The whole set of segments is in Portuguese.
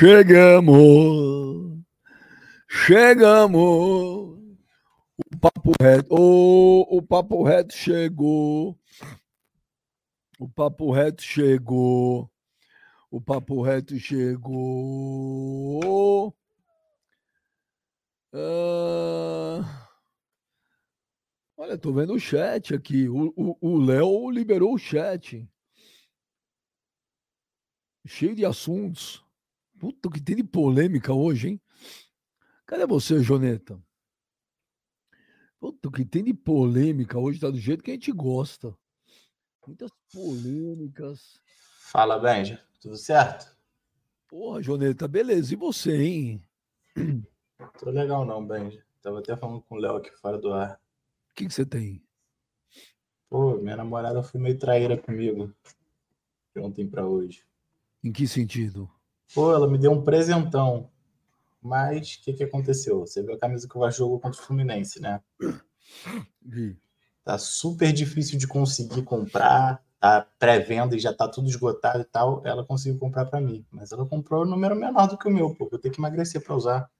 Chegamos, chegamos. O papo reto, oh, o papo reto chegou. O papo reto chegou. O papo reto chegou. Ah, olha, tô vendo o chat aqui. O Léo liberou o chat. Cheio de assuntos. Puta que tem de polêmica hoje, hein? Cadê você, Joneta? Puta que tem de polêmica hoje, tá do jeito que a gente gosta. Muitas polêmicas. Fala, Benja. Tudo certo? Porra, Joneta, beleza. E você, hein? Tô legal não, Benja. Tava até falando com o Léo aqui fora do ar. O que, que você tem? Pô, minha namorada foi meio traíra comigo. De ontem pra hoje. Em que sentido? Pô, ela me deu um presentão. Mas o que, que aconteceu? Você viu a camisa que o Vasco jogou contra o Fluminense, né? Vi. Tá super difícil de conseguir comprar. Tá pré-venda e já tá tudo esgotado e tal. Ela conseguiu comprar para mim. Mas ela comprou um número menor do que o meu, pô. Vou ter que emagrecer para usar.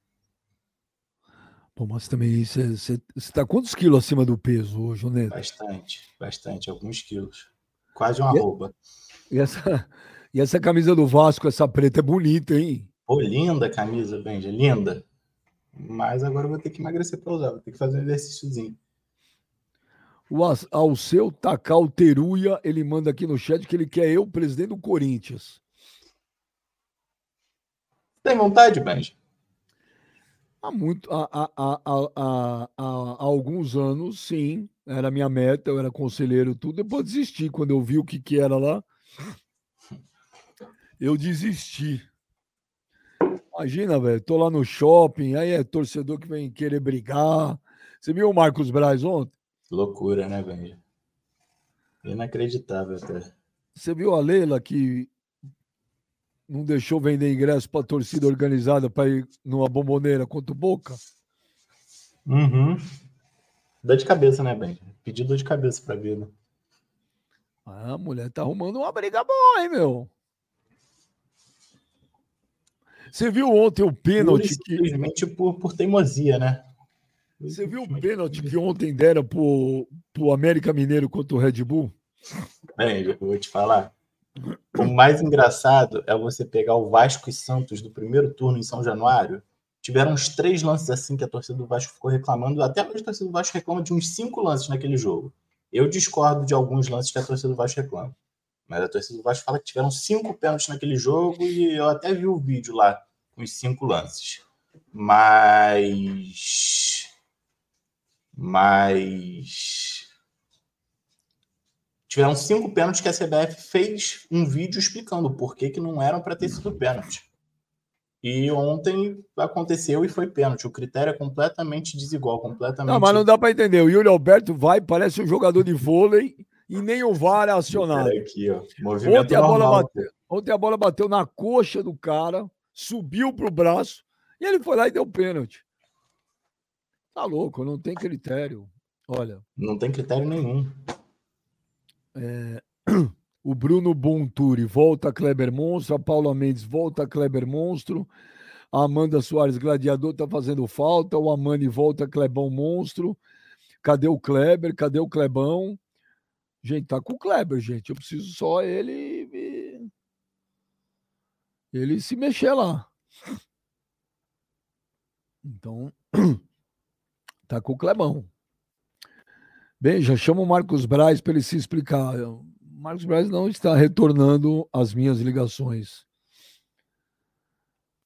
Pô, mas também você tá quantos quilos acima do peso hoje, Neto? Bastante, bastante, alguns quilos. Quase uma e, arroba. E essa, e essa camisa do Vasco, essa preta, é bonita, hein? Pô, linda a camisa, Benja, linda. Mas agora eu vou ter que emagrecer para usar, vou ter que fazer um exercíciozinho. O Alceu Takal Teruia, ele manda aqui no chat que ele quer eu, presidente do Corinthians. Tem vontade, Benja? Há, muito, há, há, há, há, alguns anos, sim. Era minha meta, eu era conselheiro, tudo. Depois desisti quando eu vi o que, que era lá eu desisti. Imagina, velho, tô lá no shopping, aí é torcedor que vem querer brigar. Você viu o Marcos Braz ontem? Loucura, né, velho? Inacreditável até. Você viu a Leila que não deixou vender ingresso para torcida organizada para ir numa bomboneira contra o Boca? Uhum. Dá de cabeça, né, Ben? Pediu dor de cabeça pra vida. Ah, a mulher tá arrumando uma briga boa, hein, meu? Você viu ontem o pênalti que. Simplesmente por, por teimosia, né? Você viu o pênalti que ontem deram pro, pro América Mineiro contra o Red Bull? Bem, eu vou te falar. O mais engraçado é você pegar o Vasco e Santos do primeiro turno em São Januário. Tiveram uns três lances assim que a torcida do Vasco ficou reclamando. Até hoje a torcida do Vasco reclama de uns cinco lances naquele jogo. Eu discordo de alguns lances que a torcida do Vasco reclama. Mas a torcida do Vasco fala que tiveram cinco pênaltis naquele jogo e eu até vi o vídeo lá com os cinco lances. Mas. Mas. Tiveram cinco pênaltis que a CBF fez um vídeo explicando por que, que não eram para ter sido pênalti. E ontem aconteceu e foi pênalti. O critério é completamente desigual, completamente. Não, mas não dá para entender. O Yuri Alberto vai, parece um jogador de vôlei e nem o VAR é acionado. Aqui, ontem, a bola bateu, ontem a bola bateu na coxa do cara, subiu pro braço e ele foi lá e deu pênalti. Tá louco, não tem critério. Olha. Não tem critério nenhum. É... O Bruno Bonturi volta Kleber Monstro, a Paula Mendes volta Kleber Monstro, a Amanda Soares Gladiador tá fazendo falta, o Amani volta Clebão Monstro. Cadê o Kleber? Cadê o Clebão? Gente, tá com o Kleber, gente. Eu preciso só ele ele se mexer lá. Então, tá com o Clebão. Bem, já chama o Marcos Braz para ele se explicar. Marcos Braz não está retornando as minhas ligações.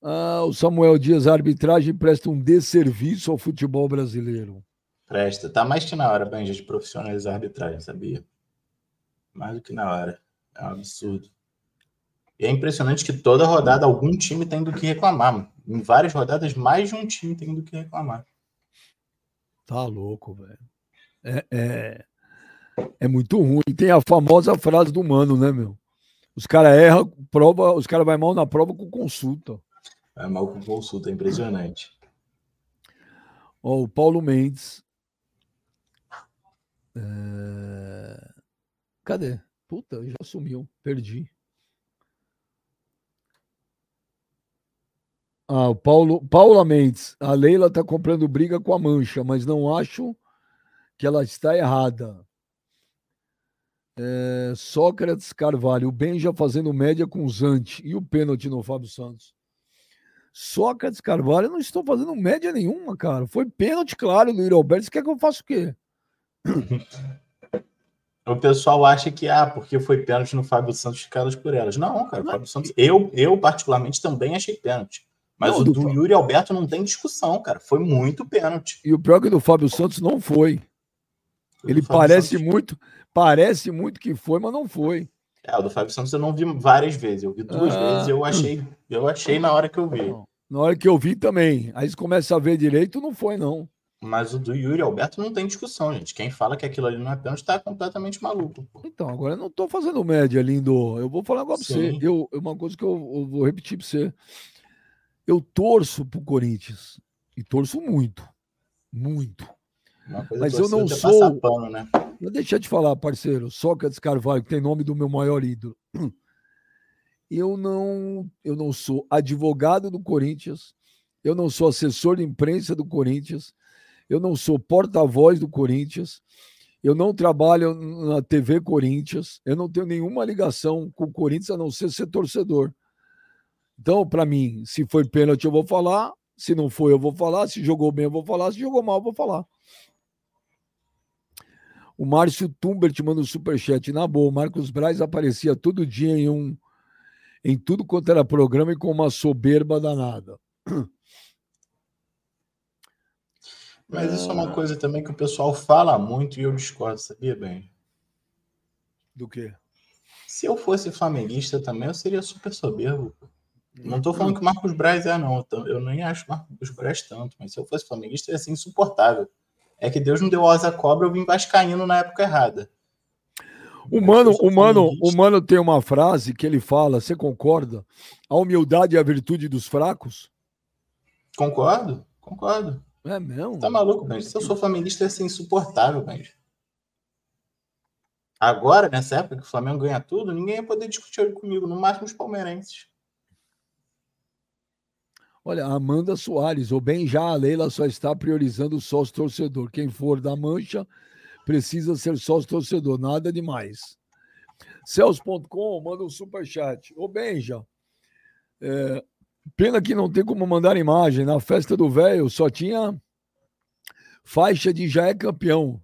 Ah, o Samuel Dias, a arbitragem presta um desserviço ao futebol brasileiro. Presta. Tá mais que na hora, Benja, de profissionalizar a arbitragem, sabia? Mais do que na hora. É um absurdo. E é impressionante que toda rodada algum time tem do que reclamar. Em várias rodadas, mais de um time tem do que reclamar. Tá louco, velho. É, é, é muito ruim. Tem a famosa frase do mano, né, meu? Os caras erram, prova, os caras vai mal na prova com consulta. Vai mal com consulta, é impressionante. Ó, o Paulo Mendes. É... Cadê? Puta, já sumiu. Perdi. Ah, o Paulo, Paula Mendes. A Leila está comprando briga com a Mancha, mas não acho que ela está errada. É, Sócrates Carvalho, o Benja fazendo média com o Zante e o pênalti no Fábio Santos. Sócrates Carvalho, eu não estou fazendo média nenhuma, cara. Foi pênalti, claro, do Yuri Alberto. Você quer que eu faça o quê? O pessoal acha que, ah, porque foi pênalti no Fábio Santos, ficadas por elas. Não, cara, o Fábio Santos, eu, eu particularmente também achei pênalti. Mas não, o do, do Yuri Alberto não tem discussão, cara. Foi muito pênalti. E o pior é que do Fábio Santos não foi. Ele parece Santos... muito, parece muito que foi, mas não foi. É, o do Fábio Santos eu não vi várias vezes. Eu vi duas ah. vezes e eu achei, eu achei na hora que eu vi. Na hora que eu vi também. Aí você começa a ver direito, não foi, não. Mas o do Yuri Alberto não tem discussão, gente. Quem fala que aquilo ali não é pênalti está completamente maluco. Pô. Então, agora eu não estou fazendo média, lindo. Eu vou falar agora para você. Eu, uma coisa que eu, eu vou repetir para você. Eu torço pro Corinthians. E torço muito. Muito. Mas eu não sou. Pano, né? Deixa eu te falar, parceiro. Sócrates Carvalho, que tem nome do meu maior ídolo. Eu não, eu não sou advogado do Corinthians. Eu não sou assessor de imprensa do Corinthians eu não sou porta-voz do Corinthians, eu não trabalho na TV Corinthians, eu não tenho nenhuma ligação com o Corinthians a não ser ser torcedor. Então, para mim, se foi pênalti, eu vou falar. Se não foi, eu vou falar. Se jogou bem, eu vou falar. Se jogou mal, eu vou falar. O Márcio Tumbert manda um superchat. Na boa, o Marcos Braz aparecia todo dia em um em tudo quanto era programa e com uma soberba danada. Mas isso é uma ah. coisa também que o pessoal fala muito e eu discordo, sabia, bem? Do quê? Se eu fosse flamenguista também, eu seria super soberbo. Não estou falando que o Marcos Braz é, não. Eu nem acho o Marcos Braz tanto, mas se eu fosse flamenguista, ia ser insuportável. É que Deus não deu asa cobra, eu vim vascaíno na época errada. O mano, o mano, o mano tem uma frase que ele fala, você concorda? A humildade é a virtude dos fracos? Concordo, concordo. É mesmo? Tá maluco, Benji? Se eu sou flamenguista, ia ser insuportável, Benji. Agora, nessa época que o Flamengo ganha tudo, ninguém ia poder discutir comigo, no máximo os palmeirenses. Olha, Amanda Soares, ou bem já a Leila só está priorizando o sócio torcedor. Quem for da mancha precisa ser sócio torcedor, nada demais. Celso.com manda um superchat. Ô Benja, é, Pena que não tem como mandar imagem. Na festa do velho só tinha faixa de já é campeão.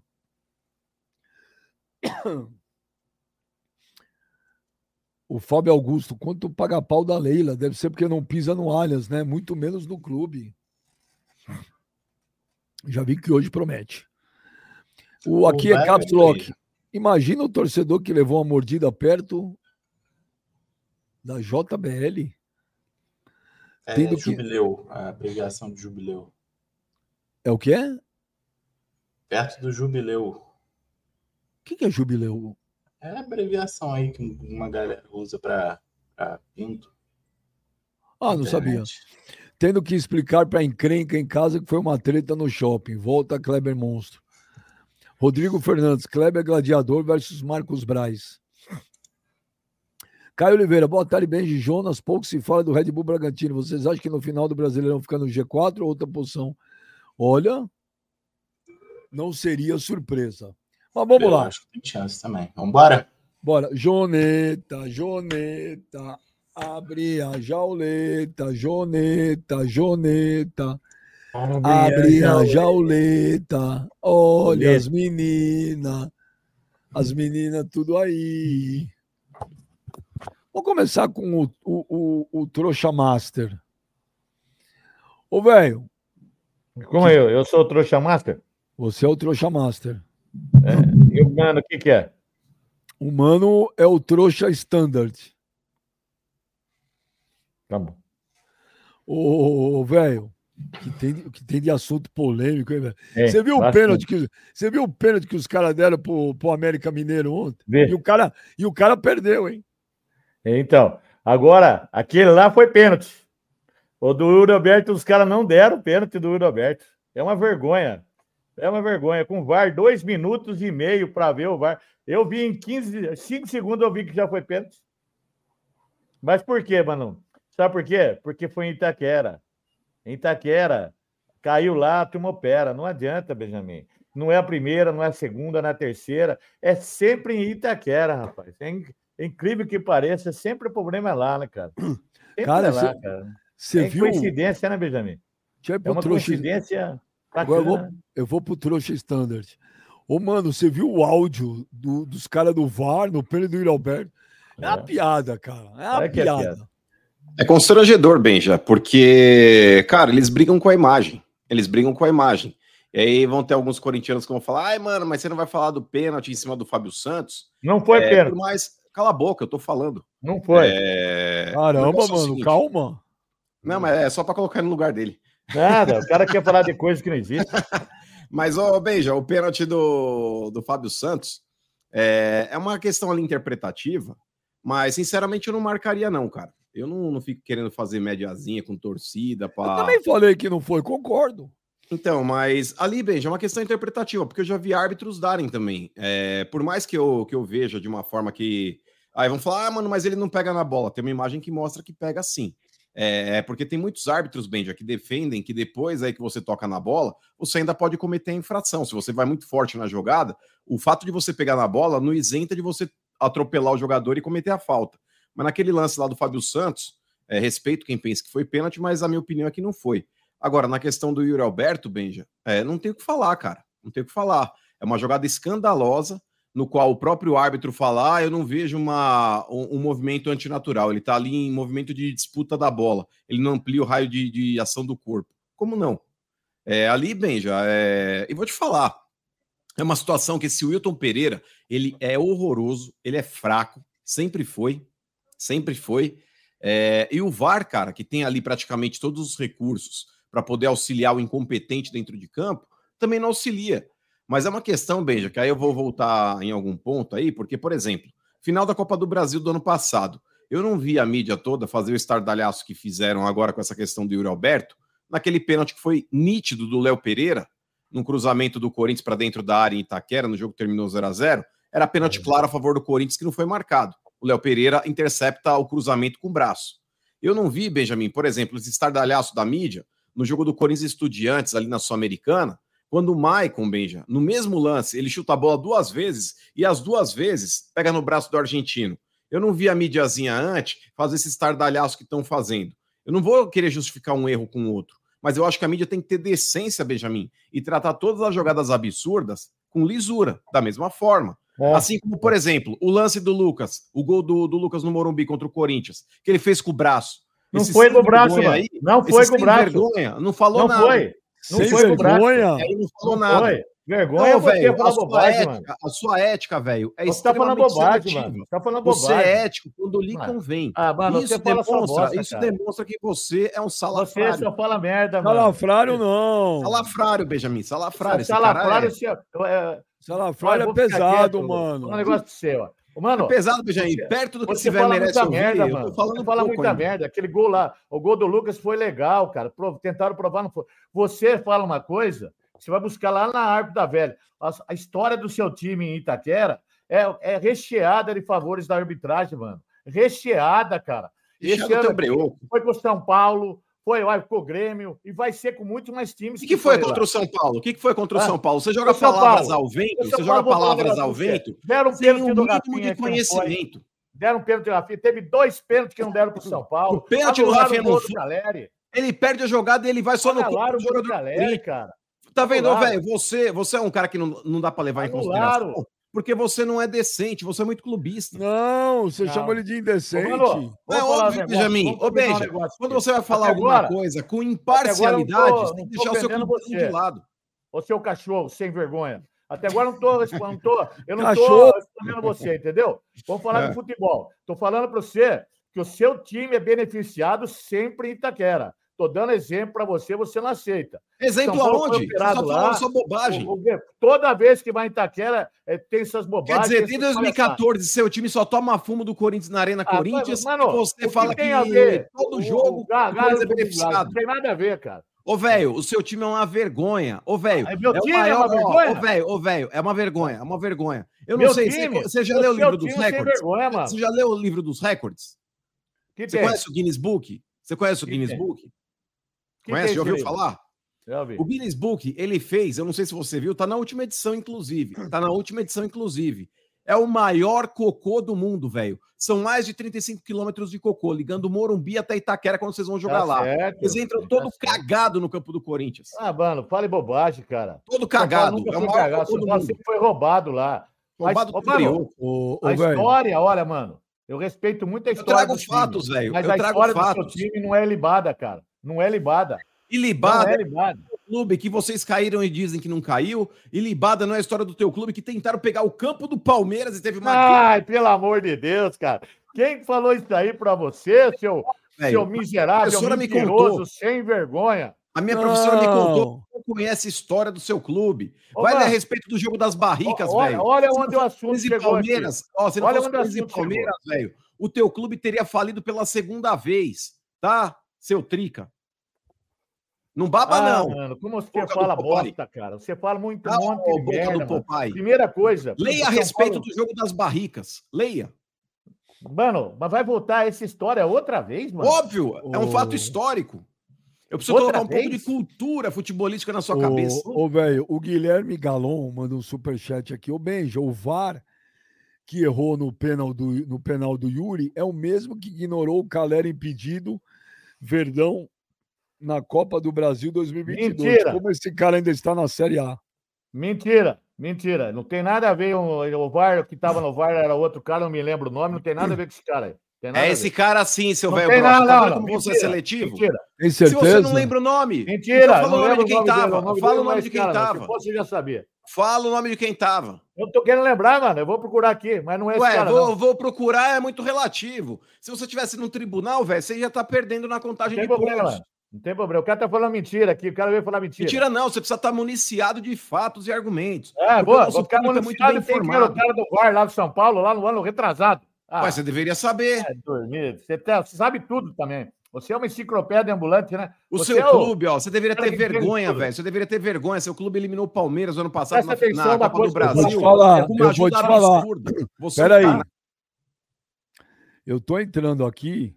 O Fábio Augusto, quanto paga pau da Leila? Deve ser porque não pisa no Allianz, né? Muito menos no clube. Já vi que hoje promete. O aqui é Caps Lock. Imagina o torcedor que levou uma mordida perto da JBL. É Tendo jubileu, que... a abreviação de jubileu. É o quê? Perto do jubileu. O que, que é jubileu? É a abreviação aí que uma galera usa para pinto. Ah, não sabia. Tendo que explicar para encrenca em casa que foi uma treta no shopping. Volta Kleber Monstro. Rodrigo Fernandes, Kleber Gladiador versus Marcos Braz. Caio Oliveira, boa tarde, Benji Jonas. Pouco se fala do Red Bull Bragantino. Vocês acham que no final do Brasileirão fica no G4 ou outra posição? Olha, não seria surpresa. Mas vamos Eu lá. Acho que tem chance também. Vamos embora? Bora. Joneta, Joneta, abre a jauleta, Joneta, Joneta. Abre a jauleta, olha as meninas, as meninas tudo aí. Vou começar com o, o, o, o trouxa master. Ô, velho. Como que... eu? Eu sou o trouxa master? Você é o trouxa master. É. E o mano, o que, que é? O mano é o trouxa standard. Tá bom. Ô, velho, que tem, que tem de assunto polêmico, hein, velho? É, você viu o pênalti que você viu o pênalti que os caras deram pro, pro América Mineiro ontem? Vê. E o cara e o cara perdeu, hein? Então, agora, aquele lá foi pênalti. O do Yuri Alberto, os caras não deram pênalti do Yuri Alberto. É uma vergonha. É uma vergonha. Com o VAR, dois minutos e meio para ver o VAR. Eu vi em 15, 5 segundos, eu vi que já foi pênalti. Mas por quê, mano? Sabe por quê? Porque foi em Itaquera. em Itaquera. Caiu lá, a turma opera. Não adianta, Benjamin. Não é a primeira, não é a segunda, não é a terceira. É sempre em Itaquera, rapaz. É incrível que pareça, sempre o problema é lá, né, cara? Sempre cara, é lá, cara. Você é viu? coincidência, né, Benjamin? Deixa eu ir É pro uma trouxa- coincidência Agora eu vou, eu vou pro trouxa standard. Ô, mano, você viu o áudio do- dos caras do VAR no pênalti do Yuri Alberto? É uma É. piada, cara. É uma É que é piada. piada. É constrangedor, Benja, porque, cara, eles brigam com a imagem. Eles brigam com a imagem. E aí vão ter alguns corintianos que vão falar: ai, mano, mas você não vai falar do pênalti em cima do Fábio Santos? Não foi É, pênalti. mais. Cala a boca, eu tô falando. Não foi. É, Caramba, é mano, seguinte- calma. Não, mas é só pra colocar no lugar dele. Nada. O cara quer falar de coisas que não existem. Mas, ô, Beija, o pênalti do, do Fábio Santos é, é uma questão ali interpretativa, mas, sinceramente, eu não marcaria, não, cara. Eu não, não fico querendo fazer médiazinha com torcida Eu pra... também falei que não foi, concordo. Então, mas ali, Beija, é uma questão interpretativa, porque eu já vi árbitros darem também. É, por mais que eu, que eu veja de uma forma que. Aí vão falar, ah, mano, mas ele não pega na bola. Tem uma imagem que mostra que pega sim. É, porque tem muitos árbitros, Benja, que defendem que depois aí que você toca na bola, você ainda pode cometer infração. Se você vai muito forte na jogada, o fato de você pegar na bola não isenta de você atropelar o jogador e cometer a falta. Mas naquele lance lá do Fábio Santos, é, respeito quem pensa que foi pênalti, mas a minha opinião é que não foi. Agora, na questão do Yuri Alberto, Benja, é, não tem o que falar, cara. Não tem o que falar. É uma jogada escandalosa, no qual o próprio árbitro fala: ah, eu não vejo uma, um, um movimento antinatural. Ele está ali em movimento de disputa da bola. Ele não amplia o raio de, de ação do corpo. Como não? É, ali, Benja, é... e vou te falar. É uma situação que esse Wilton Pereira, ele é horroroso, ele é fraco, sempre foi, sempre foi. É, e o VAR, cara, que tem ali praticamente todos os recursos para poder auxiliar o incompetente dentro de campo, também não auxilia. Mas é uma questão, Benja, que aí eu vou voltar em algum ponto aí, porque, por exemplo, final da Copa do Brasil do ano passado, eu não vi a mídia toda fazer o estardalhaço que fizeram agora com essa questão do Yuri Alberto, naquele pênalti que foi nítido do Léo Pereira, num cruzamento do Corinthians para dentro da área em Itaquera, no jogo que terminou 0 a 0 era pênalti claro a favor do Corinthians que não foi marcado. O Léo Pereira intercepta o cruzamento com o braço. Eu não vi, Benjamin, por exemplo, esse estardalhaço da mídia no jogo do Corinthians Estudiantes ali na Sul-Americana, quando o Maicon, Benja, no mesmo lance, ele chuta a bola duas vezes e as duas vezes pega no braço do argentino. Eu não vi a mídiazinha antes fazer esse estardalhaço que estão fazendo. Eu não vou querer justificar um erro com o outro, mas eu acho que a mídia tem que ter decência, Benjamin, e tratar todas as jogadas absurdas com lisura, da mesma forma. É. Assim como, por exemplo, o lance do Lucas, o gol do, do Lucas no Morumbi contra o Corinthians, que ele fez com o braço. Não Esse foi com o braço, aí, Não foi com o braço. vergonha, não falou Não nada. foi. Não Sem foi com o braço. vergonha. Aí não falou Não nada. foi. Vergonha Não, é você velho, a bobagem, a sua ética, velho, é Você tá falando bobagem, seletiva. mano. Você tá falando Você bobagem. é ético quando lhe Mano. convém. Ah, mano, isso você fala demonstra, bosta, isso cara. demonstra que você é um Você salafrário. só fala merda, mano. Salafrário não. Salafrário, Benjamin, salafrário. Esse Salafrário, é... você- é- Salafrário é pesado, quieto, mano. Um negócio seu, ó. Mano, é pesado, você- Perto do que você fala merece muita ouvir, merda, eu mano. tô falando Você fala pouco muita merda. Aquele gol lá, o gol do Lucas foi legal, cara. Pro- Tentaram provar, não foi. Você fala uma coisa, você vai buscar lá na árvore da velha. A, história do seu time em Itaquera é, é recheada de favores da arbitragem, mano. Recheada, cara. Foi com São Paulo, foi lá com o Grêmio e vai ser com muitos mais times. O que foi lá. contra o São Paulo? O que foi contra o Ah, São Paulo? Você joga o palavras Paulo. ao vento? O Você joga Paulo, palavras ao vento? Deram um um pênalti do Rafinha de que foi. conhecimento. Deram um pênalti do Rafinha. Teve dois pênaltis que não deram pro São Paulo. O pênalti do Anularam Rafinha o foi. Caleri. Ele perde a jogada e ele vai só no corpo Anularam do o jogador. Corinthians. cara. Tá vendo, Anularam. velho? Você, você é um cara que não, não dá pra levar em Anularam. consideração. Porque você não é decente, você é muito clubista. Não, você Não. chama ele de indecente. Ô, Não é óbvio, Benjamin. Ô, Benja, Quando você vai falar alguma agora- coisa com imparcialidade, tô- você tem que deixar o seu clubismo de lado. Ô, seu cachorro, sem vergonha. Até agora eu não tô, não tô, eu não Cachorro. tô respondendo você, entendeu? Vamos falar É. de futebol. Tô falando para você que o seu time é beneficiado sempre em Itaquera. Tô dando exemplo para você, você não aceita. Exemplo São Paulo foi aonde? Você só falando lá. só bobagem. Toda vez que vai em Itaquera, é, tem essas Quer bobagens. dizer, tem desde essas palhaçadas. 2014, seu time só toma fumo do Corinthians na Arena Ah, Corinthians. mano, você que fala que, a ver? todo O- jogo o Corinthians é beneficiado. Não tem nada a ver, cara. Ô, velho, o seu time é uma vergonha. Ô, velho. É meu o time é uma vergonha? Ô, velho, ô, velho, é uma vergonha, é uma vergonha. Eu não Meu sei, time? você, já leu o livro dos recordes? Você já leu o livro dos recordes? Que Você tem? conhece o Guinness Book? Você conhece o Que Guinness tem? Book? Que Conhece? que Já é ouviu falar? Já ouvi. O Guinness Book, ele fez, eu não sei se você viu, tá na última edição, inclusive. Tá na última edição, inclusive. É o maior cocô do mundo, velho. São mais de 35 quilômetros de cocô, ligando Morumbi até Itaquera quando vocês vão jogar Tá lá. certo, Eles entram tá todo certo. cagado no campo do Corinthians. Ah, mano, fale bobagem, cara. Todo cagado. Nunca É o maior cagado. cocô do Paulo mundo. foi roubado lá. Roubado do ô, mano. Ô, ô, A velho, história, olha, mano, eu respeito muito a Eu história trago do time, fatos, velho. Mas Eu a trago história do fatos. seu time não é libada, cara. Não é libada. E Não Libada é é libada. um clube que vocês caíram e dizem que não caiu. E Libada não é a história do teu clube que tentaram pegar o campo do Palmeiras e teve uma Ai, pelo amor de Deus, cara. Quem falou isso aí pra você, seu, velho. seu miserável, mentiroso, contou. sem vergonha? A minha professora me contou Não. que não conhece a história do seu clube. Ô, Vai ler a respeito do jogo das barricas, olha, velho. olha não onde o assunto chegou aqui. Palmeiras, ó, se não Olha fosse o. Palmeiras, velho, o teu clube teria falido pela segunda vez, tá? Seu trica. Não baba, Ah, não. mano, como você Boca fala bosta, cara. Você fala muito Ah, monte de merda, do mano. Popeye. Primeira coisa. Leia a respeito Paulo- do jogo das barricas. Leia. Mano, mas vai voltar essa história outra vez, mano? Óbvio, é um fato histórico. Eu preciso Outra colocar um pouco de vez? cultura futebolística na sua cabeça. Ô, velho, o Guilherme Galon mandou um superchat aqui. Ô, Benja, o VAR que errou no penal, do, no penal do Yuri é o mesmo que ignorou o Calera impedido Verdão na Copa do Brasil 2022. Mentira. Como esse cara ainda está na Série A. Mentira, mentira. Não tem nada a ver. O, o VAR que tava no VAR era outro cara, não me lembro o nome. Não tem nada a ver com esse cara aí. É esse ver. cara assim, seu Não velho tem broxa. nada, Tá não, como você é Mentira, seletivo? Mentira, Tem Se certeza? você não lembra o nome, mentira. então fala o nome de quem tava. nome Fala o não é nome de quem tava. Se fosse, eu já sabia. Fala o nome de quem tava. Eu tô querendo lembrar, mano. Eu vou procurar aqui, mas não é esse Ué, cara, vou, não. vou procurar, é muito relativo. Se você tivesse no tribunal, velho, você já tá perdendo na Não contagem tem de problema. pontos. Não tem problema. O cara tá falando mentira aqui. O cara veio falar mentira. Mentira não, você precisa estar municiado de fatos e argumentos. É, boa. o público é muito bem ver o informado. cara do VAR lá do São Paulo, lá no ano retrasado. Ah, Ué, você deveria saber. é dormir. Você, tá- você sabe tudo também. Você é uma enciclopédia ambulante, né? O Você seu é o- clube, ó, você deveria ter vergonha, velho. Você deveria ter vergonha. Seu clube eliminou o Palmeiras ano passado Presta na, na Copa do que eu vou Brasil. te falar, com eu vou te falar. Peraí. cara, Eu tô entrando aqui.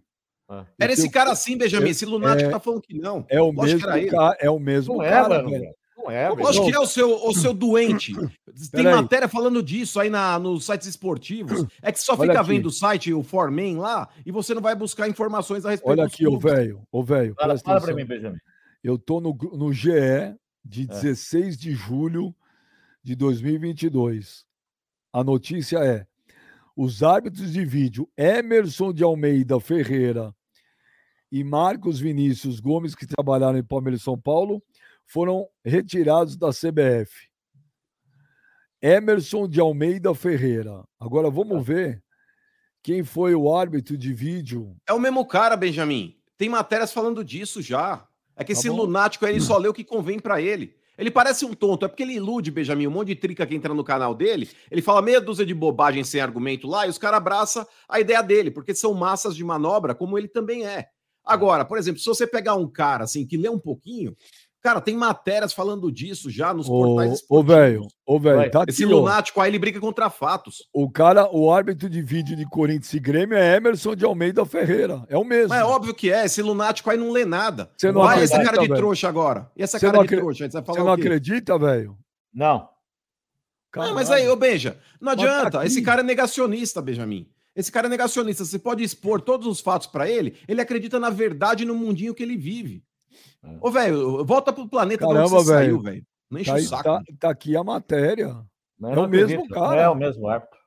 Ah. Era o esse cara assim, Benjamin. É- Esse lunático é- tá falando que não. É o Lógico mesmo era ele. cara. É o mesmo Não é, cara, velho. Não é, velho. Lógico Não. que é o seu, o seu doente. Tem Peraí. matéria falando disso aí na, nos sites esportivos. É que você só Olha fica aqui. vendo o site, o Formen lá, e você não vai buscar informações a respeito Olha aqui, ô velho. Ô velho, Fala, fala pra mim, Benjamin. Eu tô no, no GE de 16 de julho de 2022. A notícia é: os árbitros de vídeo Emerson de Almeida Ferreira e Marcos Vinícius Gomes, que trabalharam em Palmeiras e São Paulo, foram retirados da CBF. Emerson de Almeida Ferreira. Agora vamos ver quem foi o árbitro de vídeo. É o mesmo cara, Benjamin. Tem matérias falando disso já. É que Tá esse bom. lunático aí, ele só lê o que convém pra ele. Ele parece um tonto, é porque ele ilude, Benjamin, um monte de trica que entra no canal dele. Ele fala meia dúzia de bobagem sem argumento lá e os caras abraçam a ideia dele, porque são massas de manobra, como ele também é. Agora, por exemplo, se você pegar um cara assim que lê um pouquinho, cara, tem matérias falando disso já nos portais Ô, ô esportivos. velho, ô velho, tá aqui, Esse ó. lunático aí, ele briga contra fatos. O cara, o árbitro de vídeo de Corinthians e Grêmio é Emerson de Almeida Ferreira. É o mesmo. Mas é óbvio que é, esse lunático aí não lê nada. Você não Vai esse cara de velho? trouxa agora. E essa Você cara de acre- trouxa? Você não o quê? acredita, velho? Não. Ah, mas aí, ô Benja, não tá adianta. aqui. Esse cara é negacionista, Benjamin. Esse cara é negacionista. Você pode expor todos os fatos pra ele, ele acredita na verdade no mundinho que ele vive. É. Ô, velho, volta pro planeta Caramba, onde você velho. saiu, velho. Não enche Tá, o saco. tá- tá aqui a matéria. Não, É o mesmo acredito. cara. Não é o mesmo árbitro.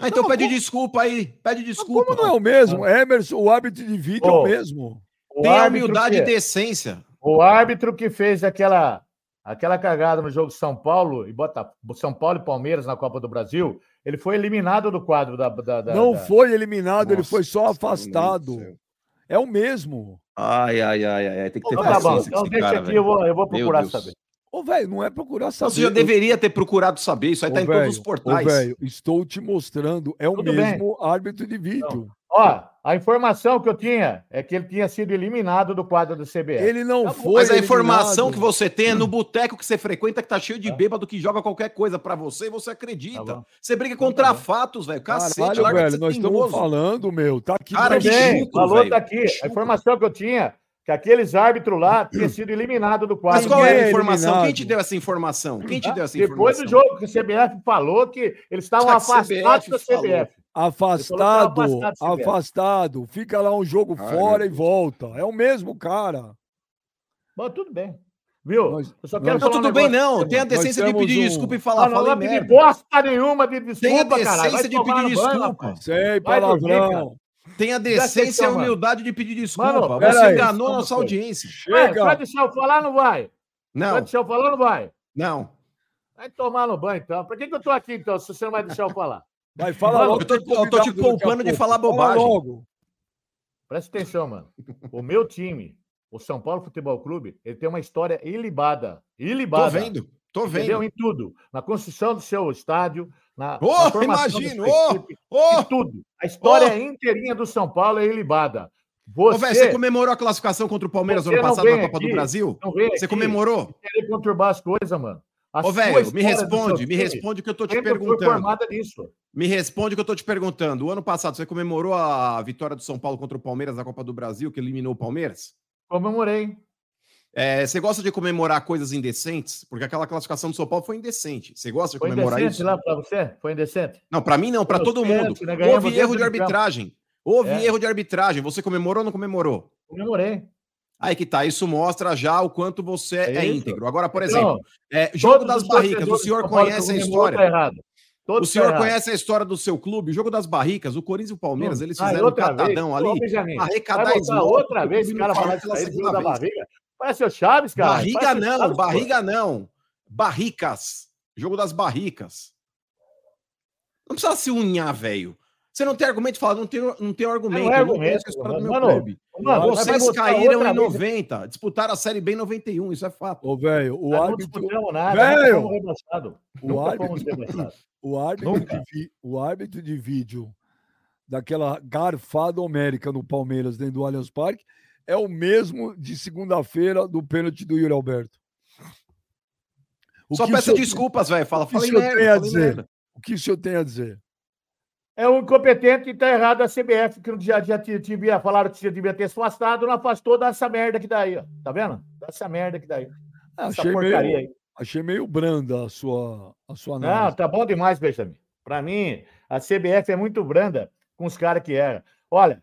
Ah, então Não, pede como- desculpa aí. Pede Mas desculpa. Como não é o mesmo? Emerson, o árbitro de vídeo é Ô, o mesmo. O Tem árbitro humildade que- e decência. O árbitro que fez aquela, aquela cagada no jogo São Paulo e bota São Paulo e Palmeiras na Copa do Brasil, ele foi eliminado do quadro da. da, da- não da- foi eliminado, ele Nossa, foi só afastado. É o mesmo. Ai, ai, ai, ai. Tem que ter Então tá bom, paciência então deixa cara, aqui, velho. eu vou, eu vou procurar saber. Ô, velho, não é procurar saber. Você já Eu- deveria ter procurado saber. Isso aí Ô, tá em todos os portais. Ô, velho, estou te mostrando. É o Tudo mesmo árbitro de vídeo. Ó, a informação que eu tinha é que ele tinha sido eliminado do quadro do CBF. Ele não Tá foi. Mas a informação eliminado. que você tem é no boteco que você frequenta, que tá cheio de bêbado que joga qualquer coisa pra você e você acredita. Tá você briga contra Tá bom. fatos, velho. Cacete, Caralho, larga velho, nós estamos falando, meu. Tá aqui Cara, que chucro, falou velho. tá aqui. A informação que eu tinha que aqueles árbitros lá tinham sido eliminados do quadro. Mas qual é Ninguém a é informação? eliminado. Quem te deu essa informação? Quem te deu essa Depois informação? do jogo, que o CBF falou que eles estavam afastados CBF falou. CBF. Falou tá afastado, afastado. Fica lá um jogo Ai, fora e volta. É o mesmo cara. Bom, tudo bem. Viu? Nós- eu só nós- quero Não, falar um tudo bem, não. pra Tenha a decência de pedir um- desculpa e Ah, falar. não vai Falei pedir bosta nenhuma de desculpa, a caralho. Vai decência de pedir desculpa. Vai dormir, palavrão. Tenha a decência e a mano. humildade de pedir desculpa. Mano, Você aí. enganou Só nossa audiência. Vai, Chega. vai deixar eu falar ou não vai? Vai Não, deixar eu falar ou não vai? não. Vai tomar no banho, então. Por que, que eu tô aqui, então, se você não vai deixar eu falar? Vai, fala Mano, logo. eu tô- eu tô te poupando de falar Fala bobagem. logo. Presta atenção, mano. O meu time, o São Paulo Futebol Clube, ele tem uma história ilibada. Tô Ilibada. vendo, tô Entendeu? vendo. Em tudo. Na construção do seu estádio, na, Ô, na imagino, ô, Ô, em tudo. A história inteirinha do São Paulo é ilibada. ô, Você, velho, você comemorou a classificação contra o Palmeiras ano passado na Copa do aqui, Brasil? não vem Você aqui comemorou? querer conturbar as coisas, mano. A Ô, velho, me responde, me responde o que eu tô te sempre foi perguntando. Me responde o que eu tô te perguntando. O ano passado, você comemorou a vitória do São Paulo contra o Palmeiras na Copa do Brasil, que eliminou o Palmeiras? Comemorei. É, você gosta de comemorar coisas indecentes? Porque aquela classificação do São Paulo foi indecente. Você gosta de Foi comemorar indecente isso? lá pra você? Foi indecente? Não, pra mim não, Foi todo indecente, mundo. né? Houve erro de arbitragem. Houve É. erro de arbitragem. Você comemorou ou não comemorou? Comemorei. Aí que tá, isso mostra já o quanto você é, É íntegro. Agora, por Então, exemplo, é, jogo das barricas, o senhor conhece a história. Tá O senhor tá conhece a história do seu clube, o jogo das barricas, o Corinthians e o Palmeiras, eles Ah, fizeram um outra catadão vez, ali, Benjamin, arrecadar esmola, outra vez o cara fala falar pela segunda da barriga. Parece o Chaves, cara. Barriga Parece não, Chaves, pô. barriga não. Barricas. Jogo das barricas. Não precisa se unhar, velho. Você não tem argumento, fala, não tem, não tem argumento. Não é eu não argumento, meu mano. Mano, Vocês caíram outra em vez. 90, disputaram a Série B em 91, isso é fato. Ô, velho, o não árbitro, disputamos nada, Velho! o árbitro, o árbitro, de, vi- o árbitro de vídeo daquela garfada homérica no Palmeiras dentro do Allianz Parque é o mesmo de segunda-feira do pênalti do Yuri Alberto. O Só que o peça senhor- desculpas, velho. Fala, o que o falei senhor tem a dizer? O que o senhor tem a dizer? É o incompetente e tá errado a CBF, que já, já te- devia, falaram que você devia ter se afastado, não afastou dessa merda que daí, ó. Tá vendo? Dessa merda que daí. Ah, Essa achei, porcaria meio, aí. achei meio branda a sua, a sua Não, análise. tá bom demais, Benjamin. Para mim, a CBF é muito branda com os caras que eram. Olha,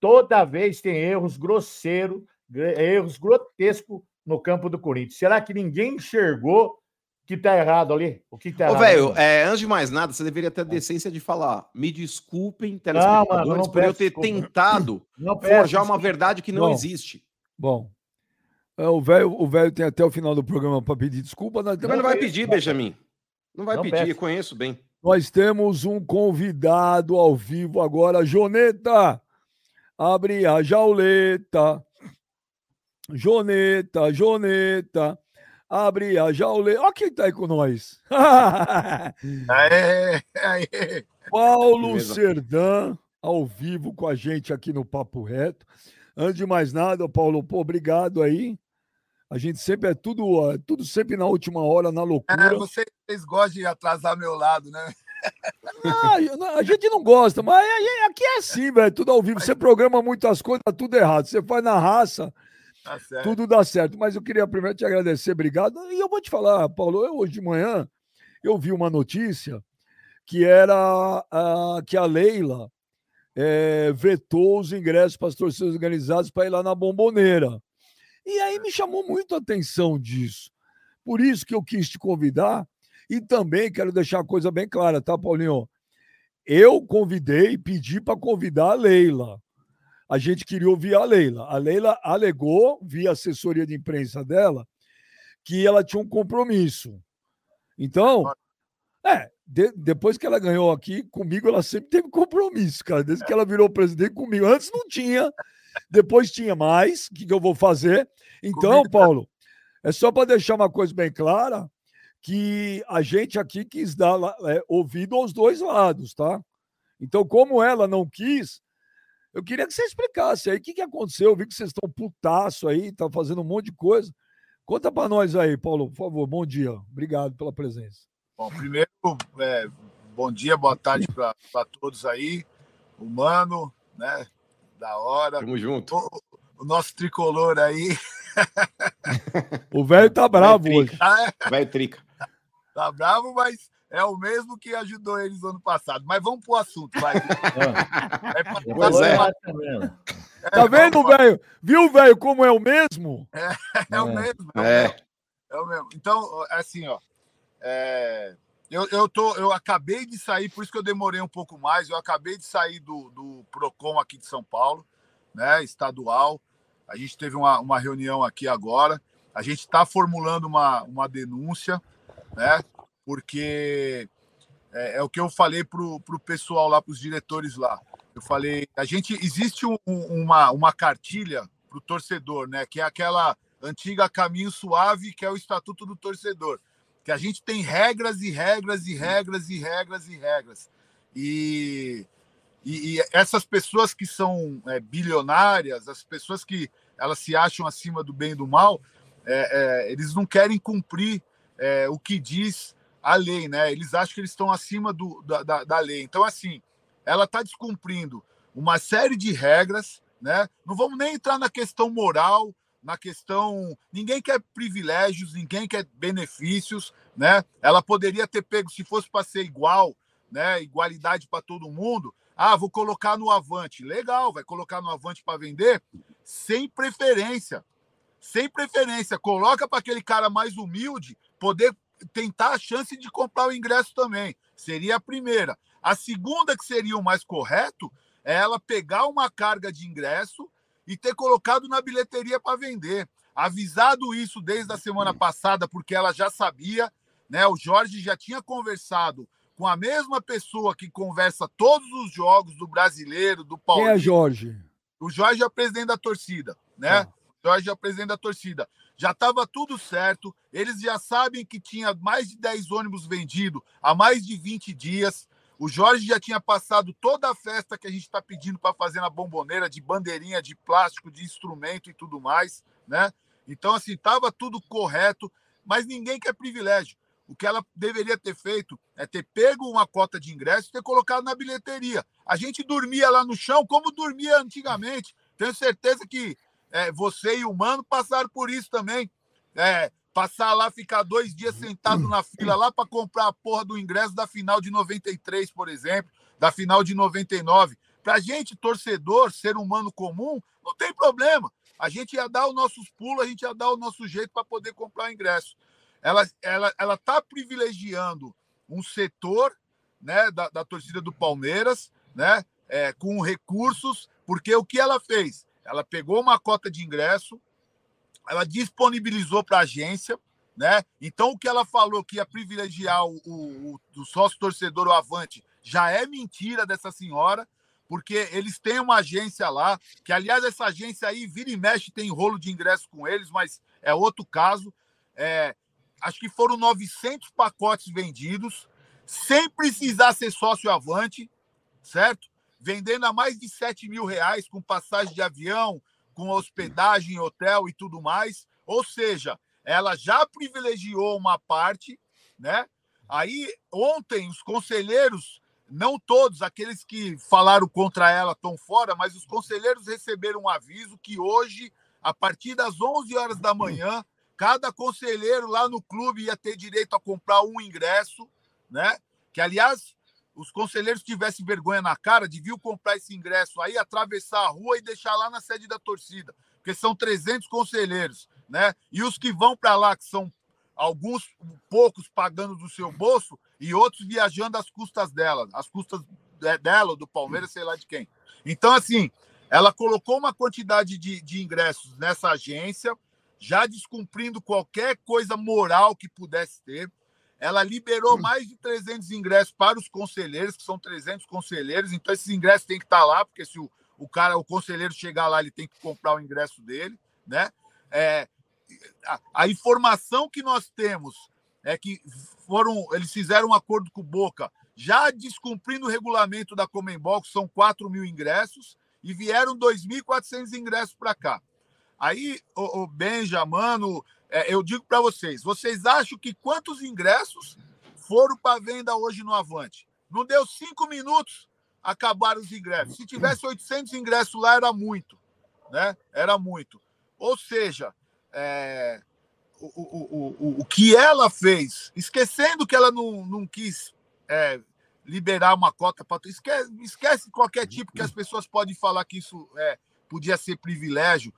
toda vez tem erros grosseiros, gr- erros grotescos no campo do Corinthians. Será que ninguém enxergou que tá errado ali? O que tá Ô, errado? velho, ali? é, antes de mais nada, você deveria ter a decência de falar. Me desculpem, mano, telespectadores, não por eu ter desculpa. tentado não peço forjar uma verdade que não Bom. existe. Bom, é, o velho o velho tem até o final do programa para pedir desculpa. Mas temos, não vai é isso, pedir. Benjamin. Não vai Não pedir, peço. conheço bem. nós temos um convidado ao vivo agora. Joneta, abre a jauleta. Joneta, Joneta, abre a jauleta. Olha quem tá aí com nós. Aê, aê. Paulo Beleza. Serdã, ao vivo com a gente aqui no Papo Reto. Antes de mais nada, Paulo, pô, obrigado aí. A gente sempre é tudo, é tudo sempre na última hora, na É, loucura. vocês gostam de atrasar meu lado, né? Ah, a gente não gosta, mas aí- aqui é assim, velho. Tudo ao vivo. Você programa muitas coisas, tá tudo errado. Você faz na raça, Tá tudo dá certo. Mas eu queria primeiro te agradecer, obrigado. E eu vou te falar, Paulo, eu hoje de manhã eu vi uma notícia que era ah, que a Leila eh, vetou os ingressos para as torcidas organizadas para ir lá na bomboneira. E aí me chamou muito a atenção disso. Por isso que eu quis te convidar. E também quero deixar uma coisa bem clara, tá, Paulinho? Eu convidei, pedi para convidar a Leila. A gente queria ouvir a Leila. A Leila alegou, via assessoria de imprensa dela, que ela tinha um compromisso. Então, é, de- depois que ela ganhou aqui, comigo ela sempre teve compromisso, cara. Desde que ela virou presidente comigo. Antes não tinha, depois tinha mais. O que, que eu vou fazer? Então, Comigo- Paulo, é só para deixar uma coisa bem clara que a gente aqui quis dar é, ouvido aos dois lados, tá? Então, como ela não quis, eu queria que você explicasse aí o que, que aconteceu. Eu vi que vocês estão putaço aí, tá fazendo um monte de coisa. Conta para nós aí, Paulo, por favor. Bom dia. Obrigado pela presença. Bom, primeiro, é, bom dia, boa tarde para todos aí. Humano, né? Da hora. Tamo junto. Tô- o nosso tricolor aí. O velho tá bravo hoje. Tá, Vai trica. tá bravo, mas é o mesmo que ajudou eles ano passado. Mas vamos pro assunto, vai. É pra- Pois é. é, Tá vendo, velho? Viu, velho, como é o mesmo? É o mesmo. É o É. mesmo. É o mesmo. Então, assim, ó. é, eu, eu, tô, eu acabei de sair, por isso que eu demorei um pouco mais. Eu acabei de sair do, do PROCON aqui de São Paulo, né? Estadual. A gente teve uma, uma reunião aqui agora. A gente está formulando uma, uma denúncia, né? Porque é, é o que eu falei para o pessoal lá, para os diretores lá. Eu falei, a gente existe um- um- uma, uma cartilha para o torcedor, né? Que é aquela antiga caminho suave, que é o estatuto do torcedor. Que a gente tem regras e regras e regras e regras e regras. E, e, e essas pessoas que são é, bilionárias, as pessoas que elas se acham acima do bem e do mal, é, é, eles não querem cumprir é, o que diz a lei, né? Eles acham que eles estão acima do, da, da, da lei. Então, assim, ela está descumprindo uma série de regras, né? Não vamos nem entrar na questão moral, na questão. Ninguém quer privilégios, ninguém quer benefícios, né? Ela poderia ter pego, se fosse para ser igual, né? Igualdade para todo mundo. Ah, vou colocar no Avante. Legal, vai colocar no Avante para vender sem preferência. Sem preferência. Coloca para aquele cara mais humilde poder tentar a chance de comprar o ingresso também. Seria a primeira. A segunda, que seria o mais correto, é ela pegar uma carga de ingresso e ter colocado na bilheteria para vender. Avisado isso desde a semana passada, porque ela já sabia, né? O Jorge já tinha conversado com a mesma pessoa que conversa todos os jogos do brasileiro, do Quem é. Jorge? O Jorge é o presidente da torcida, né? O Jorge é o presidente da torcida. Já estava tudo certo. Eles já sabem que tinha mais de 10 ônibus vendidos há mais de 20 dias. O Jorge já tinha passado toda a festa que a gente está pedindo para fazer na bomboneira, de bandeirinha, de plástico, de instrumento e tudo mais, né? Então, assim, estava tudo correto, mas ninguém quer privilégio. O que ela deveria ter feito é ter pego uma cota de ingresso e ter colocado na bilheteria. A gente dormia lá no chão como dormia antigamente. Tenho certeza que é, você e o Mano passaram por isso também. É, passar lá, ficar dois dias sentado na fila lá para comprar a porra do ingresso da final de 93, por exemplo, da final de 99. Para gente, torcedor, ser humano comum, não tem problema. A gente ia dar os nossos pulos, a gente ia dar o nosso jeito para poder comprar o ingresso. Ela ela ela está privilegiando um setor né, da, da torcida do Palmeiras, né, é, com recursos, porque o que ela fez? Ela pegou uma cota de ingresso, ela disponibilizou para a agência, né? Então o que ela falou que ia privilegiar o, o, o sócio torcedor, o Avante, já é mentira dessa senhora, porque eles têm uma agência lá, que aliás essa agência aí vira e mexe tem rolo de ingresso com eles, mas é outro caso. É, acho que foram 900 pacotes vendidos, sem precisar ser sócio Avante, certo? Vendendo a mais de 7 mil reais com passagem de avião, com hospedagem, hotel e tudo mais. Ou seja, ela já privilegiou uma parte, né? Aí, ontem, os conselheiros, não todos, aqueles que falaram contra ela estão fora, mas os conselheiros receberam um aviso que hoje, a partir das 11 horas da manhã, cada conselheiro lá no clube ia ter direito a comprar um ingresso, né? Que, aliás, os conselheiros tivessem vergonha na cara, deviam comprar esse ingresso aí, atravessar a rua e deixar lá na sede da torcida, porque são 300 conselheiros, né? E os que vão para lá, que são alguns poucos pagando do seu bolso e outros viajando às custas dela, às custas dela, do Palmeiras, sei lá de quem. Então, assim, ela colocou uma quantidade de, de ingressos nessa agência, já descumprindo qualquer coisa moral que pudesse ter. Ela liberou mais de 300 ingressos para os conselheiros, que são 300 conselheiros, então esses ingressos têm que estar lá, porque se o, o cara, o conselheiro chegar lá, ele tem que comprar o ingresso dele, né? É, a, a, informação que nós temos é que foram, eles fizeram um acordo com o Boca, já descumprindo o regulamento da Comembol, que são 4 mil ingressos, e vieram 2.400 ingressos para cá. Aí, o, o Benja, mano, é, eu digo para vocês, vocês acham que quantos ingressos foram para venda hoje no Avante? Não deu cinco minutos, acabaram os ingressos. Se tivesse 800 ingressos lá, era muito. né? Era muito. Ou seja, é, o, o, o, o que ela fez, esquecendo que ela não, não quis é, liberar uma cota para. Esquece, esquece qualquer tipo que as pessoas podem falar que isso é, podia ser privilégio.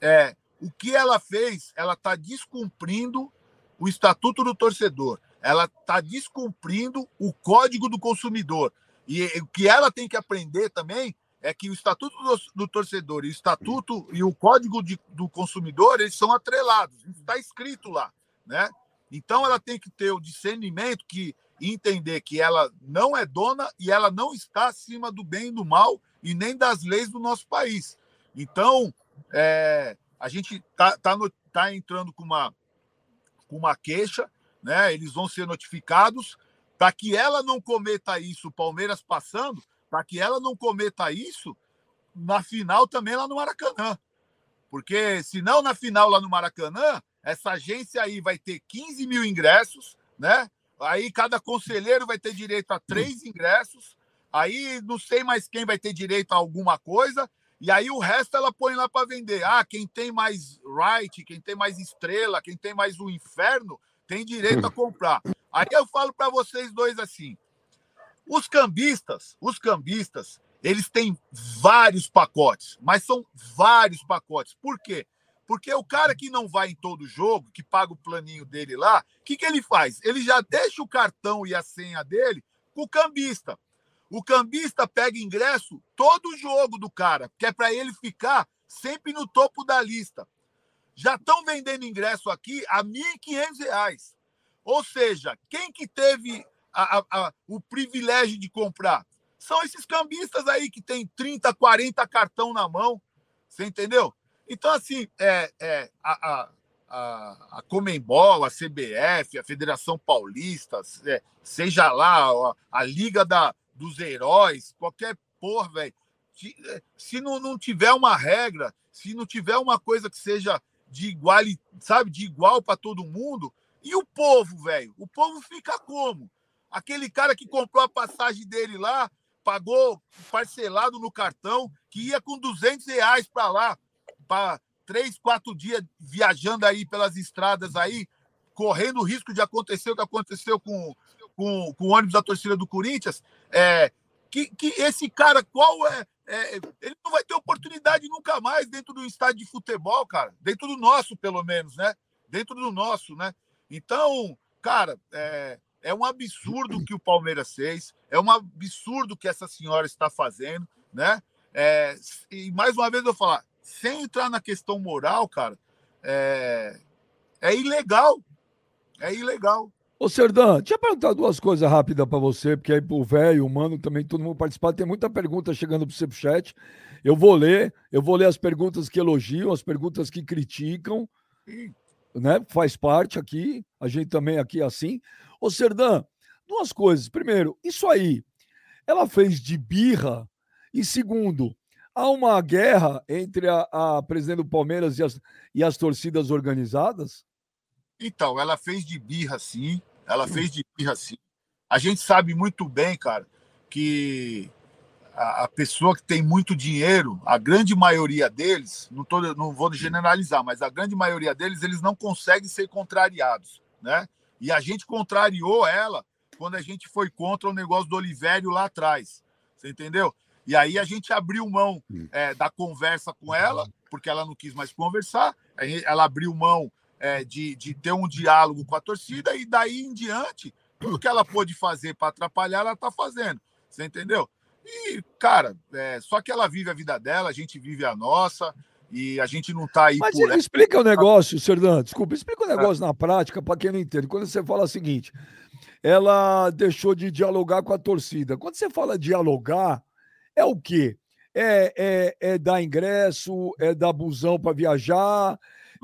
É, o que ela fez, ela está descumprindo o estatuto do torcedor, ela está descumprindo o código do consumidor. E o que ela tem que aprender também é que o estatuto do, do torcedor e o estatuto e o código de, do consumidor eles são atrelados, está escrito lá, né? Então ela tem que ter o discernimento que entender que ela não é dona e ela não está acima do bem e do mal e nem das leis do nosso país. Então, é, a gente tá, tá, no, tá entrando com uma, com uma queixa, né? Eles vão ser notificados para que ela não cometa isso, o Palmeiras passando, para que ela não cometa isso na final também lá no Maracanã. Porque senão na final lá no Maracanã, essa agência aí vai ter 15 mil ingressos, né? Aí cada conselheiro vai ter direito a três ingressos. Aí não sei mais quem vai ter direito a alguma coisa. E aí o resto ela põe lá para vender. Ah, quem tem mais right, quem tem mais estrela, quem tem mais o inferno, tem direito a comprar. Aí eu falo para vocês dois assim: os cambistas, os cambistas, eles têm vários pacotes, mas são vários pacotes. Por quê? Porque o cara que não vai em todo jogo, que paga o planinho dele lá, o que, que ele faz? Ele já deixa o cartão e a senha dele com o cambista. O cambista pega ingresso todo jogo do cara, que é para ele ficar sempre no topo da lista. Já estão vendendo ingresso aqui a R$ 1.500. Ou seja, quem que teve a, a, a, o privilégio de comprar? São esses cambistas aí que tem 30, 40 cartão na mão. Você entendeu? Então, assim, é, é, a, a, a Comembol, a CBF, a Federação Paulista, é, seja lá a, a Liga da, dos Heróis, qualquer porra, velho. Se, é, se não, não tiver uma regra, se não tiver uma coisa que seja de igual, sabe, de igual para todo mundo, e o povo, velho? O povo fica como? Aquele cara que comprou a passagem dele lá, pagou parcelado no cartão, que ia com 200 reais para lá para três, quatro dias viajando aí pelas estradas aí, correndo o risco de acontecer o que aconteceu com, com, com o ônibus da torcida do Corinthians, é, que, que esse cara, qual é, é, Ele não vai ter oportunidade nunca mais dentro do estádio de futebol, cara. Dentro do nosso, pelo menos, né? Dentro do nosso, né? Então, cara, é, é um absurdo que o Palmeiras fez, é um absurdo que essa senhora está fazendo, né? É, e mais uma vez eu vou falar, sem entrar na questão moral, cara, é, é ilegal. É ilegal. Ô, Serdã, deixa eu perguntar duas coisas rápidas para você, porque aí o velho, o mano, também todo mundo participar. Tem muita pergunta chegando para você pro chat. Eu vou ler, eu vou ler as perguntas que elogiam, as perguntas que criticam, né? Faz parte aqui, a gente também aqui é assim. Ô, Serdã, duas coisas. Primeiro, isso aí, ela fez de birra. E segundo, há uma guerra entre a, a presidente do Palmeiras e as, e as torcidas organizadas? Então, ela fez de birra, sim. Ela fez de birra, sim. A gente sabe muito bem, cara, que a, a pessoa que tem muito dinheiro, a grande maioria deles, não, tô, não vou generalizar, mas a grande maioria deles, eles não conseguem ser contrariados, né? E a gente contrariou ela quando a gente foi contra o negócio do Olivério lá atrás. Você entendeu? E aí a gente abriu mão hum. é, da conversa com ela, porque ela não quis mais conversar. Ela abriu mão é, de, de ter um diálogo com a torcida, e daí em diante, tudo que ela pôde fazer para atrapalhar, ela está fazendo. Você entendeu? E, cara, é, só que ela vive a vida dela, a gente vive a nossa, e a gente não está aí Mas por... explica o negócio, Serdão, desculpa, explica o negócio é. na prática para quem não entende. Quando você fala o seguinte, ela deixou de dialogar com a torcida. Quando você fala dialogar, é o quê? É, é, é dar ingresso, é dar busão para viajar,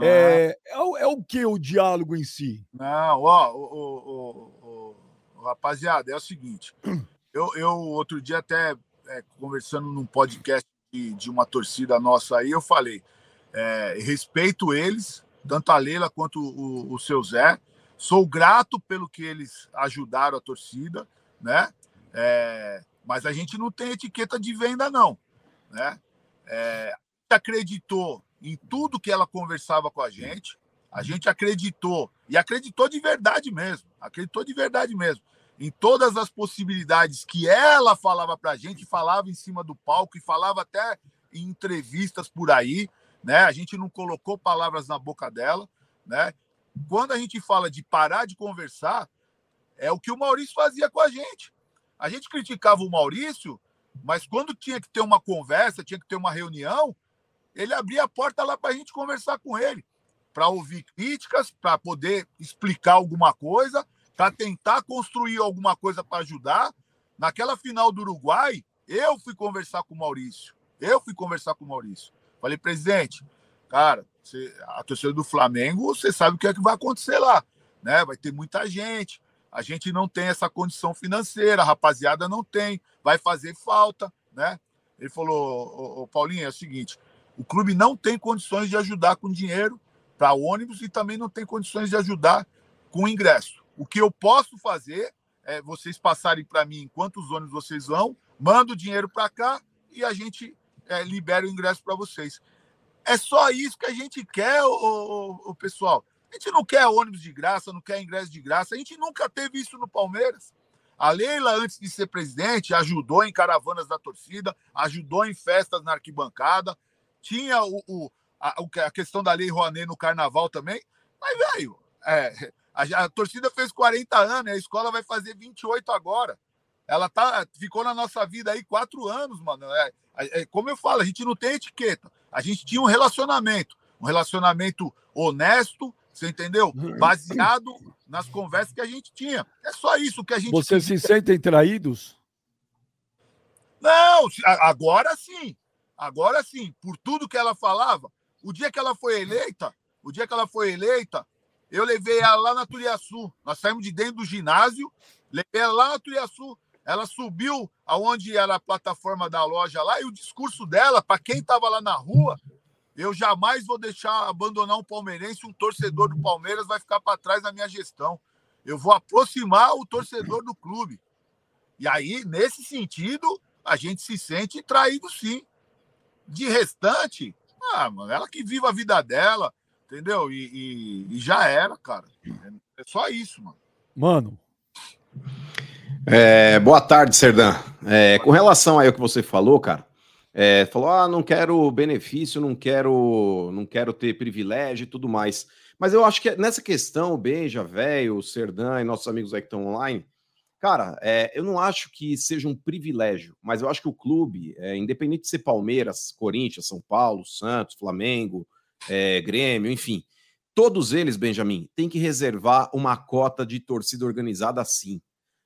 é, é, o, é o que o diálogo em si? Não, ó, o rapaziada, é o seguinte. Eu, eu outro dia até é, conversando num podcast de, de, uma torcida nossa aí, eu falei, é, respeito eles, tanto a Leila quanto o, o seu Zé. Sou grato pelo que eles ajudaram a torcida, né? É, mas a gente não tem etiqueta de venda, não. Né? É, acreditou em tudo que ela conversava com a gente. A gente acreditou, e acreditou de verdade mesmo, acreditou de verdade mesmo, em todas as possibilidades que ela falava para a gente, falava em cima do palco e falava até em entrevistas por aí, né? A gente não colocou palavras na boca dela, né? Quando a gente fala de parar de conversar, é o que o Maurício fazia com a gente. A gente criticava o Maurício, mas quando tinha que ter uma conversa, tinha que ter uma reunião, ele abria a porta lá para a gente conversar com ele, para ouvir críticas, para poder explicar alguma coisa, para tentar construir alguma coisa para ajudar. Naquela final do Uruguai, eu fui conversar com o Maurício. Eu fui conversar com o Maurício. Falei, presidente, cara, você, a torcida do Flamengo, você sabe o que é que vai acontecer lá, né? Vai ter muita gente. A gente não tem essa condição financeira, a rapaziada não tem, vai fazer falta, né? Ele falou, Paulinho, é o seguinte, o clube não tem condições de ajudar com dinheiro para ônibus e também não tem condições de ajudar com ingresso. O que eu posso fazer é vocês passarem para mim quantos ônibus vocês vão, mando o dinheiro para cá e a gente é, libera o ingresso para vocês. É só isso que a gente quer, o pessoal. A gente não quer ônibus de graça, não quer ingresso de graça. A gente nunca teve isso no Palmeiras. A Leila, antes de ser presidente, ajudou em caravanas da torcida, ajudou em festas na arquibancada, tinha o, o, a, a, questão da Lei Rouanet no carnaval também. Mas, velho, é, a, a, torcida fez 40 anos, a escola vai fazer 28 agora. Ela tá, ficou na nossa vida aí quatro anos, mano. É, é, como eu falo, a gente não tem etiqueta. A gente tinha um relacionamento. Um relacionamento honesto, você entendeu? Baseado nas conversas que a gente tinha. É só isso que a gente. Vocês se sentem traídos? Não, agora sim. Agora sim, por tudo que ela falava, o dia que ela foi eleita, o dia que ela foi eleita, eu levei ela lá na Turiaçu. Nós saímos de dentro do ginásio, levei ela lá na Turiaçu. Ela subiu aonde era a plataforma da loja lá e o discurso dela, para quem estava lá na rua, eu jamais vou deixar abandonar um palmeirense, um torcedor do Palmeiras vai ficar para trás na minha gestão. Eu vou aproximar o torcedor do clube. E aí, nesse sentido, a gente se sente traído sim. De restante, ah, mano, ela que viva a vida dela, entendeu? E, e, e já era, cara. É só isso, mano. Mano. É, boa tarde, Serdã. É, com relação aí ao que você falou, cara, é, falou: ah, não quero benefício, não quero, não quero ter privilégio e tudo mais. Mas eu acho que nessa questão, o Benja, velho, o Serdã e nossos amigos aí que estão online, Cara, é, eu não acho que seja um privilégio, mas eu acho que o clube, é, independente de ser Palmeiras, Corinthians, São Paulo, Santos, Flamengo, é, Grêmio, enfim, todos eles, Benjamin, tem que reservar uma cota de torcida organizada sim.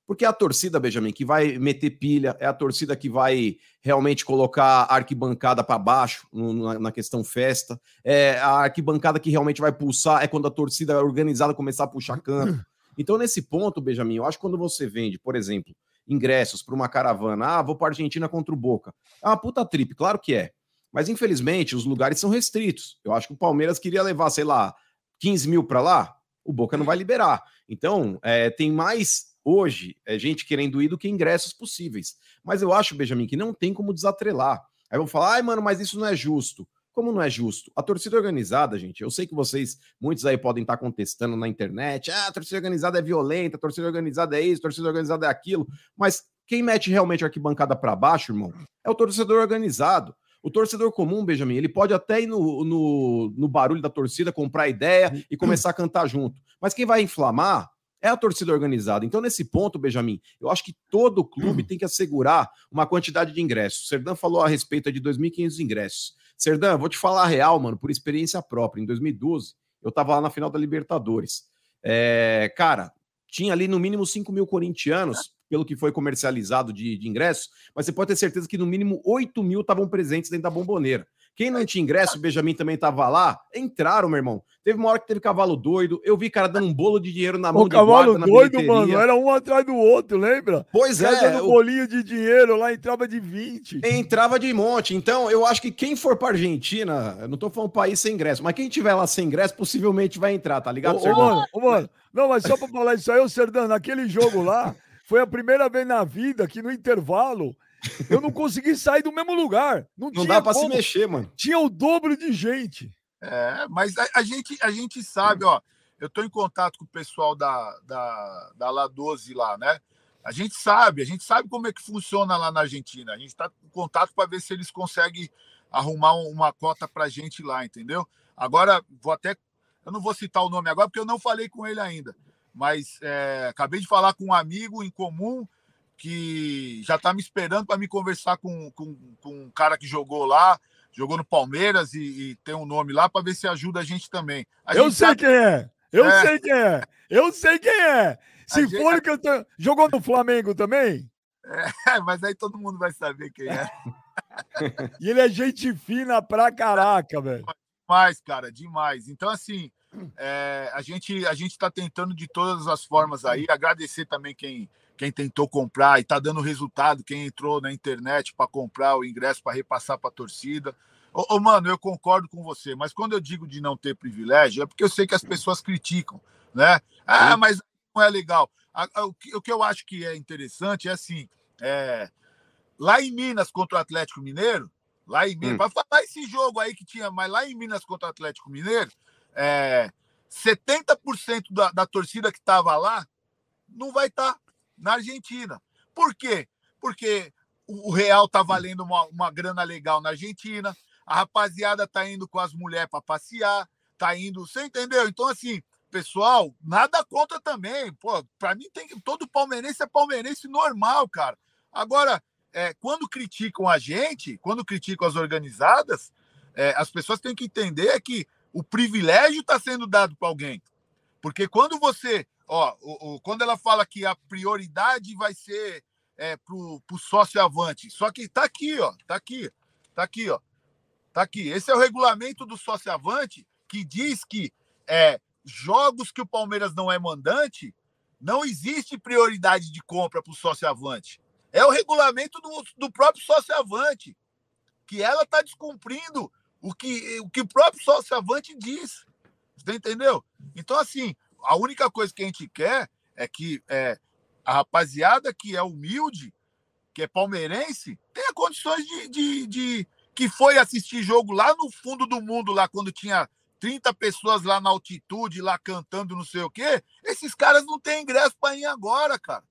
Porque é a torcida, Benjamin, que vai meter pilha, é a torcida que vai realmente colocar arquibancada para baixo no, na, questão festa, é a arquibancada que realmente vai pulsar, é quando a torcida organizada começar a puxar canto. Então, nesse ponto, Benjamin, eu acho que quando você vende, por exemplo, ingressos para uma caravana, ah, vou para Argentina contra o Boca. É uma puta trip, claro que é. Mas, infelizmente, os lugares são restritos. Eu acho que o Palmeiras queria levar, sei lá, 15 mil para lá, o Boca não vai liberar. Então, é, tem mais hoje é, gente querendo ir do que ingressos possíveis. Mas eu acho, Benjamin, que não tem como desatrelar. Aí vão falar, ai, mano, mas isso não é justo. Como não é justo? A torcida organizada, gente, eu sei que vocês, muitos aí podem estar contestando na internet, ah, a torcida organizada é violenta, a torcida organizada é isso, a torcida organizada é aquilo, mas quem mete realmente a arquibancada para baixo, irmão, é o torcedor organizado. O torcedor comum, Benjamin, ele pode até ir no, no, no barulho da torcida, comprar ideia e começar a cantar junto. Mas quem vai inflamar é a torcida organizada. Então, nesse ponto, Benjamin, eu acho que todo clube tem que assegurar uma quantidade de ingressos. O Serdan falou a respeito de 2.500 ingressos. Serdã, vou te falar a real, mano, por experiência própria. Em 2012, eu tava lá na final da Libertadores. É, cara, tinha ali no mínimo 5 mil corintianos, pelo que foi comercializado de, de ingressos, mas você pode ter certeza que no mínimo 8 mil estavam presentes dentro da bomboneira. Quem não tinha ingresso, o Benjamin também tava lá, entraram, meu irmão. Teve uma hora que teve cavalo doido, eu vi cara dando um bolo de dinheiro na mão o cavalo doido, mano, era um atrás do outro, lembra? Pois é. Dando o... bolinho de dinheiro lá, entrava de 20. Entrava de monte. Então, eu acho que quem for pra Argentina, eu não tô falando país sem ingresso, mas quem tiver lá sem ingresso, possivelmente vai entrar, tá ligado, ô, ô, mano, ô, mano, não, mas só pra falar isso aí, o Serdão, naquele jogo lá, foi a primeira vez na vida que no intervalo Eu não consegui sair do mesmo lugar. Não, Não tinha dá pra se mexer, mano. Tinha o dobro de gente. É, mas a, a gente, a gente sabe, ó. Eu estou em contato com o pessoal da, da, da La 12 lá, né? A gente sabe, a gente sabe como é que funciona lá na Argentina. A gente está em contato para ver se eles conseguem arrumar um- uma cota para gente lá, entendeu? Agora, vou até. Eu não vou citar o nome agora, porque eu não falei com ele ainda. Mas é, acabei de falar com um amigo em comum que já está me esperando para me conversar com, com, com um cara que jogou lá, jogou no Palmeiras e, e tem um nome lá para ver se ajuda a gente também. A eu gente sei sabe- quem é. Eu É. sei quem é. Eu sei quem é. Se gente- for que eu tô... Jogou no Flamengo também? É, mas aí todo mundo vai saber quem é. E ele é gente fina pra caraca, velho. Demais, cara, demais. Então, assim, é, a gente a gente está tentando de todas as formas aí. Agradecer também quem, quem tentou comprar e está dando resultado, quem entrou na internet para comprar o ingresso para repassar para a torcida. Ô, ô, mano, eu concordo com você, mas quando eu digo de não ter privilégio, é porque eu sei que as pessoas criticam, né? Ah, mas não é legal. O, que, eu acho que é interessante é assim: é, lá em Minas contra o Atlético Mineiro, lá em Minas, Hum. para falar esse jogo aí que tinha, mas lá em Minas contra o Atlético Mineiro, é, 70% da, da torcida que estava lá não vai estar na Argentina. Por quê? Porque o, real tá valendo uma, uma grana legal na Argentina, a rapaziada tá indo com as mulheres para passear, tá indo, você entendeu? Então, assim, pessoal, nada contra também. Pô, para mim tem que todo palmeirense é palmeirense normal, cara. Agora, é, quando criticam a gente, quando criticam as organizadas, é, as pessoas têm que entender que o privilégio está sendo dado para alguém. Porque quando você, ó, o- o- quando ela fala que a prioridade vai ser é, pro, pro sócio avante, só que tá aqui, ó, tá aqui, tá aqui, ó, tá aqui. Esse é o regulamento do sócio avante que diz que é, jogos que o Palmeiras não é mandante, não existe prioridade de compra para o sócio avante. É o regulamento do, do próprio sócio avante, que ela está descumprindo o que, o que o próprio sócio avante diz. Você entendeu? Então, assim, a única coisa que a gente quer é que é, a rapaziada que é humilde, que é palmeirense, tenha condições de, de, de- que foi assistir jogo lá no fundo do mundo, lá quando tinha 30 pessoas lá na altitude, lá cantando não sei o quê. Esses caras não têm ingresso para ir agora, cara.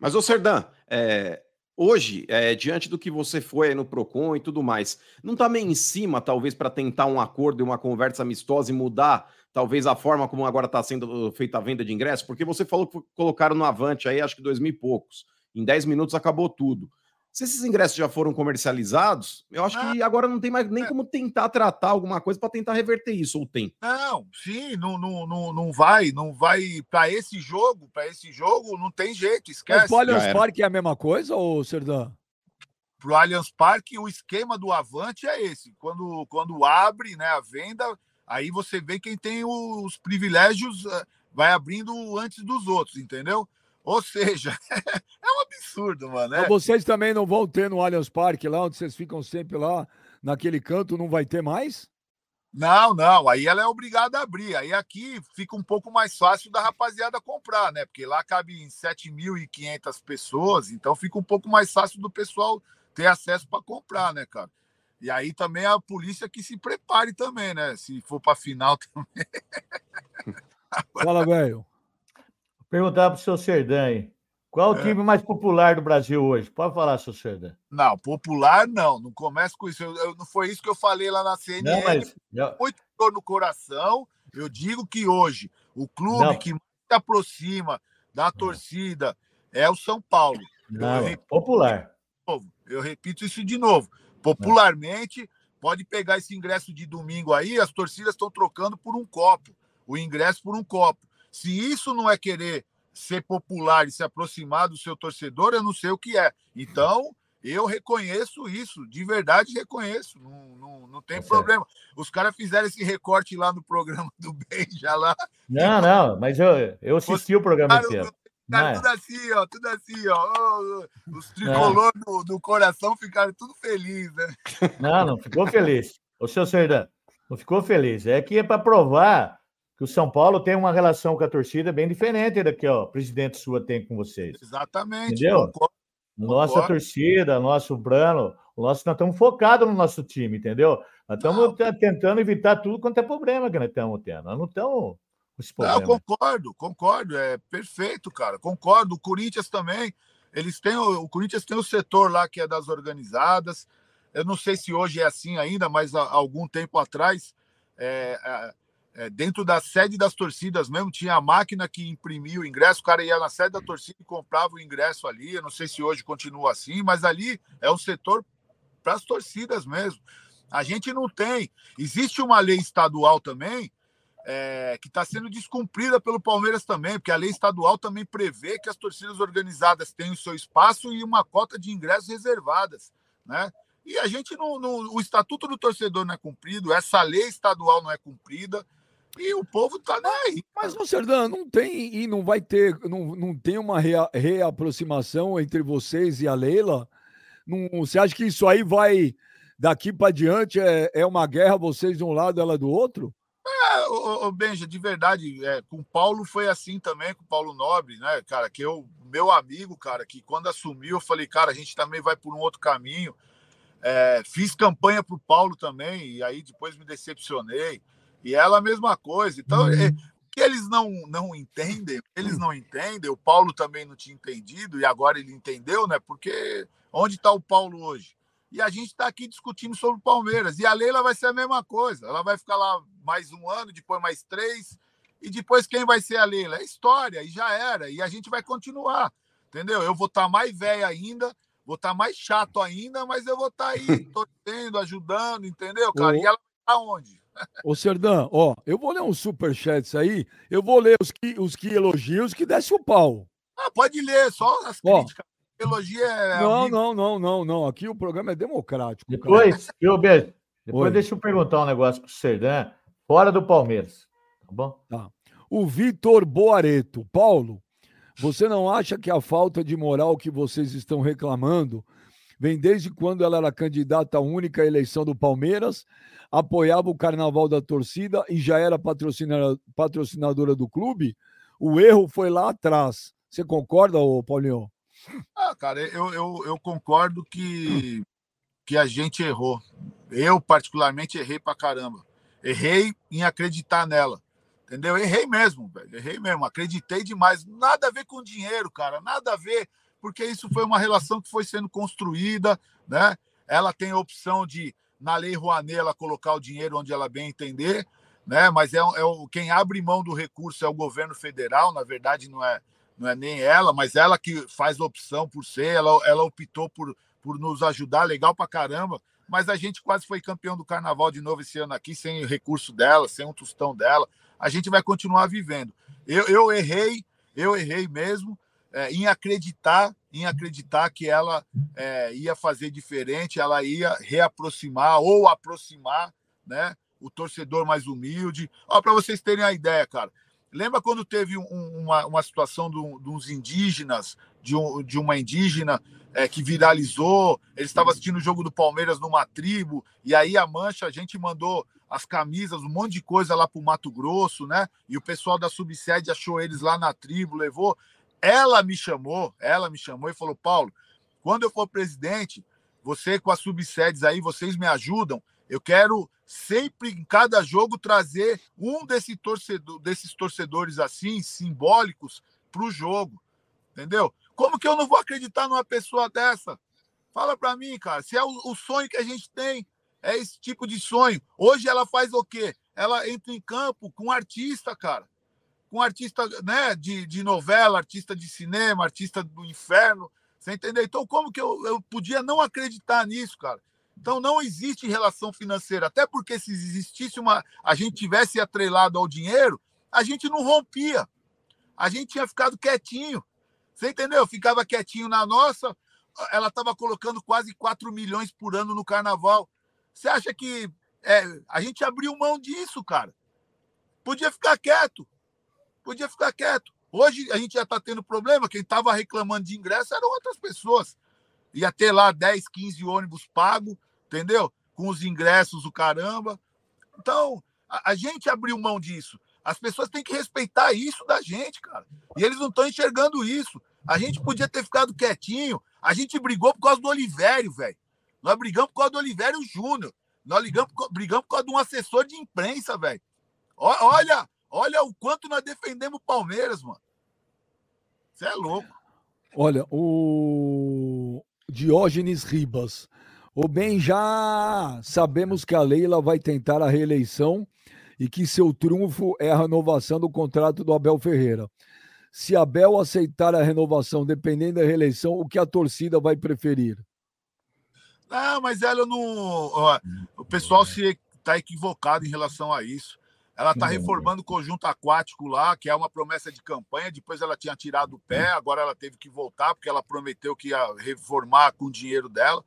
Mas, ô Serdã, é, hoje, é, diante do que você foi no PROCON e tudo mais, não tá meio em cima, talvez, para tentar um acordo e uma conversa amistosa e mudar, talvez, a forma como agora está sendo feita a venda de ingressos? Porque você falou que colocaram no Avante aí, acho que dois mil e poucos. Em 10 minutos acabou tudo. Se esses ingressos já foram comercializados, eu acho que agora não tem mais nem como tentar tratar alguma coisa para tentar reverter isso, ou tem? Não, sim, não, não, não, não vai, não vai para esse jogo, para esse jogo não tem jeito, Mas esquece. pro Allianz já era. Parque é a mesma coisa, ô Serdã? Pro Allianz Parque, o esquema do Avante é esse. Quando, quando abre né, a venda, aí você vê quem tem os privilégios, eh, vai abrindo antes dos outros, entendeu? Ou seja, é um absurdo, mano. é. Vocês também não vão ter no Allianz Parque, lá onde vocês ficam sempre lá, naquele canto, não vai ter mais? Não, não, aí ela é obrigada a abrir. Aí aqui fica um pouco mais fácil da rapaziada comprar, né? Porque lá cabe em 7.500 pessoas, então fica um pouco mais fácil do pessoal ter acesso para comprar, né, cara? E aí também a polícia que se prepare também, né? Se for para final também. Fala, velho. Perguntar para o seu Serdã aí. Qual o É. time mais popular do Brasil hoje? Pode falar, seu Serdã. Não, popular não, não começa com isso. Eu- eu- não foi isso que eu falei lá na CNN. Não, mas. muito dor no coração. Eu digo que hoje o clube Não. que mais se aproxima da torcida é o São Paulo. Não, Eu- popular. novo. Eu repito isso de novo. Popularmente, pode pegar esse ingresso de domingo aí, as torcidas estão trocando por um copo, o ingresso por um copo. Se isso não é querer ser popular e se aproximar do seu torcedor, eu não sei o que é. Então, eu reconheço isso, de verdade reconheço, não, não, não tem certo. problema. Os caras fizeram esse recorte lá no programa do Benja lá, Não, não, mas eu, eu assisti o programa inteiro. Ficaram Não é? tudo assim, ó, tudo assim, ó. Os tricolor do, do coração ficaram tudo felizes, né? Não, não ficou feliz. Ô, seu Serdã, não ficou feliz. É que é para provar que o São Paulo tem uma relação com a torcida bem diferente da que ó, o presidente sua tem com vocês. Exatamente. Entendeu? concordo. Nossa Concordo. torcida, nosso Brano, o nosso, nós estamos focados no nosso time, entendeu? Nós estamos tentando evitar tudo quanto é problema que nós estamos tendo. Nós não estamos esse Não, problema. concordo, concordo. É perfeito, cara. Concordo. O Corinthians também. Eles têm o, o Corinthians tem o setor lá que é das organizadas. Eu não sei se hoje é assim ainda, mas há algum tempo atrás, é, é, dentro da sede das torcidas mesmo, tinha a máquina que imprimia o ingresso. O cara ia na sede da torcida e comprava o ingresso ali. Eu não sei se hoje continua assim, mas ali é um setor para as torcidas mesmo. A gente não tem. Existe uma lei estadual também é, que está sendo descumprida pelo Palmeiras também, porque a lei estadual também prevê que as torcidas organizadas têm o seu espaço e uma cota de ingressos reservadas, né? E a gente não, não- o estatuto do torcedor não é cumprido, essa lei estadual não é cumprida e o povo tá nem aí. Mas, Serdã, não tem e não vai ter, não, não tem uma rea- reaproximação entre vocês e a Leila? Não, você acha que isso aí vai, daqui para diante, é, é uma guerra, vocês de um lado, ela do outro? É, ô, ô, ô, Benja, de verdade, é, com o Paulo foi assim também, com o Paulo Nobre, né, cara, que eu, meu amigo, cara, que quando assumiu, eu falei, cara, a gente também vai por um outro caminho. É, fiz campanha pro Paulo também, e aí depois me decepcionei. E ela a mesma coisa. Então, é, o que eles não, não entendem, eles não entendem, o Paulo também não tinha entendido, e agora ele entendeu, né? Porque onde está o Paulo hoje? E a gente está aqui discutindo sobre o Palmeiras. E a Leila vai ser a mesma coisa. Ela vai ficar lá mais um ano, depois mais três. E depois quem vai ser a Leila? É história, e já era. E a gente vai continuar. Entendeu? Eu vou estar mais velho ainda, vou estar mais chato ainda, mas eu vou estar aí torcendo, ajudando, entendeu, cara? Ô. E ela está onde? Ô Serdã, ó, eu vou ler uns superchats aí, eu vou ler os que, os que elogiam, os que desce o pau. Ah, pode ler, só as Ó. críticas. Elogio é. Não, amigo. não, não, não, não. Aqui o programa é democrático. cara. Depois, viu, Beijo? Depois Oi. deixa eu perguntar um negócio pro Serdã, fora do Palmeiras. Tá bom? O Vitor Boareto. Paulo, você não acha que a falta de moral que vocês estão reclamando vem desde quando ela era candidata à única eleição do Palmeiras, apoiava o carnaval da torcida e já era patrocina- patrocinadora do clube? O erro foi lá atrás. Você concorda, ô Paulinho? Ah, cara, eu, eu, eu concordo que, que a gente errou. Eu, particularmente, errei pra caramba. Errei em acreditar nela. Entendeu? Errei mesmo, velho. Errei mesmo. Acreditei demais. Nada a ver com dinheiro, cara. Nada a ver, porque isso foi uma relação que foi sendo construída, né? Ela tem a opção de, na Lei Rouanet, ela colocar o dinheiro onde ela bem entender, né? Mas é, é quem abre mão do recurso é o governo federal, na verdade, não é, não é nem ela, mas ela que faz opção por ser, ela, ela optou por, por nos ajudar, legal pra caramba. Mas a gente quase foi campeão do carnaval de novo esse ano aqui, sem o recurso dela, sem um tostão dela. A gente vai continuar vivendo. Eu, eu errei, eu errei mesmo é, em acreditar, em acreditar que ela é, ia fazer diferente, ela ia reaproximar ou aproximar, né? O torcedor mais humilde. Ó, para vocês terem a ideia, cara. Lembra quando teve um- uma, uma situação do- uns indígenas, de, um- de uma indígena é, que viralizou? Eles estavam assistindo o jogo do Palmeiras numa tribo, e aí a Mancha, a gente mandou as camisas, um monte de coisa lá para o Mato Grosso, né? E o pessoal da subsede achou eles lá na tribo, levou. Ela me chamou, ela me chamou e falou: Paulo, quando eu for presidente, você com as subsedes aí, vocês me ajudam. Eu quero sempre, em cada jogo, trazer um desse torcedor, desses torcedores assim, simbólicos, para o jogo. Entendeu? Como que eu não vou acreditar numa pessoa dessa? Fala para mim, cara. Se é o, o sonho que a gente tem, é esse tipo de sonho. Hoje ela faz o quê? Ela entra em campo com um artista, cara. Com artista né, de, de novela, artista de cinema, artista do inferno. Você entendeu? Então, como que eu, eu podia não acreditar nisso, cara? Então, não existe relação financeira. Até porque se existisse uma. A gente tivesse atrelado ao dinheiro, a gente não rompia. A gente tinha ficado quietinho. Você entendeu? Ficava quietinho na nossa. Ela estava colocando quase 4 milhões por ano no carnaval. Você acha que é, a gente abriu mão disso, cara? Podia ficar quieto. Podia ficar quieto. Hoje a gente já está tendo problema. Quem estava reclamando de ingresso eram outras pessoas. Ia ter lá 10, 15 ônibus pago, entendeu? Com os ingressos, o caramba. Então, a, a gente abriu mão disso. As pessoas têm que respeitar isso da gente, cara. E eles não estão enxergando isso. A gente podia ter ficado quietinho. A gente brigou por causa do Olivério, velho. Nós brigamos por causa do Olivério Júnior. Nós ligamos, brigamos por causa de um assessor de imprensa, velho. Olha, olha o quanto nós defendemos o Palmeiras, mano. Você é louco. Olha, o Diógenes Ribas. O bem, já sabemos que a Leila vai tentar a reeleição e que seu trunfo é a renovação do contrato do Abel Ferreira. Se Abel aceitar a renovação, dependendo da reeleição, o que a torcida vai preferir? Não, mas ela não. Ó, o pessoal se está equivocado em relação a isso. Ela está reformando o conjunto aquático lá, que é uma promessa de campanha. Depois ela tinha tirado o pé, agora ela teve que voltar, porque ela prometeu que ia reformar com o dinheiro dela.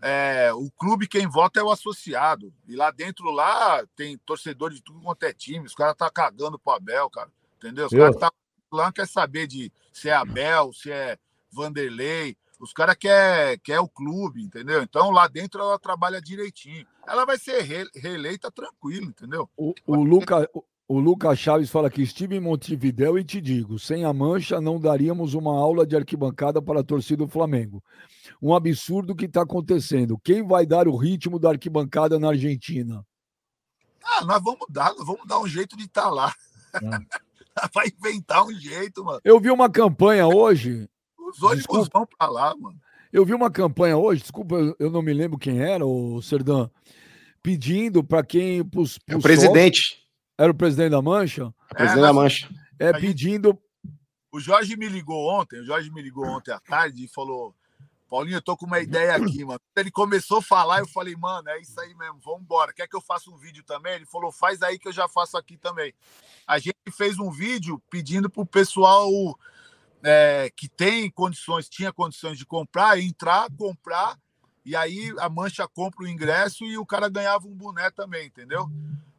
É, o clube, quem vota é o associado. E lá dentro, lá, tem torcedores de tudo quanto é time. Os caras tá cagando pro Abel, cara. Entendeu? Os caras tá lá não quer saber de se é Abel, se é Vanderlei. Os caras quer, quer o clube, entendeu? Então lá dentro ela trabalha direitinho. Ela vai ser re, reeleita tranquilo, entendeu? O, o, Luca, o Lucas Chaves fala que estive em Montevidéu e te digo, sem a mancha não daríamos uma aula de arquibancada para a torcida do Flamengo. Um absurdo que está acontecendo. Quem vai dar o ritmo da arquibancada na Argentina? Ah, nós vamos dar, nós vamos dar um jeito de estar tá lá. É. vai inventar um jeito, mano. Eu vi uma campanha hoje os ônibus desculpa. vão para lá, mano. Eu vi uma campanha hoje, desculpa, eu não me lembro quem era, o Serdã, pedindo para quem. Pros, pros é o presidente. Era o presidente da Mancha? É, presidente é, da Mancha. É pedindo. O Jorge me ligou ontem, o Jorge me ligou ontem à tarde e falou: Paulinho, eu tô com uma ideia aqui, mano. Ele começou a falar, eu falei, mano, é isso aí mesmo, vamos embora. Quer que eu faça um vídeo também? Ele falou, faz aí que eu já faço aqui também. A gente fez um vídeo pedindo pro pessoal é, que tem condições, tinha condições de comprar, entrar, comprar, e aí a mancha compra o ingresso e o cara ganhava um boné também, entendeu?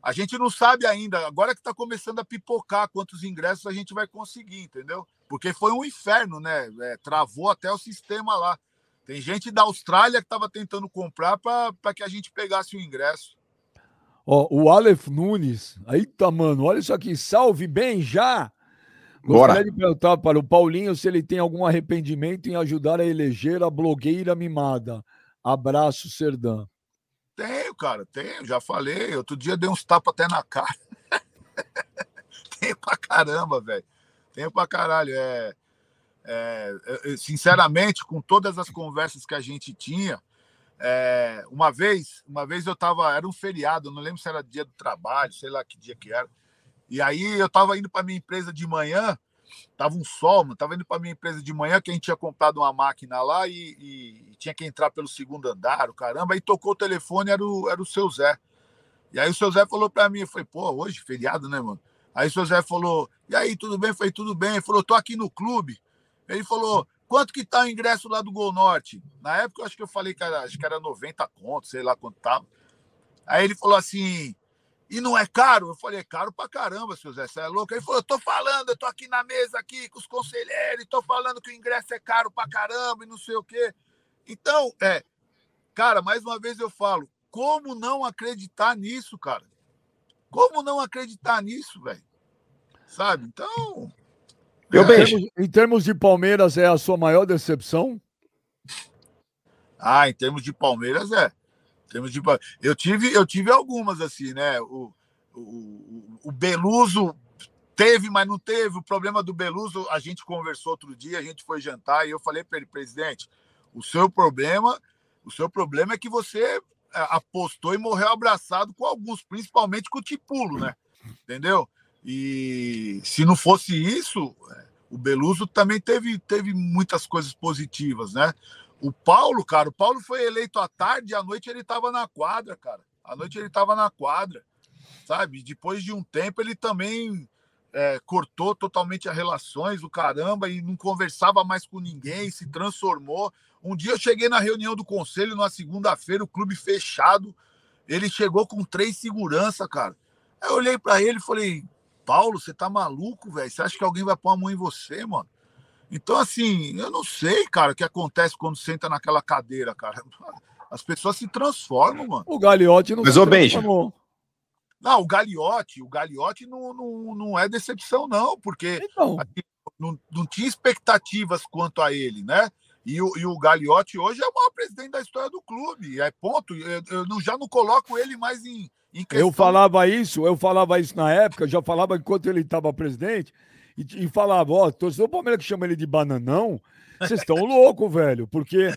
A gente não sabe ainda, agora que está começando a pipocar quantos ingressos a gente vai conseguir, entendeu? Porque foi um inferno, né? É, travou até o sistema lá. Tem gente da Austrália que estava tentando comprar para que a gente pegasse o ingresso. Ó, o Aleph Nunes, aí tá, mano, olha isso aqui, salve bem já! Bora. Gostaria de perguntar para o Paulinho se ele tem algum arrependimento em ajudar a eleger a blogueira mimada. Abraço, Serdã. Tenho, cara, tenho, já falei. Outro dia dei uns tapas até na cara. tenho pra caramba, velho. Tenho pra caralho. É, é, sinceramente, com todas as conversas que a gente tinha, é, uma vez, uma vez eu tava, era um feriado, não lembro se era dia do trabalho, sei lá que dia que era. E aí eu estava indo para minha empresa de manhã, tava um sol, mano, tava indo para minha empresa de manhã que a gente tinha comprado uma máquina lá e, e, tinha que entrar pelo segundo andar, o caramba, aí tocou o telefone, era o, era o seu Zé. E aí o seu Zé falou para mim, falei, pô, hoje feriado, né, mano? Aí o seu Zé falou, e aí, tudo bem? Falei, tudo bem. Ele falou, tô aqui no clube. Ele falou, quanto que tá o ingresso lá do Gol Norte? Na época, eu acho que eu falei que era, acho que era 90 contos, sei lá quanto tava. Aí ele falou assim, e não é caro? Eu falei, é caro pra caramba, seu Zé, você é louco? Ele falou, eu tô falando, eu tô aqui na mesa aqui com os conselheiros, tô falando que o ingresso é caro pra caramba e não sei o quê. Então, é, cara, mais uma vez eu falo, como não acreditar nisso, cara? Como não acreditar nisso, velho? Sabe? Então. Eu é, beijo. Em termos de Palmeiras, é a sua maior decepção? Ah, em termos de Palmeiras, é. Temos de... Eu tive, eu tive algumas assim, né? O, o, o Beluso teve, mas não teve. O problema do Beluso, a gente conversou outro dia, a gente foi jantar e eu falei para ele, presidente, o seu problema, o seu problema é que você é, apostou e morreu abraçado com alguns, principalmente com o Tipulo, né? Entendeu? E se não fosse isso, é, o Beluso também teve, teve muitas coisas positivas, né? O Paulo, cara, o Paulo foi eleito à tarde e à noite ele estava na quadra, cara. À noite ele estava na quadra, sabe? Depois de um tempo ele também é, cortou totalmente as relações, o caramba, e não conversava mais com ninguém, se transformou. Um dia eu cheguei na reunião do conselho, numa segunda-feira, o clube fechado. Ele chegou com três segurança, cara. Eu olhei para ele e falei: Paulo, você tá maluco, velho? Você acha que alguém vai pôr a mão em você, mano? Então, assim, eu não sei, cara, o que acontece quando senta naquela cadeira, cara. As pessoas se transformam, mano. O Gagliotti não Mas, se transformou. Não, o Gagliotti, o Gagliotti não, não, não é decepção, não, porque então. assim, não, não tinha expectativas quanto a ele, né? E o, e o Gagliotti hoje é o maior presidente da história do clube. É ponto. Eu, eu não, já não coloco ele mais em, em questão. Eu falava isso, eu falava isso na época, já falava enquanto ele estava presidente, e, e falava, ó, torcedor do Palmeiras que chama ele de bananão, vocês estão loucos, velho, porque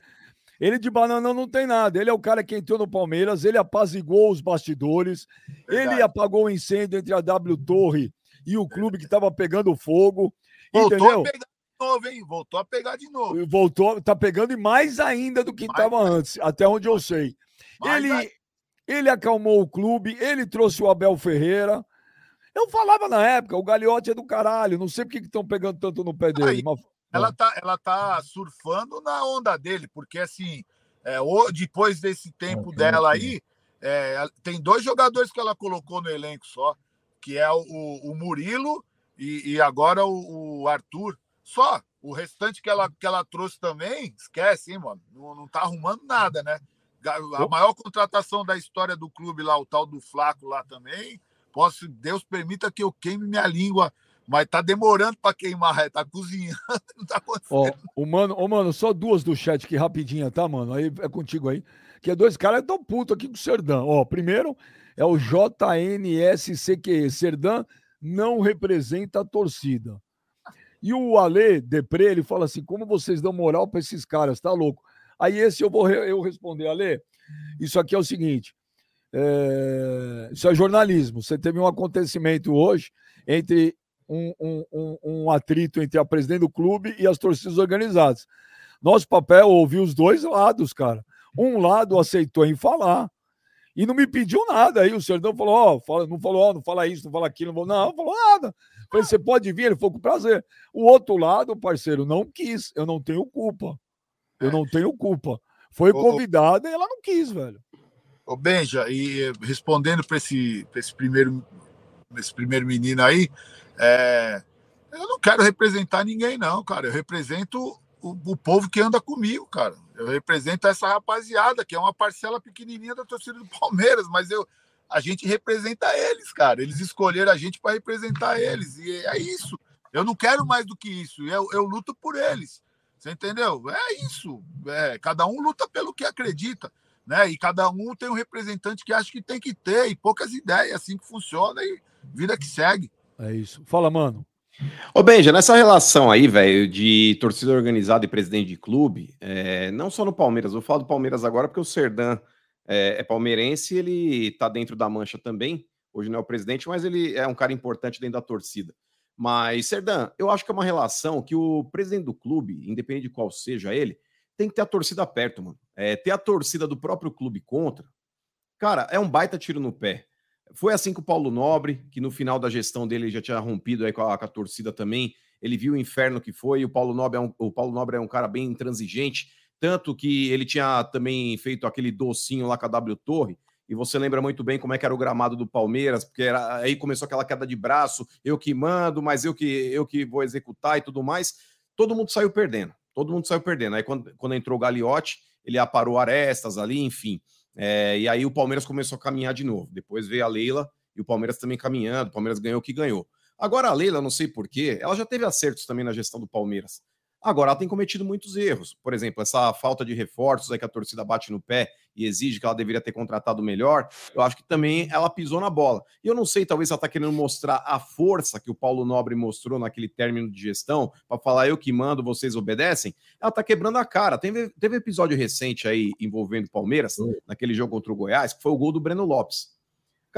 ele de bananão não tem nada. Ele é o cara que entrou no Palmeiras, ele apaziguou os bastidores, Verdade. ele apagou o incêndio entre a W Torre e o clube que estava pegando fogo. Voltou entendeu? a pegar novo, hein? Voltou a pegar de novo. Voltou, tá pegando e mais ainda do que estava antes, até onde eu sei. ele, ele acalmou o clube, ele trouxe o Abel Ferreira. Eu falava na época, o Gagliotti é do caralho, não sei por que estão pegando tanto no pé dele. Aí, mas... ela, tá, ela tá surfando na onda dele, porque assim, é, depois desse tempo dela aí, é, tem dois jogadores que ela colocou no elenco só, que é o, o Murilo e, e agora o, o Arthur. Só. O restante que ela, que ela trouxe também, esquece, hein, mano? Não, não tá arrumando nada, né? A maior contratação da história do clube lá, o tal do Flaco lá também. Posso, Deus permita que eu queime minha língua, mas tá demorando para queimar, tá cozinhando, não tá acontecendo. Ó, o mano, oh, mano, só duas do chat aqui rapidinha, tá, mano? Aí é contigo aí. Que é dois caras tão puto aqui com o Serdão. Ó, primeiro é o JNSCQ. Serdão não representa a torcida. E o Ale Depre, ele fala assim: como vocês dão moral para esses caras? Tá louco. Aí esse eu vou eu responder, Ale. Isso aqui é o seguinte: é, isso é jornalismo. Você teve um acontecimento hoje entre um, um, um, um, atrito entre a presidente do clube e as torcidas organizadas. Nosso papel é ouvir os dois lados, cara. Um lado aceitou em falar e não me pediu nada. Aí o Serdão falou: Ó, oh, fala, não falou, oh, não fala isso, não fala aquilo, não, não, não falou nada. Falei, você pode vir? Ele falou com prazer. O outro lado, parceiro, não quis. Eu não tenho culpa. Eu não tenho culpa. Foi convidada e ela não quis, velho. Ô, Benja, e respondendo para esse, esse, primeiro, esse primeiro menino aí, é, eu não quero representar ninguém, não, cara. Eu represento o, o, povo que anda comigo, cara. Eu represento essa rapaziada, que é uma parcela pequenininha da torcida do Palmeiras, mas eu, a gente representa eles, cara. Eles escolheram a gente para representar eles. E é isso. Eu não quero mais do que isso. Eu, eu luto por eles. Você entendeu? É isso. É, cada um luta pelo que acredita. Né? E cada um tem um representante que acha que tem que ter, e poucas ideias, assim que funciona, e vida que segue. É isso. Fala, mano. Ô, Benja, nessa relação aí, velho, de torcida organizada e presidente de clube, é, não só no Palmeiras, vou falar do Palmeiras agora porque o Serdan é, é palmeirense, ele tá dentro da mancha também. Hoje não é o presidente, mas ele é um cara importante dentro da torcida. Mas, Serdan, eu acho que é uma relação que o presidente do clube, independente de qual seja ele, tem que ter a torcida perto, mano. É, ter a torcida do próprio clube contra, cara, é um baita tiro no pé. Foi assim com o Paulo Nobre, que no final da gestão dele já tinha rompido aí com a, com a torcida também. Ele viu o inferno que foi. O Paulo Nobre é um, o Paulo Nobre é um cara bem intransigente. Tanto que ele tinha também feito aquele docinho lá com a W Torre, e você lembra muito bem como é que era o gramado do Palmeiras, porque era, aí começou aquela queda de braço, eu que mando, mas eu que eu que vou executar e tudo mais. Todo mundo saiu perdendo. Todo mundo saiu perdendo. Aí quando, quando entrou o Gagliotti, ele aparou arestas ali, enfim. É, e aí o Palmeiras começou a caminhar de novo. Depois veio a Leila e o Palmeiras também caminhando. O Palmeiras ganhou o que ganhou. Agora a Leila, não sei porquê, ela já teve acertos também na gestão do Palmeiras. Agora, ela tem cometido muitos erros. Por exemplo, essa falta de reforços aí que a torcida bate no pé e exige que ela deveria ter contratado melhor, eu acho que também ela pisou na bola. E eu não sei, talvez ela está querendo mostrar a força que o Paulo Nobre mostrou naquele término de gestão, para falar eu que mando, vocês obedecem. Ela está quebrando a cara. Teve, teve episódio recente aí envolvendo o Palmeiras, naquele jogo contra o Goiás, que foi o gol do Breno Lopes.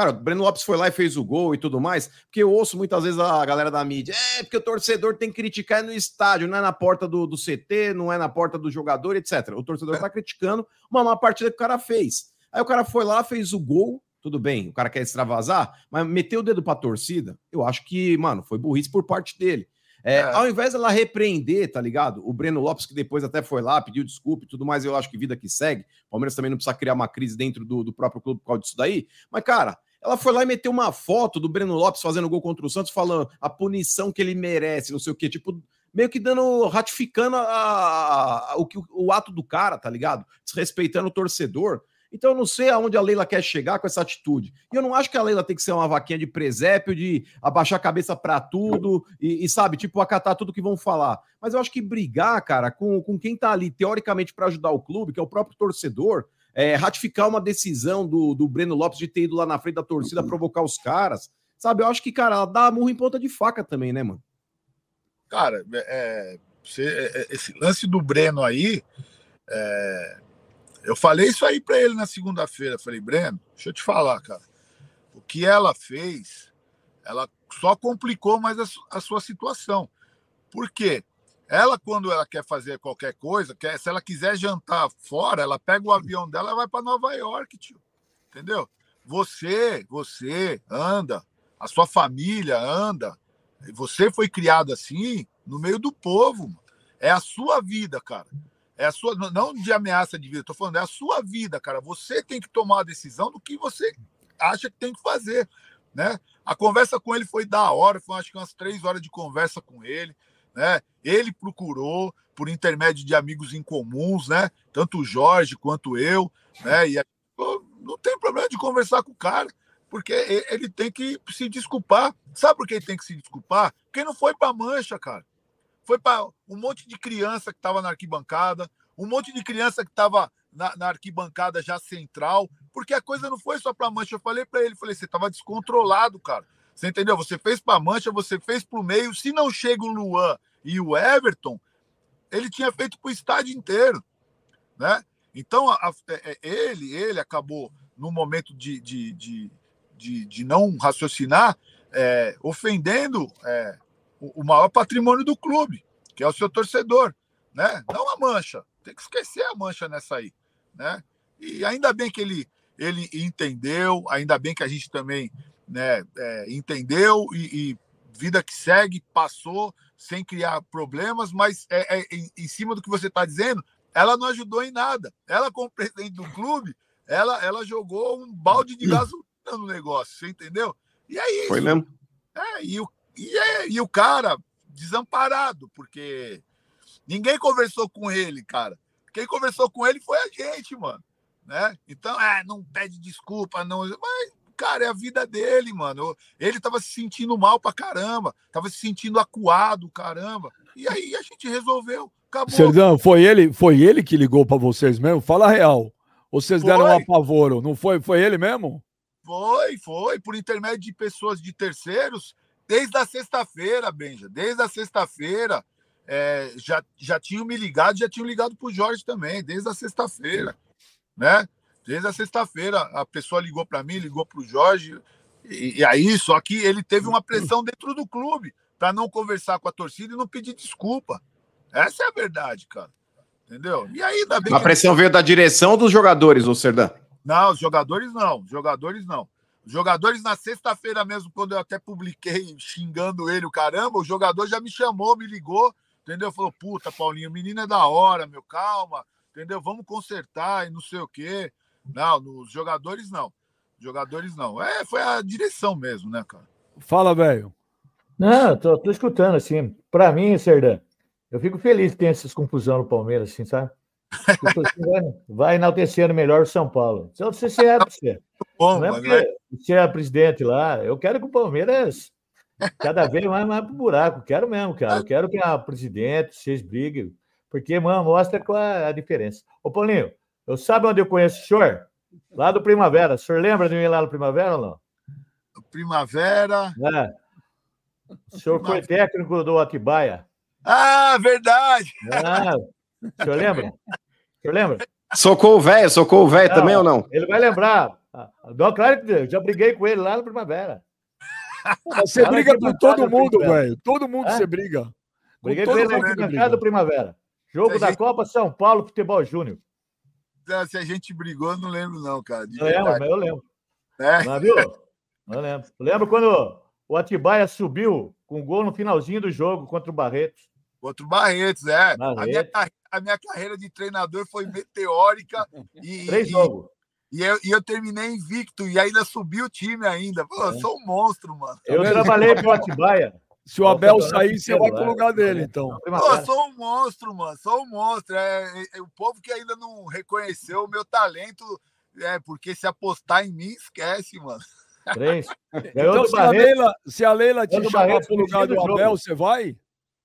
Cara, o Breno Lopes foi lá e fez o gol e tudo mais, porque eu ouço muitas vezes a galera da mídia, é porque o torcedor tem que criticar no estádio, não é na porta do, do CT, não é na porta do jogador, etc. O torcedor tá criticando uma má partida que o cara fez. Aí o cara foi lá, fez o gol, tudo bem, o cara quer extravasar, mas meteu o dedo pra torcida, eu acho que, mano, foi burrice por parte dele. É, é. Ao invés dela repreender, tá ligado? O Breno Lopes, que depois até foi lá, pediu desculpa e tudo mais, eu acho que vida que segue. O Palmeiras também não precisa criar uma crise dentro do, do próprio clube por causa disso daí. Mas, cara, ela foi lá e meteu uma foto do Breno Lopes fazendo gol contra o Santos, falando a punição que ele merece, não sei o quê, tipo, meio que dando, ratificando a, a, a, o, o ato do cara, tá ligado? Desrespeitando o torcedor. Então eu não sei aonde a Leila quer chegar com essa atitude. E eu não acho que a Leila tem que ser uma vaquinha de presépio, de abaixar a cabeça para tudo e, e, sabe, tipo, acatar tudo que vão falar. Mas eu acho que brigar, cara, com, com quem tá ali teoricamente para ajudar o clube, que é o próprio torcedor, é, ratificar uma decisão do, do Breno Lopes de ter ido lá na frente da torcida provocar os caras, sabe? Eu acho que, cara, ela dá murro em ponta de faca também, né, mano? Cara, é, você, é, é, esse lance do Breno aí, é, eu falei isso aí para ele na segunda-feira. Falei, Breno, deixa eu te falar, cara. O que ela fez, ela só complicou mais a, a sua situação. Por quê? Ela, quando ela quer fazer qualquer coisa, quer, se ela quiser jantar fora, ela pega o avião dela e vai para Nova York, tio. Entendeu? Você, você anda, a sua família anda, você foi criado assim, no meio do povo. É a sua vida, cara. É a sua, não de ameaça de vida, tô falando, é a sua vida, cara. Você tem que tomar a decisão do que você acha que tem que fazer, né? A conversa com ele foi da hora, foi acho que umas três horas de conversa com ele, né? Ele procurou por intermédio de amigos em comuns, né? Tanto o Jorge quanto eu, né? E não tem problema de conversar com o cara porque ele tem que se desculpar. Sabe por que ele tem que se desculpar? Porque não foi para mancha, cara. Foi para um monte de criança que estava na arquibancada, um monte de criança que estava na, na, arquibancada já central, porque a coisa não foi só para mancha. Eu falei para ele, falei, você estava descontrolado, cara. Você entendeu? Você fez para mancha, você fez para o meio. Se não chega o Luan e o Everton, ele tinha feito para o estádio inteiro, né? Então a, a, é, é, ele, ele acabou no momento de, de, de de, de não raciocinar, é, ofendendo é, o, o, maior patrimônio do clube, que é o seu torcedor. Né? Não a mancha. Tem que esquecer a mancha nessa aí. Né? E ainda bem que ele, ele entendeu, ainda bem que a gente também né, é, entendeu e, e, vida que segue, passou sem criar problemas, mas é, é em, em, cima do que você está dizendo, ela não ajudou em nada. Ela, como presidente do clube, ela, ela jogou um balde de gasolina no negócio, você entendeu? E é isso. Foi mesmo. É, e, o, e, é, e o cara desamparado, porque ninguém conversou com ele, cara. Quem conversou com ele foi a gente, mano. Né? Então, é, não pede desculpa, não. Mas, cara, é a vida dele, mano. Ele tava se sentindo mal pra caramba, tava se sentindo acuado, caramba. E aí a gente resolveu. Acabou. Serdão, foi ele, foi ele que ligou para vocês mesmo? Fala a real. Ou vocês deram um apavoro? Não foi? Foi ele mesmo? Foi, foi, por intermédio de pessoas de terceiros, desde a sexta-feira, Benja, desde a sexta-feira. É, já, já tinham me ligado, já tinham ligado para o Jorge também, desde a sexta-feira, né? Desde a sexta-feira, a pessoa ligou para mim, ligou para o Jorge, e, e, aí, só que ele teve uma pressão dentro do clube para não conversar com a torcida e não pedir desculpa. Essa é a verdade, cara. Entendeu? E aí, ainda bem A pressão veio da direção dos jogadores, ô Serdã? Não, os jogadores não. Os jogadores não. Os jogadores, na sexta-feira mesmo, quando eu até publiquei xingando ele, o caramba, o jogador já me chamou, me ligou, entendeu? Falou, puta, Paulinho, o menino é da hora, meu, calma, entendeu? Vamos consertar e não sei o quê. Não, nos jogadores não. Jogadores não. É, foi a direção mesmo, né, cara? Fala, velho. Não, tô, tô escutando, assim. Para mim, Serdã, eu fico feliz que tem essas confusão no Palmeiras, assim, sabe? vai, vai enaltecendo melhor o São Paulo. Então, se você é, você. Bom, não é porque você é presidente lá. Eu quero que o Palmeiras cada vez mais, mais pro buraco. Quero mesmo, cara. Eu quero que a presidente, vocês briguem, porque, mano, mostra qual é a diferença. Ô, Paulinho, eu sabe onde eu conheço o senhor? Lá do Primavera. O senhor lembra de mim lá no Primavera ou não? Primavera. É. O senhor Primavera. foi técnico do Atibaia. Ah, verdade! Ah, o senhor lembra? O senhor lembra? Socorro velho, socorro velho também ou não? Ele vai lembrar. Não, claro que eu já briguei com ele lá no Primavera. Você briga com todo mundo, velho. Todo mundo é? você briga. Briguei com, com ele na do Primavera. Jogo da gente... Copa São Paulo Futebol Júnior. Se a gente brigou, não lembro, não, cara. Eu lembro, mas eu lembro. É? Mas, viu? Eu lembro. Eu lembro quando o Atibaia subiu com gol no finalzinho do jogo contra o Barretos. Contra o Barretos, é. Barretos. A, minha, a minha carreira de treinador foi meteórica. E, Três jogos. E eu, e eu terminei invicto e ainda subi o time ainda. Pô, eu é. sou um monstro, mano. Eu trabalhei pro Atibaia. Se o Abel sair, você vai pro lugar dele, então. Pô, eu sou um monstro, mano. Sou um monstro. É, é, é, o povo que ainda não reconheceu o meu talento É, porque se apostar em mim, esquece, mano. Três. Então, se a, Barreto. Leila, se a Leila te chamar Barreto pro lugar do do jogo. Abel, você vai?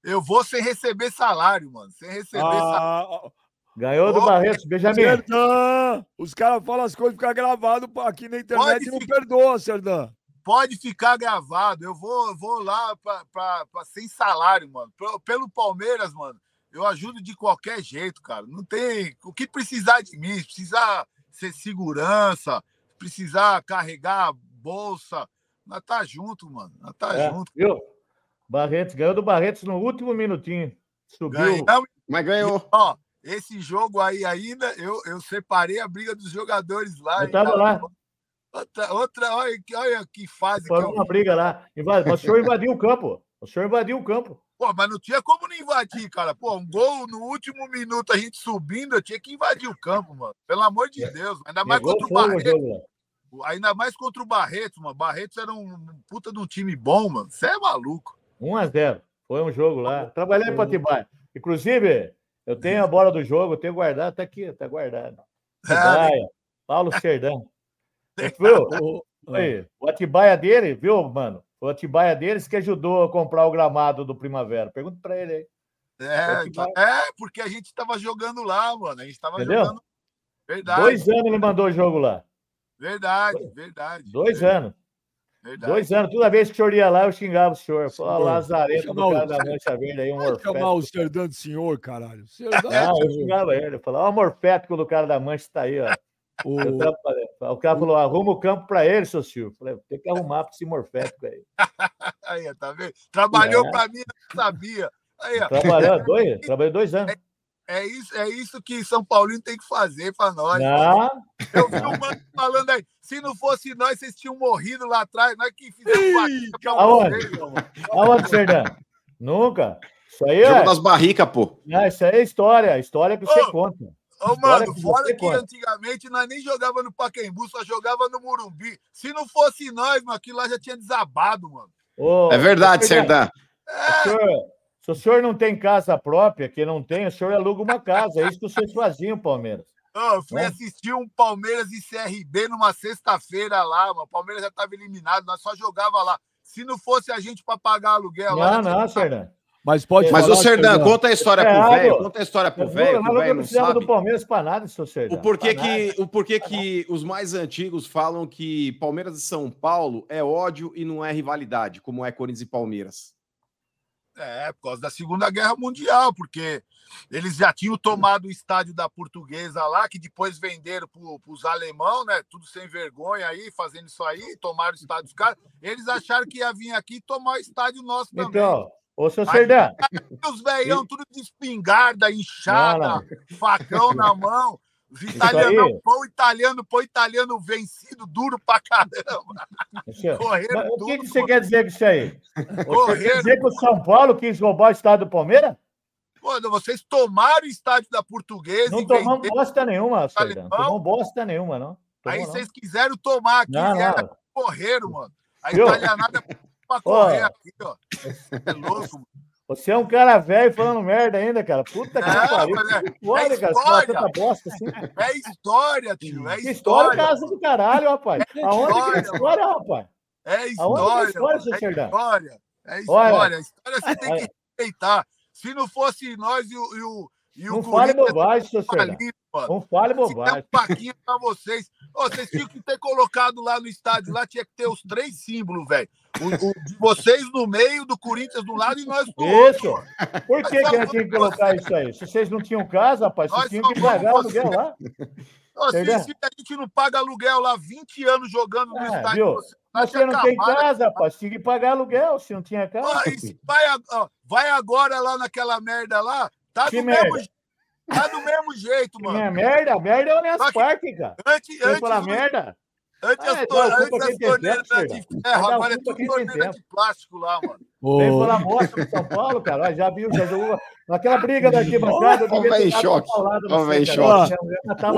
Eu vou sem receber salário, mano. Sem receber salário. Ah, Ganhou do Ô, Barretos. Benjamin. Serdã! Os caras falam as coisas, fica gravado aqui na internet Pode e não ficar. perdoa, Serdã. Pode ficar gravado. Eu vou, eu vou lá pra, pra, pra- sem salário, mano. Pelo, pelo Palmeiras, mano, eu ajudo de qualquer jeito, cara. Não tem. O que precisar de mim, se precisar ser segurança, se precisar carregar bolsa. Nós tá junto, mano. Nós tá É, junto. viu? Barretos. Ganhou do Barretos no último minutinho. Subiu. Ganhamos. Mas ganhou. Ó, esse jogo aí ainda, eu, eu separei a briga dos jogadores lá. Eu tava lá. Outra, outra olha, que- olha que fase que Foi eu uma briga lá. Mas o senhor invadiu o campo. O senhor invadiu o campo. Pô, mas não tinha como não invadir, cara. Pô, um gol no último minuto, a gente subindo, eu tinha que invadir o campo, mano. Pelo amor de Deus. Ainda mais Pegou contra o Barreto. Ainda mais contra o Barretos, mano. Barretos era um puta de um time bom, mano. Você é maluco. 1 a 0 Foi um jogo lá. Trabalhei para Atibaia. Inclusive, eu tenho a bola do jogo, eu tenho guardado, tá aqui, tá guardado. É, Atibaia, Paulo Serdão. Viu? Foi. O Atibaia dele, viu, mano? O Atibaia deles que ajudou a comprar o gramado do Primavera. Pergunta para ele aí. é, é, porque a gente tava jogando lá, mano. A gente tava Entendeu? jogando. Verdade, Dois anos ele mandou o jogo lá. verdade, verdade. Dois anos. Verdade. Dois anos. Toda vez que o senhor ia lá, eu xingava o senhor. Senhor, Lazarento chama do o- cara da Mancha Verde aí, um Vai chamar morfético. o Serdã de senhor, caralho. Serdã, Não, eu xingava ele. Eu falava, ó, o morfético do cara da Mancha tá aí, ó. O. O cara falou, arruma o campo para ele, seu Silvio. Falei, tem que arrumar para esse morfético aí. Aí, tá vendo? Trabalhou É. pra mim, eu não sabia. Aí, Trabalhou dois, trabalhei dois anos. é isso, é isso que São Paulino tem que fazer pra nós. Não, Eu vi o mano falando aí, se não fosse nós, vocês tinham morrido lá atrás, nós que fizemos Ih, aonde? aonde, Serdã? Nunca. Isso aí Jogo é, das barricas, pô. não, isso aí é história, história que você conta. Ô, mano, que fora que antigamente nós nem jogava no Pacaembu, só jogava no Morumbi. Se não fosse nós, mano, aquilo lá já tinha desabado, mano. Ô, É verdade, Serdã, o senhor- se o senhor não tem casa própria, que não tem, o senhor aluga uma casa. É isso que vocês faziam, Palmeiras. Ô, eu fui É. assistir um Palmeiras e CRB numa sexta-feira lá, mano. O Palmeiras já estava eliminado, nós só jogava lá. Se não fosse a gente para pagar aluguel lá. Não, já não, Serdã. Mas pode Mas falar, o Serdã. conta a história É pro velho. Conta a história pro velho, não velho não precisamos do. Palmeiras para nada, seu Serdã. O porquê, que, o porquê que os mais antigos falam que Palmeiras e São Paulo é ódio e não é rivalidade, como é Corinthians e Palmeiras. É, por causa da Segunda Guerra Mundial, porque eles já tinham tomado o estádio da Portuguesa lá, que depois venderam para os alemão, né? Tudo sem vergonha aí, fazendo isso aí, tomaram o estádio dos caras. Eles acharam que ia vir aqui tomar o estádio nosso também. Então, ô, seu Aí- Serdã, os velhão, tudo de espingarda, inchada, Não, facão na mão. Os aí- italianos, pão italiano, pão italiano vencido, duro pra caramba. Seu- Correram o que, que você quer dizer com isso aí? Você quer dizer que o São Paulo quis roubar o estado do Palmeiras? Pô, vocês tomaram o estádio da Portuguesa Não tomamos venderam. bosta nenhuma, Serdã. Não tomamos bosta nenhuma, não. Aí Tomou, não. vocês quiseram tomar aqui, Não, não. correram, mano. A italianada pra correr aqui, ó. É louco, mano. Você é um cara velho falando merda ainda, cara. Puta que Não, pariu. é- Olha, é cara, você história. tanta bosta assim. É história, tio. É história, história. casa do caralho, rapaz. Aonde que é história, história, rapaz? É Aonde que é história. história, seu É história. É Olha. história. A história você tem Olha. que respeitar. Se não fosse nós e o, e o, e o Não fale bobagem, seu Serdão. Mano. Não fale Se bobagem. um paquinho pra vocês. Ô, vocês tinham que ter colocado lá no estádio, lá tinha que ter os três símbolos, velho. Vocês no meio, do Corinthians do lado e nós do Isso. outro. mano. Por que, que nós tínhamos que colocar isso aí? Se vocês não tinham casa, rapaz, vocês tinham que pagar o aluguel lá. Ô, se, se a gente não paga aluguel lá 20 anos jogando no Ah, estádio, viu? você, Mas você não tem casa, rapaz, tinha que pagar aluguel. Se não tinha casa. Ó, se vai, ó, vai agora lá naquela merda lá, tá Que do mesmo jeito. Tá do mesmo jeito, mano. Minha merda, merda é o Allianz Parque, cara. Antes, Você antes, falar do- merda? antes, Ah, as, é, tor- culpa antes as torneiras Dá o agora é tudo torneira de plástico lá, mano. Vem falar bosta do São Paulo, cara. Ó, Já viu, já jogou. Naquela briga da arquibancada, velho ter em choque. velho em Serdão. choque.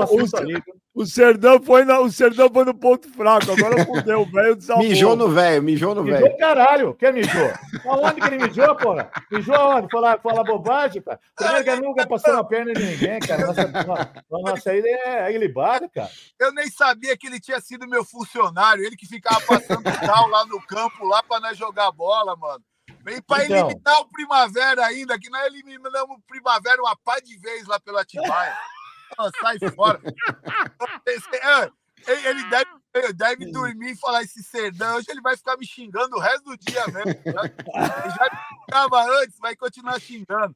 O- viu? O Serdão foi, na, o Serdão foi no ponto fraco, agora fudeu, o velho desabou. Mijou no velho, mijou no velho. Mijou caralho. Quem mijou? Aonde que ele mijou, porra? Mijou aonde? Falar, falar bobagem, cara? Primeiro que ele nunca passou na perna de ninguém, cara. Nossa, nossa, nossa aí é ilibada, cara. Eu nem sabia que ele tinha sido meu funcionário, ele que ficava passando tal lá no campo, lá pra nós jogar bola, mano. Vem pra Então. eliminar o Primavera ainda, que nós eliminamos o Primavera uma pá de vez lá pela Atibaia. Ah, sai fora. É, Ele deve, ele deve dormir e falar esse serdão. Hoje ele vai ficar me xingando o resto do dia mesmo. Ele já me xingava antes, vai continuar xingando.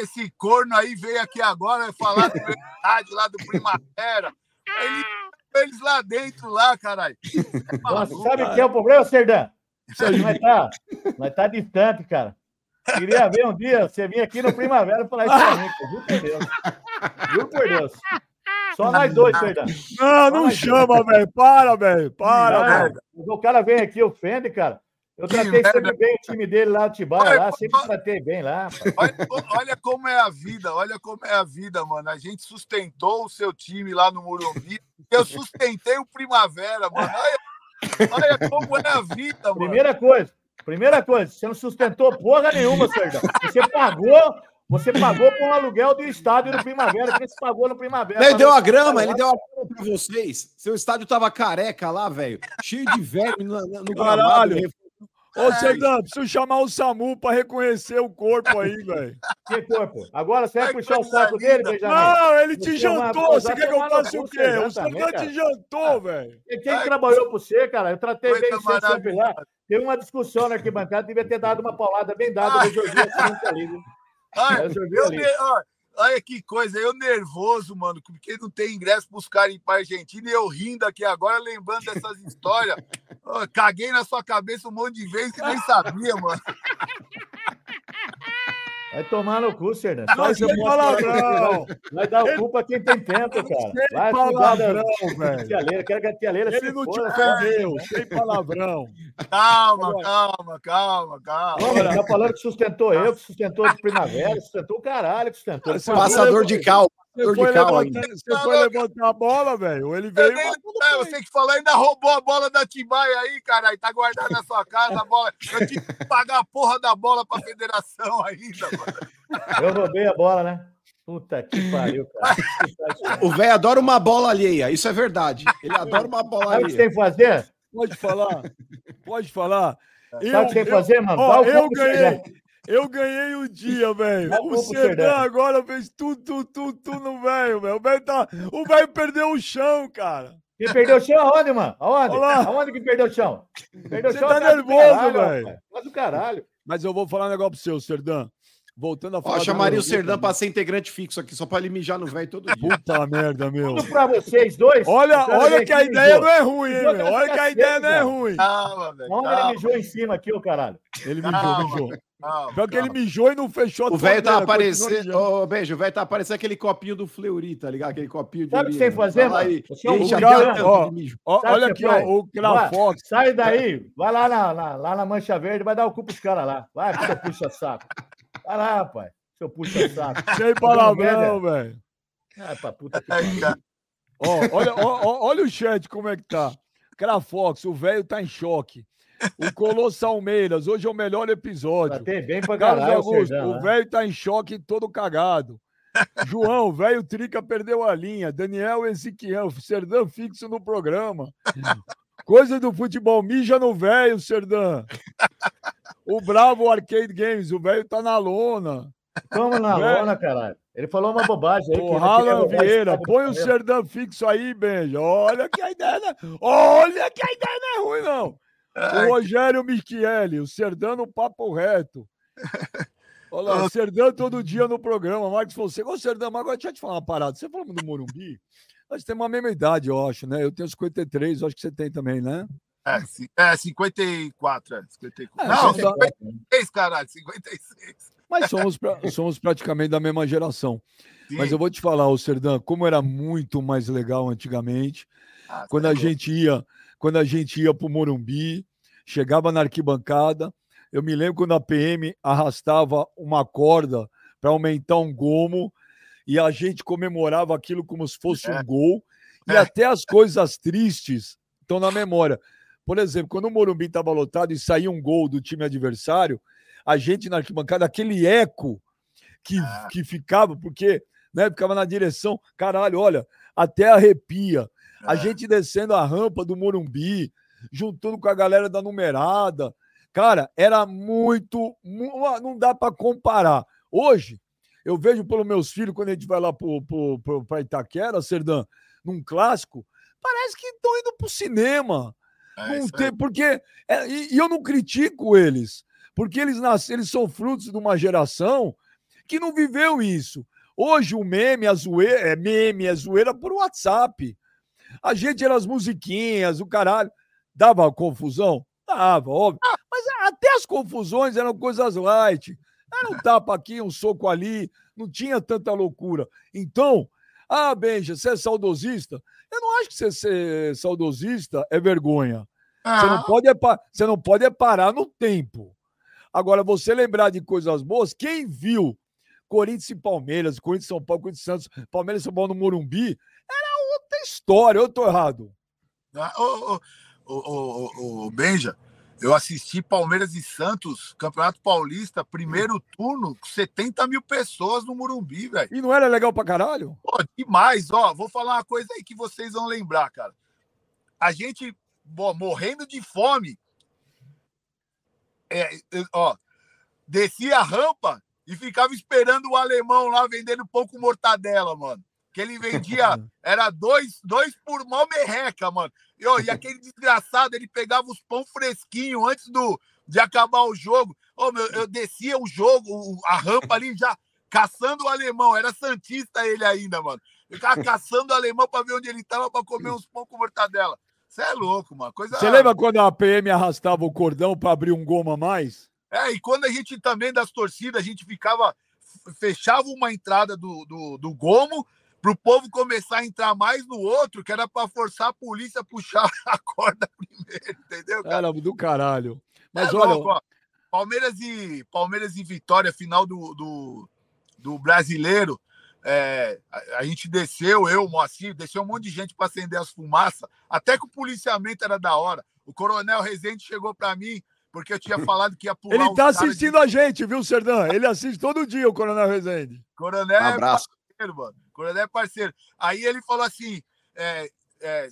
Esse corno aí veio aqui agora falar do verdade lá do Primavera. Ele, eles lá dentro, lá, caralho. É sabe o que é o problema, Serdã? Nós tá, nós tá distante, cara. Queria ver um dia você vir aqui no Primavera e falar isso pra mim. Juro por Deus. Juro por Deus. Só nós dois, Serdã. Não, não chama, velho. Para, velho. Para, velho. O cara vem aqui, ofende, cara. Eu Que tratei sempre bem o time dele lá, o Tibaia, lá, sempre tratei bem lá. Olha, olha como é a vida, olha como é a vida, mano. A gente sustentou o seu time lá no Morumbi. Eu sustentei o Primavera, mano. Olha, olha como é a vida, mano. Primeira coisa, primeira coisa, você não sustentou porra nenhuma, Serdão. Você pagou, você pagou por um aluguel do estádio do Primavera, que você pagou no Primavera. Ele deu a grama, ele deu a grama pra vocês. Seu estádio tava careca lá, velho. Cheio de verme no, no Caralho. gramado. Ô, Serdão, preciso chamar o SAMU pra reconhecer o corpo aí, velho. Que corpo? Agora você vai Ai, puxar o saco dele. Benjamin? Não, ele te jantou. Você quer que eu faça o quê? O também, te jantou, velho. E Quem Ai, trabalhou por você, cara? Eu tratei Coisa bem você sempre lá. Teve uma discussão na arquibancada, devia ter dado uma paulada bem dada, Ai. ali. viu? Olha, Resolvia eu ó, olha que coisa, eu nervoso, mano, porque não tem ingresso pros caras ir pra Argentina e eu rindo aqui agora, lembrando dessas histórias. Ó, caguei na sua cabeça um monte de vezes que nem sabia, mano. Vai tomar no cu, Serdão. Não, sem palavrão. Vai dar o cu pra quem tem tempo, cara. Sem Vai palavrão, velho. tia. Quero que a tia Leila Ele se não te foda. ofendeu, sem palavrão. Calma, calma, calma, calma. Não, ele tá falando que sustentou eu, que sustentou de primavera, sustentou o caralho, que sustentou. Passador de cal. Você foi, levantar, você foi levantar a bola, velho. Ou ele Eu veio. nem- é, você que falou, ainda roubou a bola da Timbaia aí, caralho. Tá guardada na sua casa a bola. Eu tive que pagar a porra da bola pra federação ainda, mano. Eu roubei a bola, né? Puta que pariu, cara. O velho adora uma bola alheia, isso é verdade. Ele adora uma bola Sabe o que você alheia. tem que fazer? Pode falar. Pode falar. Sabe o que você tem que fazer, mano? Ó, eu ganhei. Eu ganhei o dia, velho. Dá O Serdão. agora fez tudo, tudo, tudo, tudo no velho, velho. O velho tá... o velho perdeu o chão, cara. Quem perdeu o chão aonde, mano? Aonde? Olha lá. Aonde que perdeu o chão? Perdeu o Você chão tá é nervoso, velho. Casa do caralho. Mas eu vou falar um negócio pro seu, Serdão. Voltando a falar. Ó, do chamaria o também. pra ser integrante fixo aqui, só pra ele mijar no velho todo dia. Puta merda, meu. Tudo pra vocês dois. Olha, eu olha que a ideia mijou. não é ruim, hein, meu? Olha que a ideia não é ruim. Calma, velho. Onde ele Calma, mijou em cima aqui, ô caralho? Ele mijou, Calma. mijou. Calma, Pior que ele mijou e não fechou a O velho tá aparecendo. Ô, beijo, o velho tá aparecendo aquele copinho do Fleury, tá ligado? Aquele copinho de. Sabe o que você tem que fazer, mano? Você é um enche cara, tampa ó. Ó, olha aqui, ó, o Crafox. Sai daí, vai lá na, na- lá na Mancha Verde, vai dar o cu pros caras lá. Vai, seu puxa-saco. Vai lá, rapaz. Seu puxa-saco. Sem palavrão, velho. Ah, pra puta que Ai, cara. Ó, olha, ó, olha o chat como é que tá. Crafox, o velho tá em choque. O Colosso Almeiras, hoje é o melhor episódio. Tratei bem pra Carlos caralho, Augusto, o né? velho tá em choque todo cagado. João, o velho Trica perdeu a linha. Daniel Ezequiel, Serdão fixo no programa. Coisa do futebol, mija no velho, Serdão. O Bravo Arcade Games, o velho tá na lona. Como na Velho. lona, caralho. Ele falou uma bobagem aí. O Alan Vieira, põe o. Serdão fixo aí, Benja. Olha que a ideia não é... Olha que a ideia não é ruim, não. O Rogério Michele, o Serdão no papo reto. Olha lá, o Serdão todo dia no programa. Marcos Fonseca. Ô, Serdão, mas agora deixa eu te falar uma parada. Você falando do Morumbi, nós temos a mesma idade, eu acho, né? Eu tenho 53, eu acho que você tem também, né? É, é, 54. É, 54. É, não, então 56, caralho, 56. Mas somos, pra- somos praticamente da mesma geração. Sim. Mas eu vou te falar, ô Serdão, como era muito mais legal antigamente. Ah, quando é a gente ia, quando a gente ia para o Morumbi, chegava na arquibancada, eu me lembro quando a PM arrastava uma corda para aumentar um gomo e a gente comemorava aquilo como se fosse É. um gol E até as coisas tristes estão na memória. Por exemplo, quando o Morumbi estava lotado e saía um gol do time adversário, a gente na arquibancada, aquele eco que, Ah. que ficava, porque né, ficava na direção, caralho, olha, até arrepia. A Ah. gente descendo a rampa do Morumbi, juntando com a galera da numerada. Cara, era muito. mu- Não dá para comparar. Hoje, eu vejo pelos meus filhos, quando a gente vai lá para Itaquera, Serdã, num clássico, parece que estão indo pro cinema. É Não tem, porque. é, e, e eu não critico eles, porque eles nasceram, eles são frutos de uma geração que não viveu isso. Hoje o meme, a zoeira, é meme, é zoeira por WhatsApp. A gente era as musiquinhas, o caralho. Dava confusão? Dava, óbvio. Mas até as confusões eram coisas light. Era um tapa aqui, um soco ali, não tinha tanta loucura. Então, ah, Benja, você é saudosista? Eu não acho que você ser saudosista é vergonha. Você não Ah, pode é, você não pode é parar no tempo. Agora, você lembrar de coisas boas, quem viu Corinthians e Palmeiras, Corinthians e São Paulo, Corinthians e Santos, Palmeiras e São Paulo no Morumbi, era outra história. Eu tô errado. ah, Ô, ô, ô, Benja, eu assisti Palmeiras e Santos, Campeonato Paulista, primeiro turno, com 70 mil pessoas no Morumbi, velho. E não era legal pra caralho? Pô, demais, ó. Vou falar uma coisa aí que vocês vão lembrar, cara. A gente bo- morrendo de fome. É, é, ó, descia a rampa e ficava esperando o alemão lá vendendo pão com mortadela, mano. Que ele vendia, era dois, dois por mó merreca, mano. E, ó, e aquele desgraçado, ele pegava os pão fresquinho antes do, de acabar o jogo. Ô, meu, eu descia o jogo, a rampa ali já caçando o alemão. Era Santista ele ainda, mano. Eu ficava caçando o alemão pra ver onde ele tava pra comer uns pão com mortadela. Você é louco, mano. Coisa... Você lembra quando a PM arrastava o cordão pra abrir um goma a mais? É, e quando a gente também das torcidas, a gente ficava, fechava uma entrada do, do, do gomo pro povo começar a entrar mais no outro, que era para forçar a polícia a puxar a corda primeiro, entendeu, cara? Era do caralho. Mas É olha, louco, ó. Palmeiras e Palmeiras e Vitória, final do, do, do brasileiro. é, a, a gente desceu, eu, o Moacir, desceu um monte de gente para acender as fumaças. Até que o policiamento era da hora. O coronel Rezende chegou para mim, porque eu tinha falado que ia pular. ele tá caras de- assistindo a gente, viu, Serdã? Ele assiste todo dia o Coronel Rezende. Coronel é Abraço. Parceiro, mano. Coronel é parceiro. Aí ele falou assim: é, é,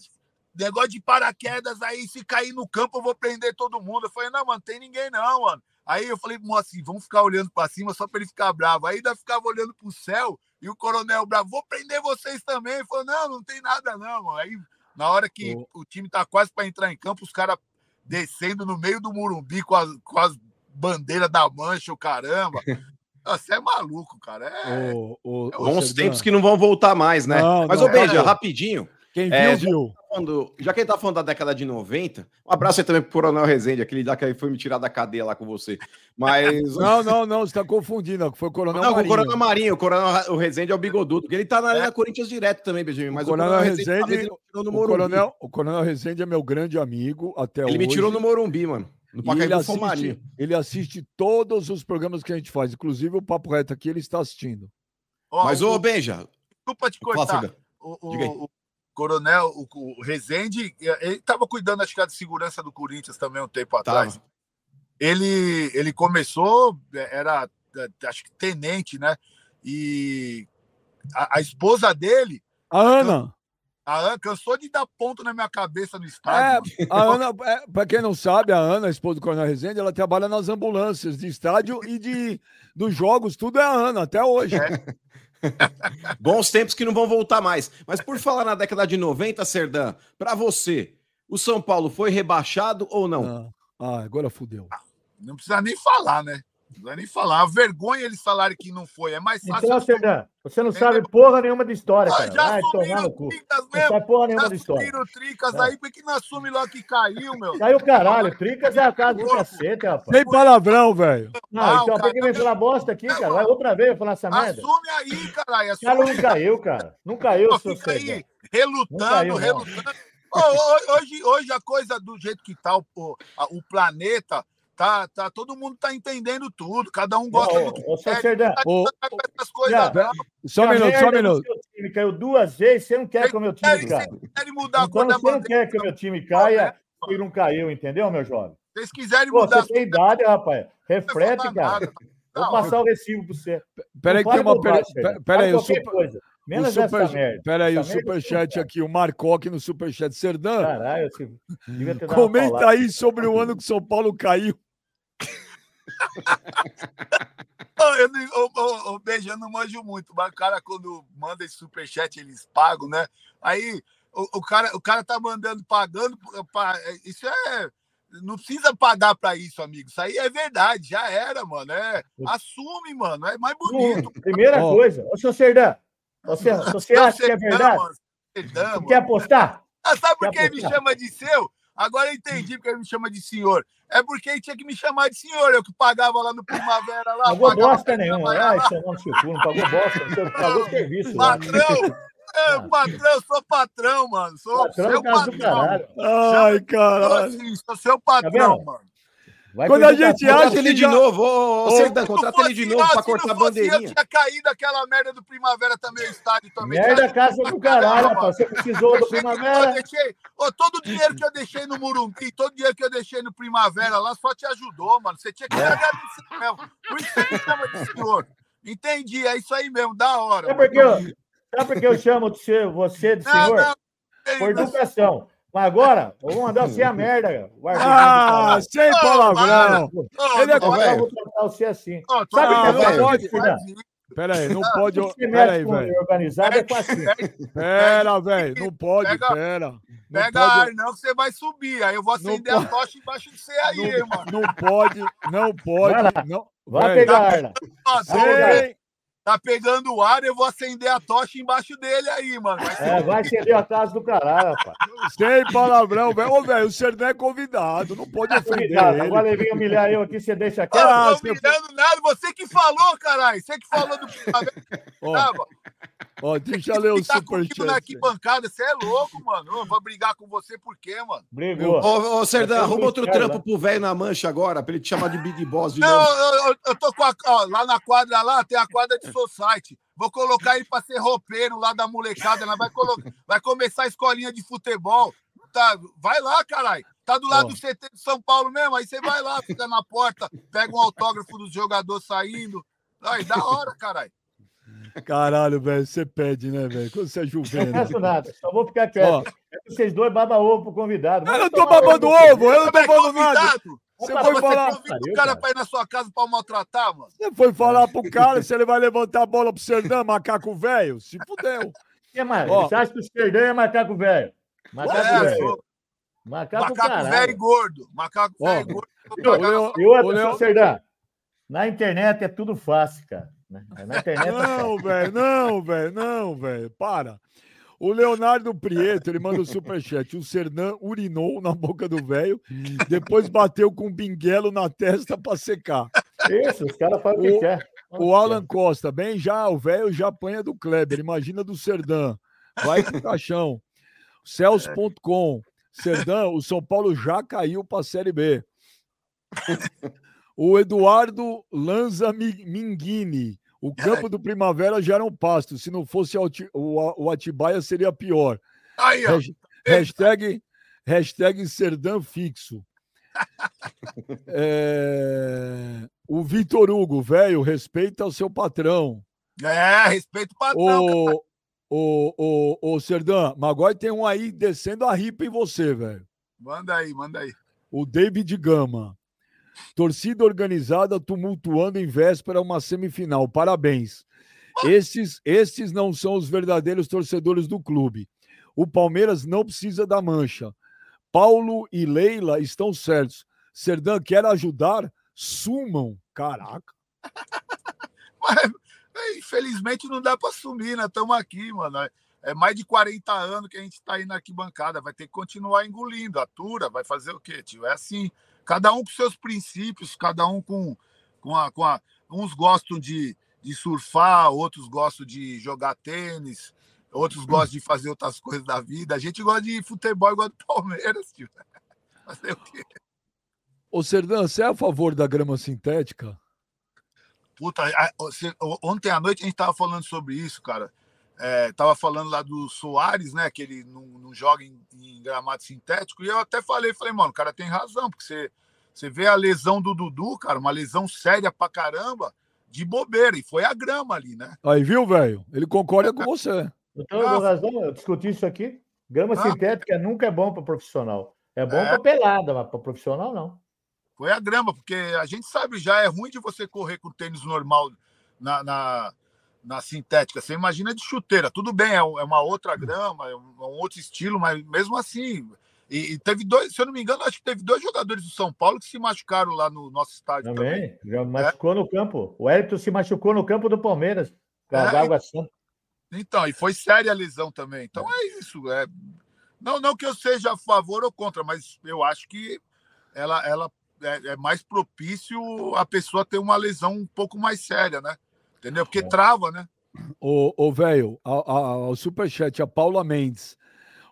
negócio de paraquedas aí, se cair no campo, eu vou prender todo mundo. Eu falei, não, mano, tem ninguém não, mano. Aí eu falei, assim, vamos ficar olhando pra cima só pra ele ficar bravo. Aí ainda ficava olhando pro céu e o coronel bravo, vou prender vocês também. Ele falou, não, não tem nada não, mano. Aí, na hora que o time tá quase pra entrar em campo, os caras descendo no meio do Murumbi com as, com as bandeiras da mancha, o caramba. Você é maluco, cara. É, O, o, o Bons Serdã. tempos que não vão voltar mais, né? Não, Mas, não, ô, Beija, não. rapidinho. Quem viu, É, viu. Falando- já que ele tá falando da década de 90, um abraço aí também pro Coronel Rezende, aquele lá que foi me tirar da cadeia lá com você. Mas. Não, não, não, você tá confundindo. Foi o Coronel Não, o Marinho. Coronel Marinho, o Coronel o Rezende é o bigodudo, porque ele tá na Arena Corinthians direto também, Benjamin. Mas O o Coronel Coronel Rezende, Rezende- ele no O Morumbi. coronel, o coronel Rezende é meu grande amigo até hoje. Ele me tirou no Morumbi, mano. No ele Pacaembu o assiste, ele assiste todos os programas que a gente faz, inclusive o Papo Reto aqui, ele está assistindo. ó, Mas, o- ô, Benja, desculpa te cortar. Cida. o, o- Diga aí. o coronel, o, o Rezende, ele estava cuidando, acho que, da segurança do Corinthians também um tempo atrás. Tava. Ele, ele começou, era, acho que tenente, né? E a, a esposa dele, A Ana, a Ana, cansou de dar ponto na minha cabeça no estádio. é, a Ana, é, para quem não sabe, a Ana, a esposa do Coronel Rezende, ela trabalha nas ambulâncias de estádio e de dos jogos, tudo é a Ana, até hoje. Bons tempos que não vão voltar mais. Mas por falar na década de 90, Serdã, pra você, o São Paulo foi rebaixado ou não? Ah, ah, agora fudeu. Não precisa nem falar, né? Não precisa nem falar. A vergonha eles falarem que não foi. É mais fácil. Então, você não sabe porra nenhuma de história, Ah, cara. já Vai tomar no cu. tricas Não mesmo. sabe porra Já nenhuma de história. tricas Não. aí, porque não assume logo que caiu, meu. O caralho, Tricas é a casa do cacete, rapaz. Sem palavrão, velho. Não, Não, então por que vem falar bosta aqui, cara? Vai outra vez falar essa merda. Assume aí, caralho. O cara Assume não caiu, cara. Não caiu, seu fica aí relutando, Não caiu, não. relutando. Hoje, hoje a coisa do jeito que tá o, o planeta Tá, tá, todo mundo tá entendendo tudo, cada um gosta do que Ô, seu quer. Tá Ô, essas coisas, Já, não. Só um minuto, só um do minuto. time caiu duas vezes, você não quer que o meu time caia. Mudar Então da você não quer que o meu time caia e não caiu, entendeu, meu jovem? Vocês quiserem Pô, mudar você tem idade, rapaz. Reflete, cara. nada. Vou Não, passar o recibo pra você. Peraí, que tem uma. Pera, bobagem, Serdã. pera aí, o super. coisa. O Menos essa super, merda. pera aí, o merda superchat aqui, o Marcoque no superchat. Serdã, Caralho, você devia ter comenta aí sobre o ano que São Paulo caiu. Eu eu não manjo muito, mas o cara, quando manda esse superchat, eles pagam, né? Aí o, o cara, o cara tá mandando, pagando. pra- isso é. Não precisa pagar pra isso, amigo. Isso aí é verdade, já era, mano. É, assume, mano. É mais bonito. Primeira Ó. coisa. Ô, seu Serdã, você, você acha que é verdade? mano, Serdã, quer apostar? Ah, sabe por que ele me chama de seu? Agora eu entendi porque ele me chama de senhor. É porque ele tinha que me chamar de senhor. Eu que pagava lá no Primavera lá. Pagou bosta nenhuma. Ai, lá. seu nome seu cu, não pagou bosta. Você pagou serviço. lá. Patrão! É, Ah. patrão, eu sou patrão, mano. Sou Patrão seu é do patrão. caralho. Ai, Sou, caralho. assim, sou seu patrão, vendo? mano. Vai Quando a gente acha ele que de já- novo, ô, ô, Ô, Serdã, Se não contrata ele de fosse- novo não cortar a fosse Eu bandeirinha. tinha caído aquela merda do Primavera também, o estádio também. Merda, Cara, casa do caralho, rapaz. Você precisou do Primavera. deixei, ô, todo o dinheiro que eu deixei no Murumbi, todo o dinheiro que eu deixei no Primavera lá só te ajudou, mano. Você tinha que me agradecer mesmo. Por isso você me chama de senhor. Entendi, é isso aí mesmo, da hora. Sabe por que eu, sabe por que eu chamo de ser- você de Não, senhor? não, tem- Por educação. Mas agora, eu vou mandar você a merda. Ah, sem palavrão. Ele é Agora eu velho. vou tratar você assim. tô- Sabe Ah, o que não eu pode. Fernando? Pera aí, não pode. Pera aí, com velho. organizado é fácil. Pera, velho. Não pode, Pega- pera. Não Pega pode- ar, não, que você vai subir. Aí eu vou acender Não a tocha embaixo de você aí, hein, mano. Não pode, não pode. Vai. Não, Vai pegar tá, Sem, tá pegando o ar, eu vou acender a tocha embaixo dele aí, mano. Vai ser É, vai acender a casa do caralho, rapaz. sem palavrão, velho. Ô, velho, o Serdã é convidado, não pode ofender Cuidado, ele. agora ele vem humilhar eu aqui, você deixa quieto. Ah, Não tô humilhando nada, você que falou, caralho. Você que falou do. Ó, tava. Ó, deixa eu ler o Tá comigo na superchat. arquibancada, você é louco, mano. Eu vou brigar com você por quê, mano? Brigou. Ô, ô, Serdã, Eu tenho arruma um outro trampo né? pro velho na mancha agora, pra ele te chamar de Big Boss de Não, novo. eu, eu- eu tô com a. ó, lá na quadra lá, tem a quadra de Society. Vou colocar ele pra ser roupeiro lá da molecada. Né? Vai, colo... vai começar a escolinha de futebol. Tá, vai lá, caralho. Tá do lado Ó. do CT de São Paulo mesmo. Aí você vai lá, fica na porta, pega um autógrafo do jogador saindo. Aí, da hora, caralho. Caralho, velho, você pede, né, velho? Quando você é Não juveno. peço nada, só vou ficar quieto. Ó, É vocês dois babam ovo pro convidado. eu Vai não tô babando ovo, ovo, eu não tô é falando nada. convidado? Você Opa, foi Você falar, Pariu, o cara pra ir na sua casa pra maltratar, mano? você foi falar pro cara se ele vai levantar a bola pro Serdã, macaco velho? Se fudeu. que mais? Ó. Você acha que o Serdã é macaco velho? Macaco É, velho. sou Macaco, velho e gordo. Macaco Ó, velho e gordo. E outra, Serdã, na internet é tudo fácil, cara. Né? Na internet é fácil. Não, velho, não, velho, não, velho, para. O Leonardo Prieto, ele manda o superchat. O Serdã urinou na boca do velho, depois bateu com um binguelo na testa pra secar. Isso, os caras falam o que quer. O Alan Costa, bem já, o velho já apanha do Kleber, imagina do Serdã. Vai pro caixão. Celso.com. Serdã, o São Paulo já caiu pra Série B. O Eduardo Lanza Mi- Minguini. O campo do Primavera já era um pasto. Se não fosse o Ati- o, o Atibaia, seria pior. Aí, ó. Hasht- Hashtag, hashtag Serdã fixo. É, O Vitor Hugo, velho, respeita o seu patrão. É, respeito o patrão. O, o, o, o Serdã, Magói tem um aí descendo a ripa em você, velho. Manda aí, manda aí. O David Gama. Torcida organizada tumultuando em véspera uma semifinal. Parabéns. Esses, esses não são os verdadeiros torcedores do clube. O Palmeiras não precisa da mancha. Paulo e Leila estão certos. Serdã quer ajudar? Sumam. Caraca. Mas, é, infelizmente não dá para assumir, né? Estamos aqui, mano. É mais de 40 anos que a gente está aí na arquibancada. Vai ter que continuar engolindo. Atura, vai fazer o quê, tio? É assim. Cada um com seus princípios, cada um com, com, a, com a. Uns gostam de, de surfar, outros gostam de jogar tênis, outros gostam de fazer outras coisas da vida. A gente gosta de futebol igual do Palmeiras, tio. Fazer o quê? Ô, Serdan, você é a favor da grama sintética? Puta, ontem à noite a gente tava falando sobre isso, cara. É, tava falando lá do Soares, né? Que ele não, não joga em, em gramado sintético. E eu até falei, falei, mano, o cara tem razão, porque você, você vê a lesão do Dudu, cara, uma lesão séria pra caramba, de bobeira. E foi a grama ali, né? Aí, viu, velho? Ele concorda com você. Então, eu razão, eu discuti isso aqui. Grama Ah. sintética nunca é bom para profissional. É bom É. para pelada, mas para profissional não. Foi a grama, porque a gente sabe já, é ruim de você correr com tênis normal na, na, na sintética. Você imagina de chuteira. Tudo bem, é é uma outra grama, é um, é um outro estilo, mas mesmo assim. E, e teve dois, se eu não me engano, acho que teve dois jogadores do São Paulo que se machucaram lá no nosso estádio também. Também. Já machucou no campo. O Hélito se machucou no campo do Palmeiras. É, Água Santa. Então, e foi séria a lesão também. Então é isso. É... Não, não que eu seja a favor ou contra, mas eu acho que ela, ela é, é mais propício a pessoa ter uma lesão um pouco mais séria, né? Entendeu? Porque É. trava, né? Ô, ô velho, o superchat, a Paula Mendes.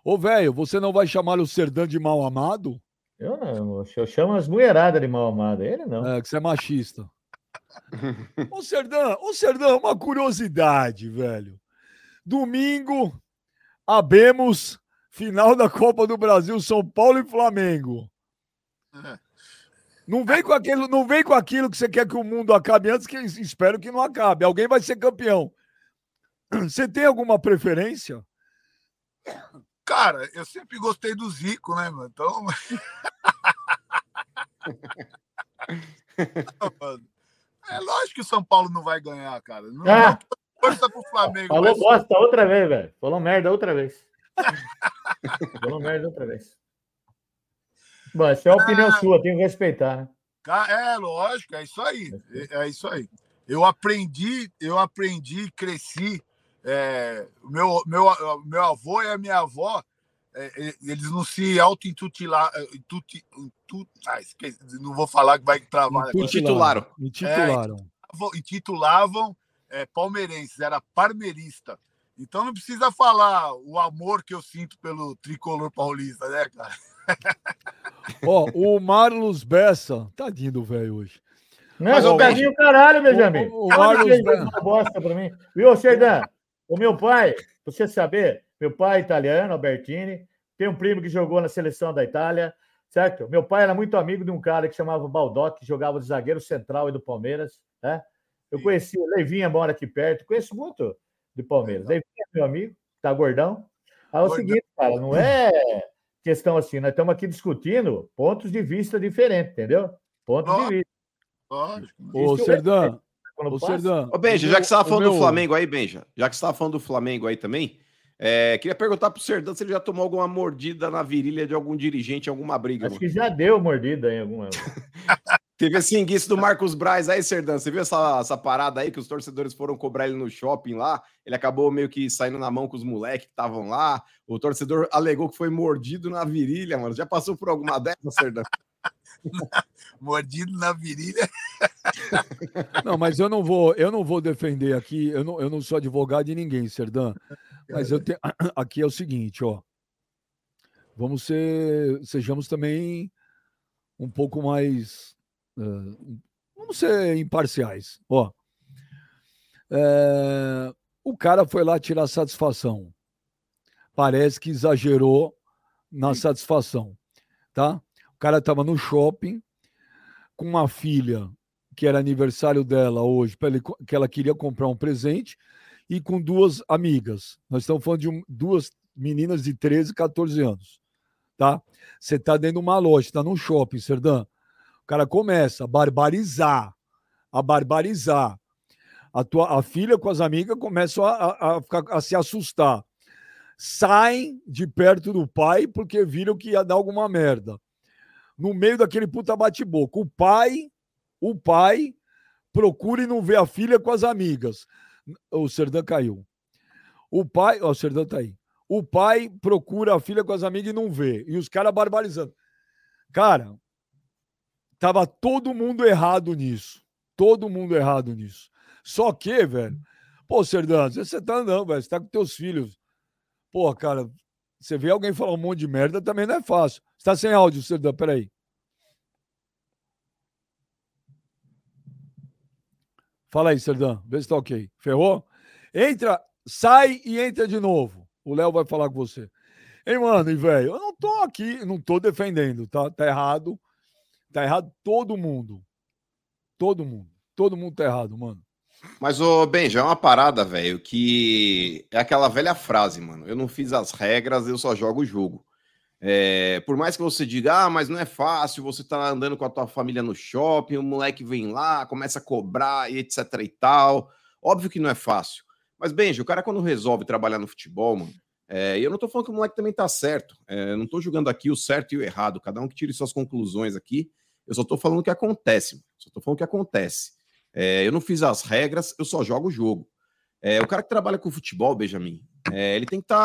Ô, velho, você não vai chamar o Serdan de mal amado? Eu não, eu chamo as mulheradas de mal amada. Ele não. É, que você é machista. ô, Serdan, ô, Serdan, uma curiosidade, velho. Domingo, abemos final da Copa do Brasil, São Paulo e Flamengo. É. Não vem com aquilo, não vem com aquilo que você quer que o mundo acabe antes, que espero que não acabe. Alguém vai ser campeão. Você tem alguma preferência? Cara, eu sempre gostei do Zico, né, mano? Então. Não, mano. É lógico que o São Paulo não vai ganhar, cara. Não, Ah! não força pro Flamengo. Falou mas- bosta outra vez, velho. Falou merda outra vez. Falou merda outra vez. Bom, essa é a opinião sua, tenho que respeitar, né? É, lógico, é isso aí. É, é isso aí. Eu aprendi, eu aprendi, cresci. é, o meu, meu, meu avô e a minha avó, é, eles não se auto-intitularam. Ah, esqueci, não vou falar que vai travar. agora. Intitularam. Intitularam. Intitulavam- Intitulavam é, palmeirenses, era parmeirista. Então não precisa falar o amor que eu sinto pelo tricolor paulista, né, cara? Ó, o Marlos Bessa, tadinho do velho hoje. Não, Mas, mas o caralho, Benjamin. o- o Olha Marlos fez uma bosta pra mim. Viu, Serdan? O meu pai, pra você saber, meu pai é italiano, Albertini, tem um primo que jogou na seleção da Itália, certo? Meu pai era muito amigo de um cara que chamava Baldock, que jogava de zagueiro central e do Palmeiras, né? Eu conheci, o Leivinha mora aqui perto, conheço muito de Palmeiras. Leivinha é meu amigo, tá gordão. Aí é o seguinte, cara, não é questão assim, nós estamos aqui discutindo pontos de vista diferentes, entendeu? Pontos de Lógico. vista. Lógico. Ô, Quando ô, Serdã. Ô, Benja, o já que você estava o falando do meu- Flamengo aí, Benja, já que você estava falando do Flamengo aí também, é, queria perguntar pro Serdão se ele já tomou alguma mordida na virilha de algum dirigente alguma briga. Acho mano. que já deu mordida em alguma. Teve esse enguiço do Marcos Braz aí, Serdão. Você viu essa, essa parada aí que os torcedores foram cobrar ele no shopping lá? Ele acabou meio que saindo na mão com os moleques que estavam lá. O torcedor alegou que foi mordido na virilha, mano. Já passou por alguma dessas, Serdão? Mordido na virilha. Não, mas eu não vou, eu não vou defender aqui, eu não, eu não sou advogado de ninguém, Serdã. Mas eu tenho aqui é o seguinte, ó. Vamos ser, sejamos também um pouco mais, vamos ser imparciais, ó. Eh, o cara foi lá tirar satisfação. Parece que exagerou na satisfação, tá? O cara estava no shopping com uma filha que era aniversário dela hoje, ele que ela queria comprar um presente, e com duas amigas. Nós estamos falando de um- duas meninas de 13, 14 anos. Tá? Você está dentro de uma loja, está num shopping, Serdã. Cara começa a barbarizar, a barbarizar. A, tua, a filha com as amigas começam a, a, a ficar- a se assustar. Saem de perto do pai porque viram que ia dar alguma merda. No meio daquele puta bate-boca. O pai o pai procura e não vê a filha com as amigas. O Serdã caiu. O pai, ó, o Serdã tá aí. O pai procura a filha com as amigas e não vê. E os caras barbarizando. Cara, Tava todo mundo errado nisso. Todo mundo errado nisso. Só que, velho, pô, Serdano, você tá não, velho, você tá com teus filhos. Pô, cara, você vê alguém falar um monte de merda também não é fácil. Você tá sem áudio, Serdano, peraí. Fala aí, Serdão. Vê se tá ok. Ferrou? Entra, sai e entra de novo. O Léo vai falar com você. Ei, mano, e velho, eu não tô aqui, não tô defendendo, tá? Tá errado. Tá errado todo mundo. Todo mundo. Todo mundo tá errado, mano. Mas, ô, Benja, é uma parada, velho, que é aquela velha frase, mano. Eu não fiz as regras, eu só jogo o jogo. É, por mais que você diga, ah, mas não é fácil, você tá andando com a tua família no shopping, o moleque vem lá, começa a cobrar e etc e tal. Óbvio que não é fácil. Mas, Benja, o cara quando resolve trabalhar no futebol, mano, é, e eu não tô falando que o moleque também tá certo. É, não tô julgando aqui o certo e o errado, cada um que tire suas conclusões aqui. Eu só tô falando o que acontece, só tô falando o que acontece. É, eu não fiz as regras, eu só jogo o jogo. É, o cara que trabalha com futebol, Benjamin, é, ele tem que estar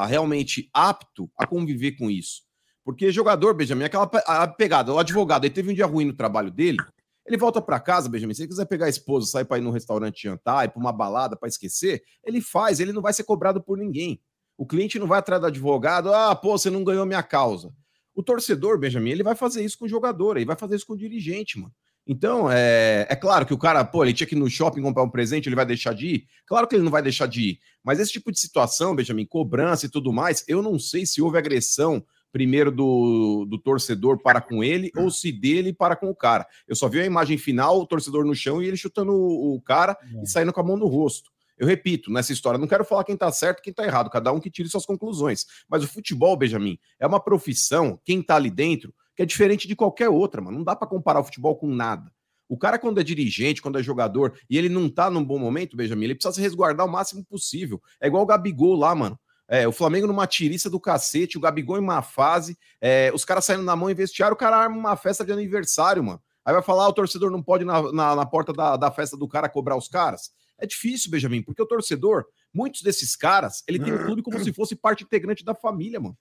tá realmente apto a conviver com isso. Porque jogador, Benjamin, aquela a pegada, o advogado, ele teve um dia ruim no trabalho dele, ele volta para casa, Benjamin, se ele quiser pegar a esposa, sair para ir no restaurante jantar, ir para uma balada para esquecer, ele faz, ele não vai ser cobrado por ninguém. O cliente não vai atrás do advogado, ah, pô, você não ganhou minha causa. O torcedor, Benjamin, ele vai fazer isso com o jogador, ele vai fazer isso com o dirigente, mano. Então, é, é claro que o cara, pô, ele tinha que ir no shopping comprar um presente, ele vai deixar de ir? Claro que ele não vai deixar de ir. Mas esse tipo de situação, Benjamin, cobrança e tudo mais, eu não sei se houve agressão primeiro do, do torcedor para com ele ou se dele para com o cara. Eu só vi a imagem final, o torcedor no chão e ele chutando o, o cara é. e saindo com a mão no rosto. Eu repito, nessa história, não quero falar quem tá certo quem tá errado, cada um que tire suas conclusões. Mas o futebol, Benjamin, é uma profissão, quem tá ali dentro, que é diferente de qualquer outra, mano. Não dá para comparar o futebol com nada. O cara, quando é dirigente, quando é jogador, e ele não tá num bom momento, Benjamin, ele precisa se resguardar o máximo possível. É igual o Gabigol lá, mano. É, o Flamengo numa tiriça do cacete, o Gabigol em uma fase, é, os caras saindo na mão em vestiário, o cara arma uma festa de aniversário, mano. Aí vai falar, ah, o torcedor não pode ir na, na, na porta da, da festa do cara cobrar os caras. É difícil, Benjamin, porque o torcedor, muitos desses caras, ele tem o clube como se fosse parte integrante da família, mano.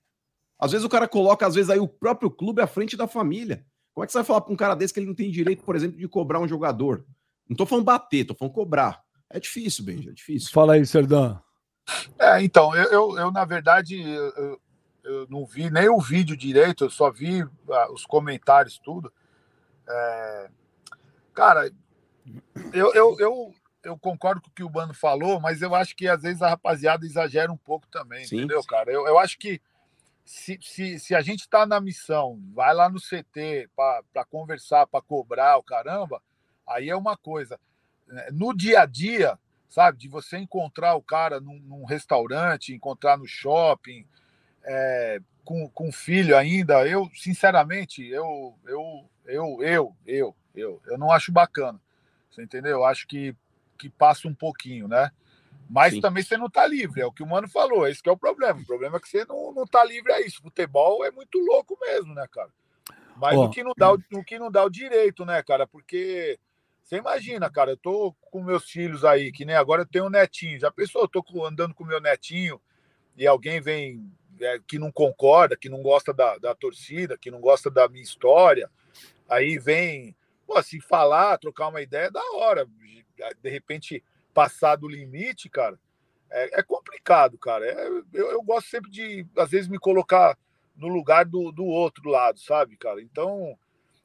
Às vezes o cara coloca, às vezes, aí o próprio clube à frente da família. Como é que você vai falar para um cara desse que ele não tem direito, por exemplo, de cobrar um jogador? Não tô falando bater, tô falando cobrar. É difícil, Benja, é difícil. Fala aí, Serdão. É, então, eu, eu, eu na verdade, eu, eu, não vi nem o vídeo direito, eu só vi ah, os comentários, tudo. É, cara, eu, eu, eu, eu concordo com o que o Bano falou, mas eu acho que às vezes a rapaziada exagera um pouco também, sim, entendeu, sim. cara? Eu, eu acho que se, se, se a gente está na missão, vai lá no CT para conversar, para cobrar o caramba, aí é uma coisa. No dia a dia, sabe, de você encontrar o cara num, num restaurante, encontrar no shopping, é, com, com filho ainda, eu, sinceramente, eu, eu, eu, eu, eu, eu, eu não acho bacana. Você entendeu? Eu acho que, que passa um pouquinho, né? Mas Sim. também você não está livre, é o que o Mano falou, esse é o problema. O problema é que você não, não tá livre a isso. Futebol é muito louco mesmo, né, cara? Mas oh. o, que não dá, o que não dá o direito, né, cara? Porque você imagina, cara, eu tô com meus filhos aí, que nem agora eu tenho um netinho. Já pensou, eu tô andando com meu netinho e alguém vem é, que não concorda, que não gosta da, da torcida, que não gosta da minha história, aí vem, pô, se falar, trocar uma ideia, é da hora. De repente passar do limite, cara, é, é complicado, cara. É, eu, eu, gosto sempre de, às vezes, me colocar no lugar do, do outro lado, sabe, cara? Então,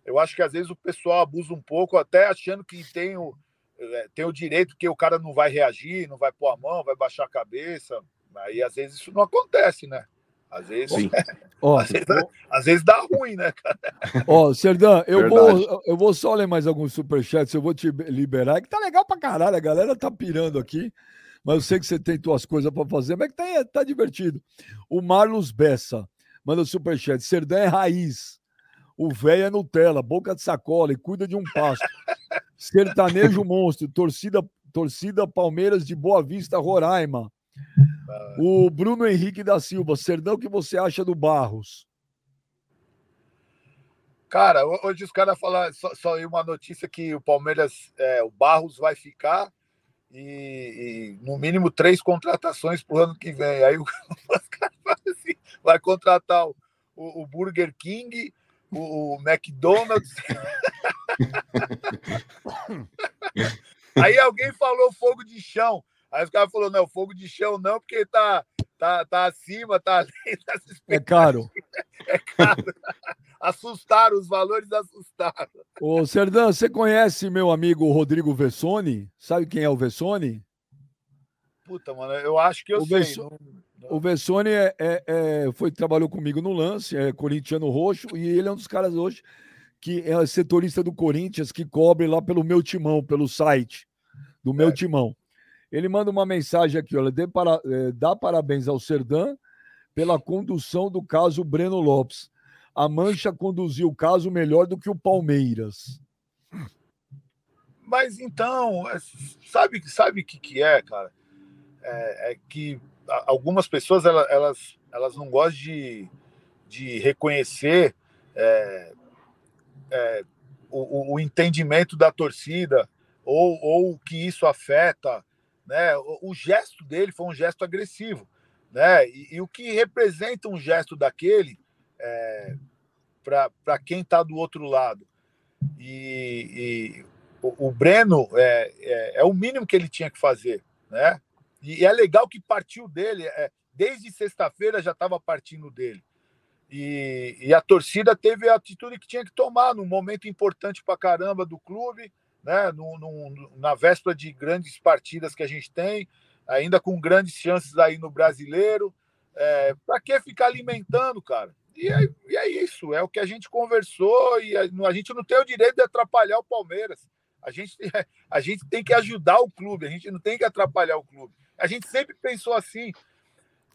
eu acho que às vezes o pessoal abusa um pouco, até achando que tem o, é, tem o direito que o cara não vai reagir, não vai pôr a mão, vai baixar a cabeça. Aí, às vezes, isso não acontece, né? Às vezes, Sim. Ó, às, vezes às, vezes, dá ruim, né, cara? Ó, Serdão, eu vou, eu vou só ler mais alguns superchats, eu vou te liberar, que tá legal pra caralho, a galera tá pirando aqui, mas eu sei que você tem tuas coisas pra fazer, mas que tá, tá divertido. O Marlos Bessa manda superchat, Serdão é raiz, o velho é Nutella, boca de sacola e cuida de um pasto. Sertanejo monstro, torcida, torcida Palmeiras de Boa Vista, Roraima. O Bruno Henrique da Silva, Serdão, o que você acha do Barros? Cara, hoje os caras falaram só, só uma notícia que o Palmeiras, é, o Barros vai ficar e, e, no mínimo três contratações pro ano que vem. Aí o, os caras falam assim, vai contratar o, o, o Burger King, o, o McDonald's. Aí alguém falou fogo de chão. Aí os caras falaram, não, fogo de chão não, porque tá, tá, tá acima, tá ali, tá É caro. É caro. assustaram, os valores assustaram. Ô, Serdão, você conhece meu amigo Rodrigo Vessone? Sabe quem é o Vessone? Puta, mano, eu acho que eu O sei. Não- O Vessone é, é- é- foi, trabalhou comigo no lance, é corintiano roxo, e ele é um dos caras hoje que é setorista do Corinthians, que cobre lá pelo meu timão, pelo site do meu Certo. timão. Ele manda uma mensagem aqui, olha, para, eh, dá parabéns ao Serdã pela condução do caso Breno Lopes. A Mancha conduziu o caso melhor do que o Palmeiras. Mas então, é, sabe sabe o que, que é, cara? É, é que algumas pessoas elas, elas, não gostam de, de reconhecer é, é, o, o- o entendimento da torcida ou, ou que isso afeta. Né? O, o gesto dele foi um gesto agressivo. Né? E, e o que representa um gesto daquele é, para quem está do outro lado? E, e o, o Breno é, é, é o mínimo que ele tinha que fazer, né? E, e é legal que partiu dele, é, desde sexta-feira já estava partindo dele. E, e a torcida teve a atitude que tinha que tomar num momento importante para caramba do clube, né? No, no- na véspera de grandes partidas que a gente tem, ainda com grandes chances aí no brasileiro. É, para que ficar alimentando, cara? E é, e é isso, é o que a gente conversou e a, a gente não tem o direito de atrapalhar o Palmeiras. A gente, a gente tem que ajudar o clube, a gente não tem que atrapalhar o clube. A gente sempre pensou assim.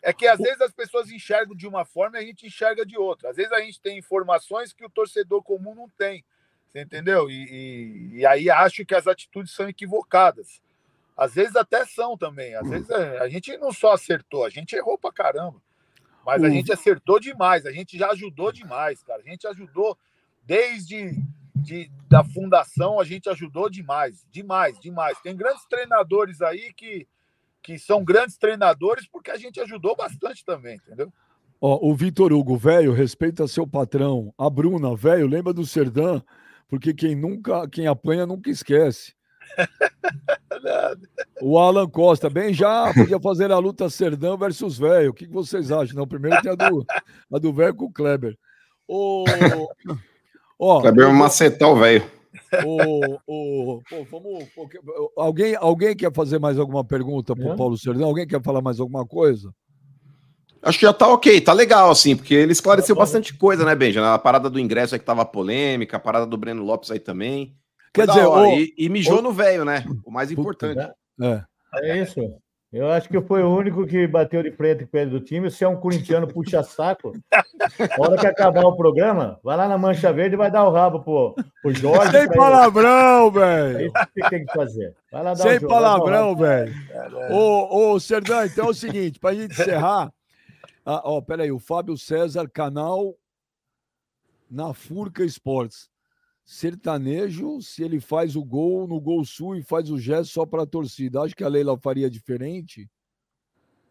É que às vezes as pessoas enxergam de uma forma e a gente enxerga de outra. Às vezes a gente tem informações que o torcedor comum não tem. Você entendeu? E, e, e aí acho que as atitudes são equivocadas. Às vezes até são também. Às vezes é, a gente não só acertou, a gente errou pra caramba. Mas a O- gente acertou demais, a gente já ajudou demais, cara. A gente ajudou desde de, da fundação, a gente ajudou demais, demais, demais. Tem grandes treinadores aí que, que são grandes treinadores porque a gente ajudou bastante também, entendeu? Ó, o Vitor Hugo, velho, respeita seu patrão. A Bruna, velho, lembra do Serdã, porque quem nunca, quem apanha nunca esquece. O Alan Costa, bem já podia fazer a luta Serdã versus velho. O que vocês acham? Não, primeiro tem a do, a do velho com o Kleber. O, ó, Kleber vai macetar o velho. o, o, pô, vamos, pô, alguém, alguém quer fazer mais alguma pergunta para o Não. Paulo Serdã? Alguém quer falar mais alguma coisa? Acho que já tá ok, tá legal, assim, porque ele esclareceu Tá bastante coisa, né, Benja? A parada do ingresso aí que tava polêmica, a parada do Breno Lopes aí também. Quer dizer, hora, ô- e, e mijou ô- no velho, né? O mais Puta, importante. É. É isso. Eu acho que foi o único que bateu de frente com ele do time. Se é um corintiano puxa-saco, na hora que acabar o programa, vai lá na Mancha Verde e vai dar o rabo pro, pro Jorge. Sem palavrão, É velho. isso que tem que fazer. Vai lá dar o Sem jogo, o palavrão, velho. Ô, ô, Serdão, então é o seguinte, pra gente encerrar. Ah, ó, peraí, o Fábio César, canal na Furca Esportes. Sertanejo, se ele faz o gol no Gol Sul e faz o gesto só para a torcida, acho que a Leila faria diferente?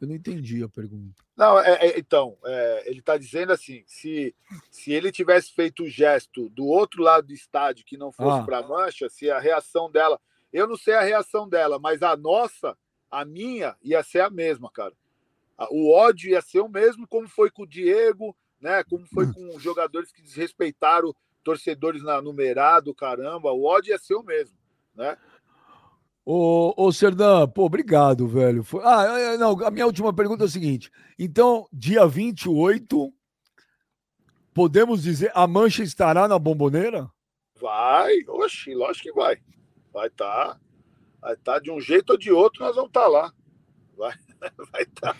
Eu não entendi a pergunta. Não, é, é, então, é, ele está dizendo assim: se, se ele tivesse feito o gesto do outro lado do estádio que não fosse Ah. para a mancha, se a reação dela. Eu não sei a reação dela, mas a nossa, a minha, ia ser a mesma, cara. O ódio ia ser o mesmo, como foi com o Diego, né? Como foi com os jogadores que desrespeitaram torcedores na numerado, caramba. O ódio ia ser o mesmo, né? Ô, ô Serdã, pô, obrigado, velho. Foi- Ah, é, não, a minha última pergunta é a seguinte. Então, dia 28, podemos dizer, a mancha estará na bomboneira? Vai, oxi, lógico que vai. Vai estar. vai estar de um jeito ou de outro, nós vamos estar lá. Vai vai estar.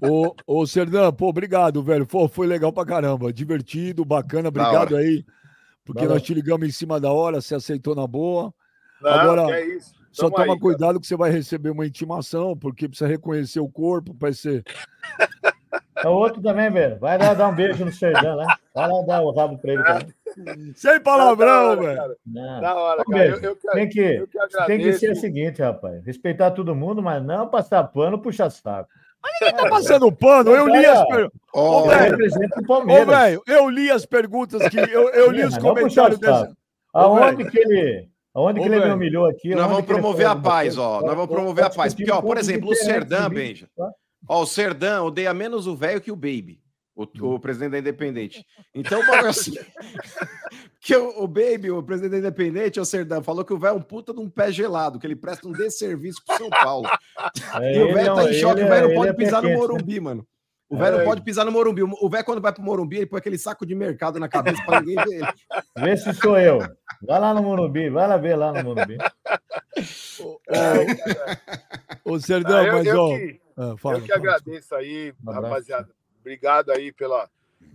Ô, ô Serdã, pô, obrigado, velho. Pô, foi legal pra caramba. Divertido, bacana. Obrigado aí. Porque Valeu. nós te ligamos em cima da hora, você aceitou na boa. Não, Agora, é isso. Só toma aí, cuidado que você vai receber uma intimação, porque precisa reconhecer o corpo, vai ser. É o outro também, velho. Vai lá dar um beijo no Serdão, né? Vai lá dar o rabo pra ele também. Sem palavrão, velho. Não. Da hora, cara. Eu, Beijo, eu, Tem que, eu que tem que ser o seguinte, rapaz. Respeitar todo mundo, mas não passar pano, puxar saco. Tá passando pano, eu li as perguntas. Ô, Eu velho, represento o Ô, Palmeiras. velho, eu li as perguntas que. Eu, eu li os mas comentários saco. Aonde que ele, aonde Ô, que ele me humilhou aqui? Nós vamos promover a paz, ó. Nós vamos Tá- promover tá a paz. Porque, ó, por exemplo, o Serdã, Benja. Ó, o Serdã odeia menos o velho que o Baby. O, o presidente da Independente. Então, mano, assim, que o, o Baby, o presidente da Independente, o Serdão, falou que o velho é um puta de um pé gelado, que ele presta um desserviço pro São Paulo. É, e o velho tá em choque, o velho é- não pode é pisar no? Morumbi, mano. O velho não pode pisar no Morumbi. O velho, quando vai pro Morumbi, ele põe aquele saco de mercado na cabeça pra ninguém ver ele. Vê se sou eu. Vai lá no Morumbi, vai lá ver lá no Morumbi. Ô, Serdão, Ah, eu, mas eu ó. que, ah, fala, eu que fala. agradeço aí, Um rapaziada. Obrigado aí pela.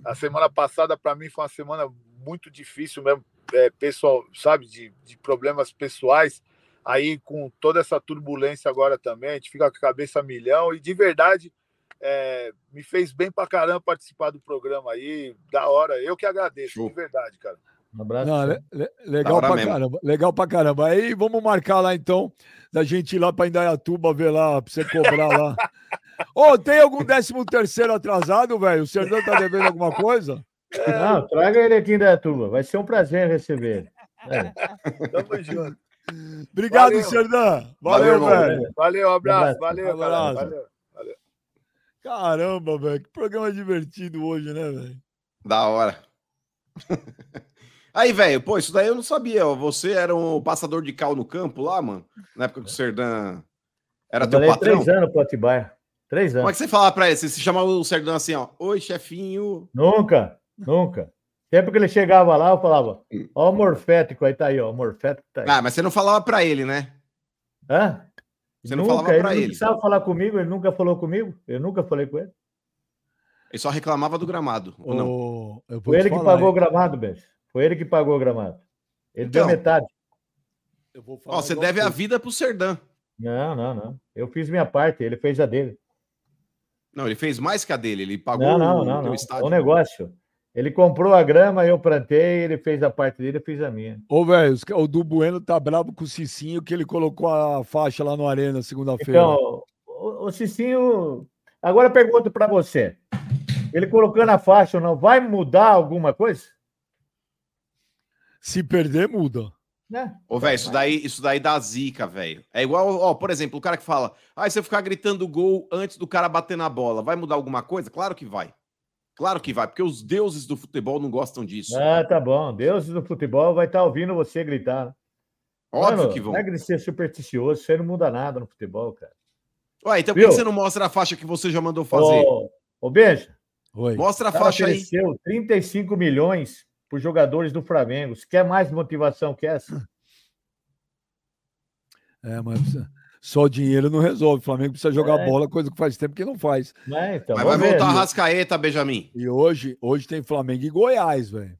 A semana passada, para mim, foi uma semana muito difícil mesmo, é, pessoal, sabe, de, de problemas pessoais. Aí, com toda essa turbulência agora também, a gente fica com a cabeça a milhão. E de verdade, é, me fez bem pra caramba participar do programa aí. Da hora. Eu que agradeço, Show. de verdade, cara. Um abraço. Não, le- le- legal pra mesmo. caramba. Legal pra caramba. Aí vamos marcar lá então, da gente ir lá pra Indaiatuba ver lá, pra você cobrar lá. Ô, tem algum décimo terceiro atrasado, velho? O Serdão tá devendo alguma coisa? Não, traga ele aqui em Dayatuba. Vai ser um prazer receber ele. É. Tamo junto. Obrigado, Valeu. Serdão. Valeu, Valeu, irmão. velho. Valeu, um abraço. Abraço. Valeu, Abraço. galera. Valeu. Caramba, velho. Que programa divertido hoje, né, velho? Da hora. Aí, velho, pô, isso daí eu não sabia. ó. Você era um passador de cal no campo lá, mano? Na época que o Serdão era teu Trabalhei patrão? três anos pro Atibaia. Três Como é anos. que você falava pra ele? Você se chamava o Serdão assim, ó. Oi, chefinho. Nunca, nunca. Sempre que ele chegava lá, eu falava, ó o morfético aí, tá aí, ó, o morfético tá aí. Ah, mas você não falava pra ele, né? Hã? Você não nunca, falava pra ele. ele. não precisava falar comigo, ele nunca falou comigo, eu nunca falei com ele. Ele só reclamava do gramado, ou não? Eu vou ele que falar, pagou o hein? gramado, Bess. Foi ele que pagou o gramado. Ele Então. deu metade. Eu vou falar Ó, você deve a você. vida pro Serdão. Não, não, não. Eu fiz minha parte, ele fez a dele. Não, ele fez mais que a dele. Ele pagou Não, não, o não, teu não. É estádio. um negócio. Ele comprou a grama, eu plantei, ele fez a parte dele, eu fiz a minha. Ô, velho, o Du Bueno tá bravo com o Cicinho que ele colocou a faixa lá no Arena segunda-feira. Então, o, o Cicinho. Agora eu pergunto para você. Ele colocando a faixa, não vai mudar alguma coisa? Se perder, muda. Né? Ô, velho, isso daí, isso daí dá zica, velho. É igual, ó, por exemplo, o cara que fala, ah, se eu ficar gritando gol antes do cara bater na bola, vai mudar alguma coisa? Claro que vai. Claro que vai, porque os deuses do futebol não gostam disso. Ah, tá bom. Deus do futebol vai estar ouvindo você gritar. Óbvio Mano, que vão. Regra de ser supersticioso, isso aí não muda nada no futebol, cara. Ué, então por que Viu? você não mostra a faixa que você já mandou fazer? Ô, ô Beija, Oi. Mostra a faixa aí. ofereceu 35 milhões por jogadores do Flamengo. Você quer mais motivação que essa? É, mas só dinheiro não resolve. O Flamengo precisa jogar É. bola, coisa que faz tempo que não faz. Né? Então, Mas vai ver. voltar a Rascaeta, Benjamin. E hoje, hoje tem Flamengo e Goiás, velho.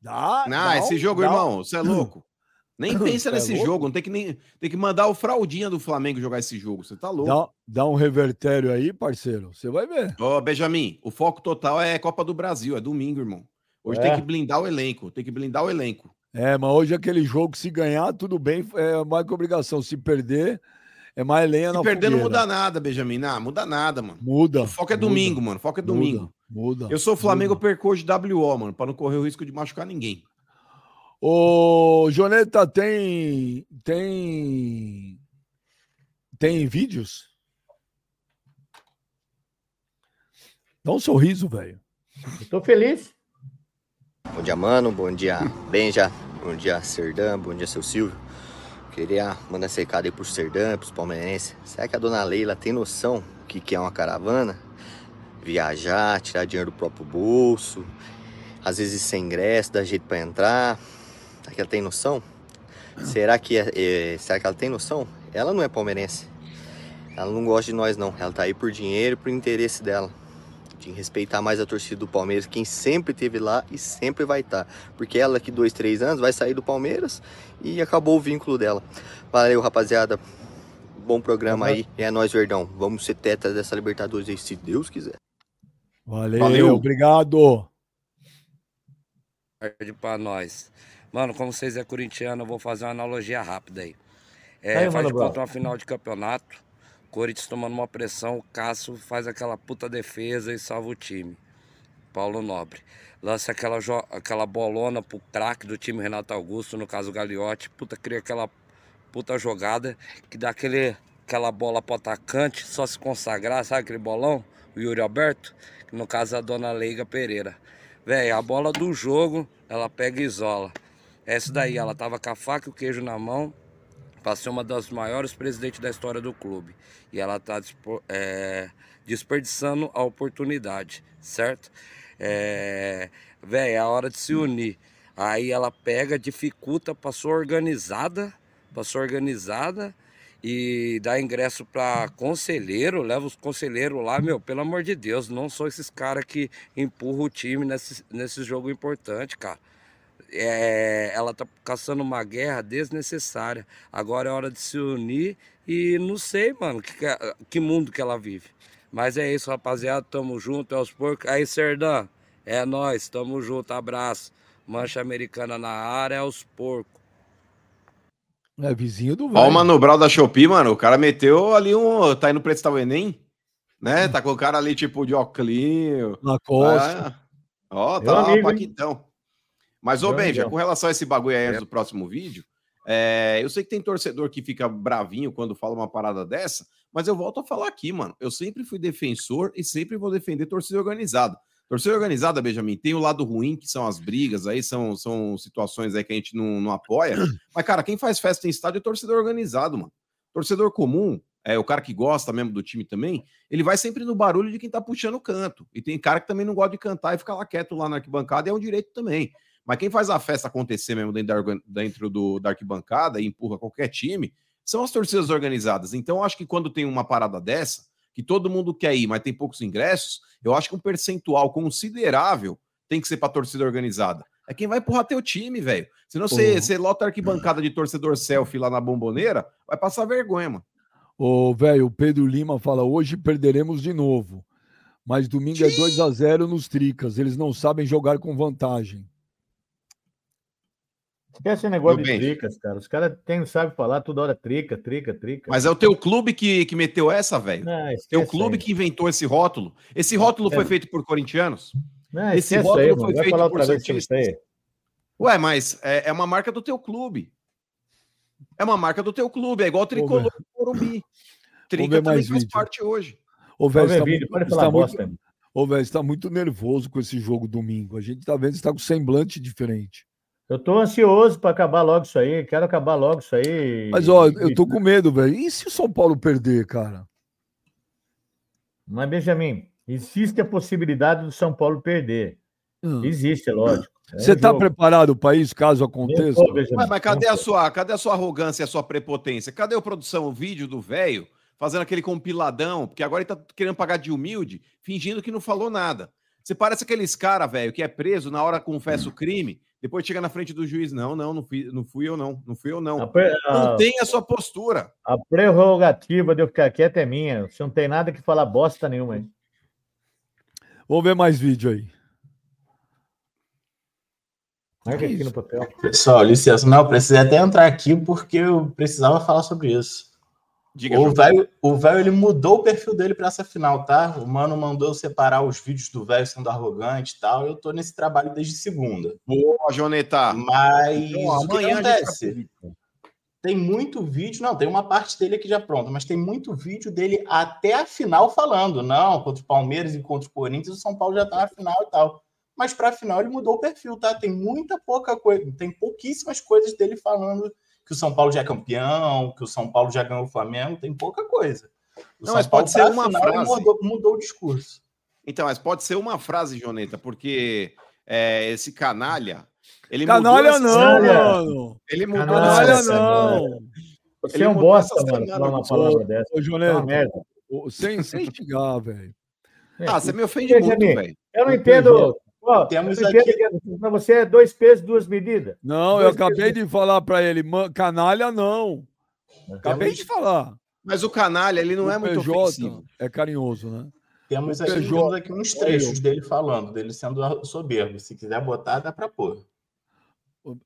Dá, Não, dá esse um- jogo, dá- irmão, você é louco. Nem pensa é nesse louco? jogo, não tem que nem tem que mandar o fraldinha do Flamengo jogar esse jogo. Você tá louco. Dá, dá um revertério aí, parceiro. Você vai ver. Ô, Benjamin, o foco total é Copa do Brasil, é domingo, irmão. Hoje É. tem que blindar o elenco, tem que blindar o elenco. É, mas hoje aquele jogo, se ganhar, tudo bem, é mais que obrigação. Se perder, é mais lenha Se na perder não fogueira. muda nada, Benjamin. Não, muda nada, mano. Muda. O foco é muda, domingo, mano. O foco é muda, domingo. Muda. Eu sou Flamengo, eu perco hoje WO, mano, pra não correr o risco de machucar ninguém. Ô, Joneta, tem. Tem. Tem vídeos? Dá um sorriso, velho. Tô feliz. Bom dia, mano. Bom dia, Benja. Bom dia, Serdã. Bom dia, seu Silvio. Queria mandar esse recado aí pro Serdã, pros palmeirenses. Será que a dona Leila tem noção do que, que é uma caravana? Viajar, tirar dinheiro do próprio bolso, às vezes sem ingresso, dar jeito pra entrar. Será que ela tem noção? Será que, é, é, será que ela tem noção? Ela não é palmeirense. Ela não gosta de nós, não. Ela tá aí por dinheiro e por interesse dela de respeitar mais a torcida do Palmeiras, quem sempre esteve lá e sempre vai estar. Porque ela, daqui dois, três anos, vai sair do Palmeiras e acabou o vínculo dela. Valeu, rapaziada. Bom programa aí. E é nóis, Verdão. Vamos ser tetas dessa Libertadores aí, se Deus quiser. Valeu, Valeu. obrigado. pra nós. Mano, como vocês é corintiano, eu vou fazer uma analogia rápida aí. É, Aí, faz Mano de conta uma final de campeonato, Corinthians tomando uma pressão, o Cássio faz aquela puta defesa e salva o time. Paulo Nobre. Lança aquela, aquela bolona pro craque do time Renato Augusto, no caso o Gagliotti. Puta, cria aquela puta jogada que dá aquele, aquela bola pro atacante, só se consagrar, sabe aquele bolão? o Yuri Alberto, no caso a dona Leiga Pereira. Velho, a bola do jogo, ela pega e isola. Essa daí, ela tava com a faca e o queijo na mão, para ser uma das maiores presidentes da história do clube. E ela tá é, desperdiçando a oportunidade, certo? É, velho, é a hora de se unir. Aí ela pega, dificulta, passou organizada, passou organizada e dá ingresso para conselheiro, leva os conselheiros lá, meu, pelo amor de Deus, não sou esses caras que empurram o time nesse, nesse jogo importante, cara. É, ela tá caçando uma guerra desnecessária. Agora é hora de se unir e não sei, mano, que, que mundo que ela vive. Mas é isso, rapaziada, tamo junto, é os porcos. Aí, Serdã, é nós, tamo junto, abraço. Mancha americana na área, é os porcos. É vizinho do velho. Ó, o Mano Brau da Shopee, mano. O cara meteu ali um. Tá indo prestar o Enem? Né? Tá com o cara ali, tipo, de óculos. Na costa. Ah, ó, tá lá, Paquitão. Mas, ô, Benja, com relação a esse bagulho aí é. do próximo vídeo, é, eu sei que tem torcedor que fica bravinho quando fala uma parada dessa, mas eu volto a falar aqui, mano. Eu sempre fui defensor e sempre vou defender torcida organizada. Torcida organizada, Benjamin, tem o lado ruim, que são as brigas, aí são, são situações aí que a gente não, não apoia. Mas, cara, quem faz festa em estádio é torcedor organizado, mano. Torcedor comum, é o cara que gosta mesmo do time também, ele vai sempre no barulho de quem tá puxando o canto. E tem cara que também não gosta de cantar e fica lá quieto lá na arquibancada, e é um direito também. Mas quem faz a festa acontecer mesmo dentro da, dentro do, da arquibancada e empurra qualquer time são as torcidas organizadas. Então, eu acho que quando tem uma parada dessa, que todo mundo quer ir, mas tem poucos ingressos, eu acho que um percentual considerável tem que ser para torcida organizada. É quem vai empurrar teu time, velho. Senão você, você lota a arquibancada de torcedor selfie lá na bomboneira, vai passar vergonha, mano. Ô, velho, o Pedro Lima fala: hoje perderemos de novo. Mas domingo Sim. é 2 a 0 nos Tricas. Eles não sabem jogar com vantagem. Esquece esse negócio Meu de bem. tricas, cara. Os caras não sabem falar toda hora trica, trica, trica. Mas é o teu clube que, que meteu essa, velho. Teu clube aí. que inventou esse rótulo. Esse rótulo é. foi feito por corintianos? Não, esse rótulo aí, foi feito falar por santistas. Ué, mas é, é, uma marca do teu clube. É uma marca do teu clube. É igual o tricolor do Morumbi. Trica também faz vídeo. parte hoje. Ô, velho, está, vídeo, pode falar bosta. Muito... Ô, velho, está muito nervoso com esse jogo domingo. A gente tá vendo que está com semblante diferente. Eu tô ansioso para acabar logo isso aí. Quero acabar logo isso aí. Mas, ó, eu tô com medo, velho. E se o São Paulo perder, cara? Mas, Benjamin, existe a possibilidade do São Paulo perder. Hum. Existe, é lógico. É Você está preparado para isso, caso aconteça? mas, mas, cadê a sua, cadê a sua arrogância e a sua prepotência? Cadê a produção, o vídeo do velho fazendo aquele compiladão? Porque agora ele tá querendo pagar de humilde, fingindo que não falou nada. Você parece aqueles cara, velho, que é preso na hora confessa o crime, depois chega na frente do juiz, não, não, não fui, não fui eu não, não fui eu não. A, não tem a sua postura. A prerrogativa de eu ficar quieto é minha. Você não tem nada que falar bosta nenhuma aí. Vamos ver mais vídeo aí. Marca aqui no papel. Pessoal, licença, não, eu precisei até entrar aqui porque eu precisava falar sobre isso. Diga, o velho, o velho ele mudou o perfil dele para essa final, tá? O mano mandou separar os vídeos do velho sendo arrogante e tal. Eu tô nesse trabalho desde segunda. Boa, Joneta. Mas então, o que acontece? Tem muito vídeo, não, tem uma parte dele aqui já pronta, mas tem muito vídeo dele até a final falando, não, contra o Palmeiras e contra o Corinthians, o São Paulo já tá na final e tal. Mas para a final ele mudou o perfil, tá? Tem muita pouca coisa, tem pouquíssimas coisas dele falando que o São Paulo já é campeão, que o São Paulo já ganhou o Flamengo, tem pouca coisa. O não, São mas Paulo, pode ser uma final, frase. Mudou, mudou, o discurso. Então, mas pode ser uma frase, Joneta, porque é, esse canalha. Ele canalha não, mano. Ele mudou canalha essa não. Você ele é um bosta, mano, falar uma palavra dessa. Ô, Joneta, sem, sem xingar, velho. Ah, você me ofende muito, velho. Eu não entendo. Ó, Temos aqui... Para você é dois pesos, duas medidas. Não, dois eu acabei pesos. de falar para ele, canalha não. Acabei de falar. Mas o canalha, ele não o é muito PJ ofensivo. É carinhoso, né? Temos aqui, PJ... temos aqui uns trechos dele falando, dele sendo soberbo. Se quiser botar, dá para pôr.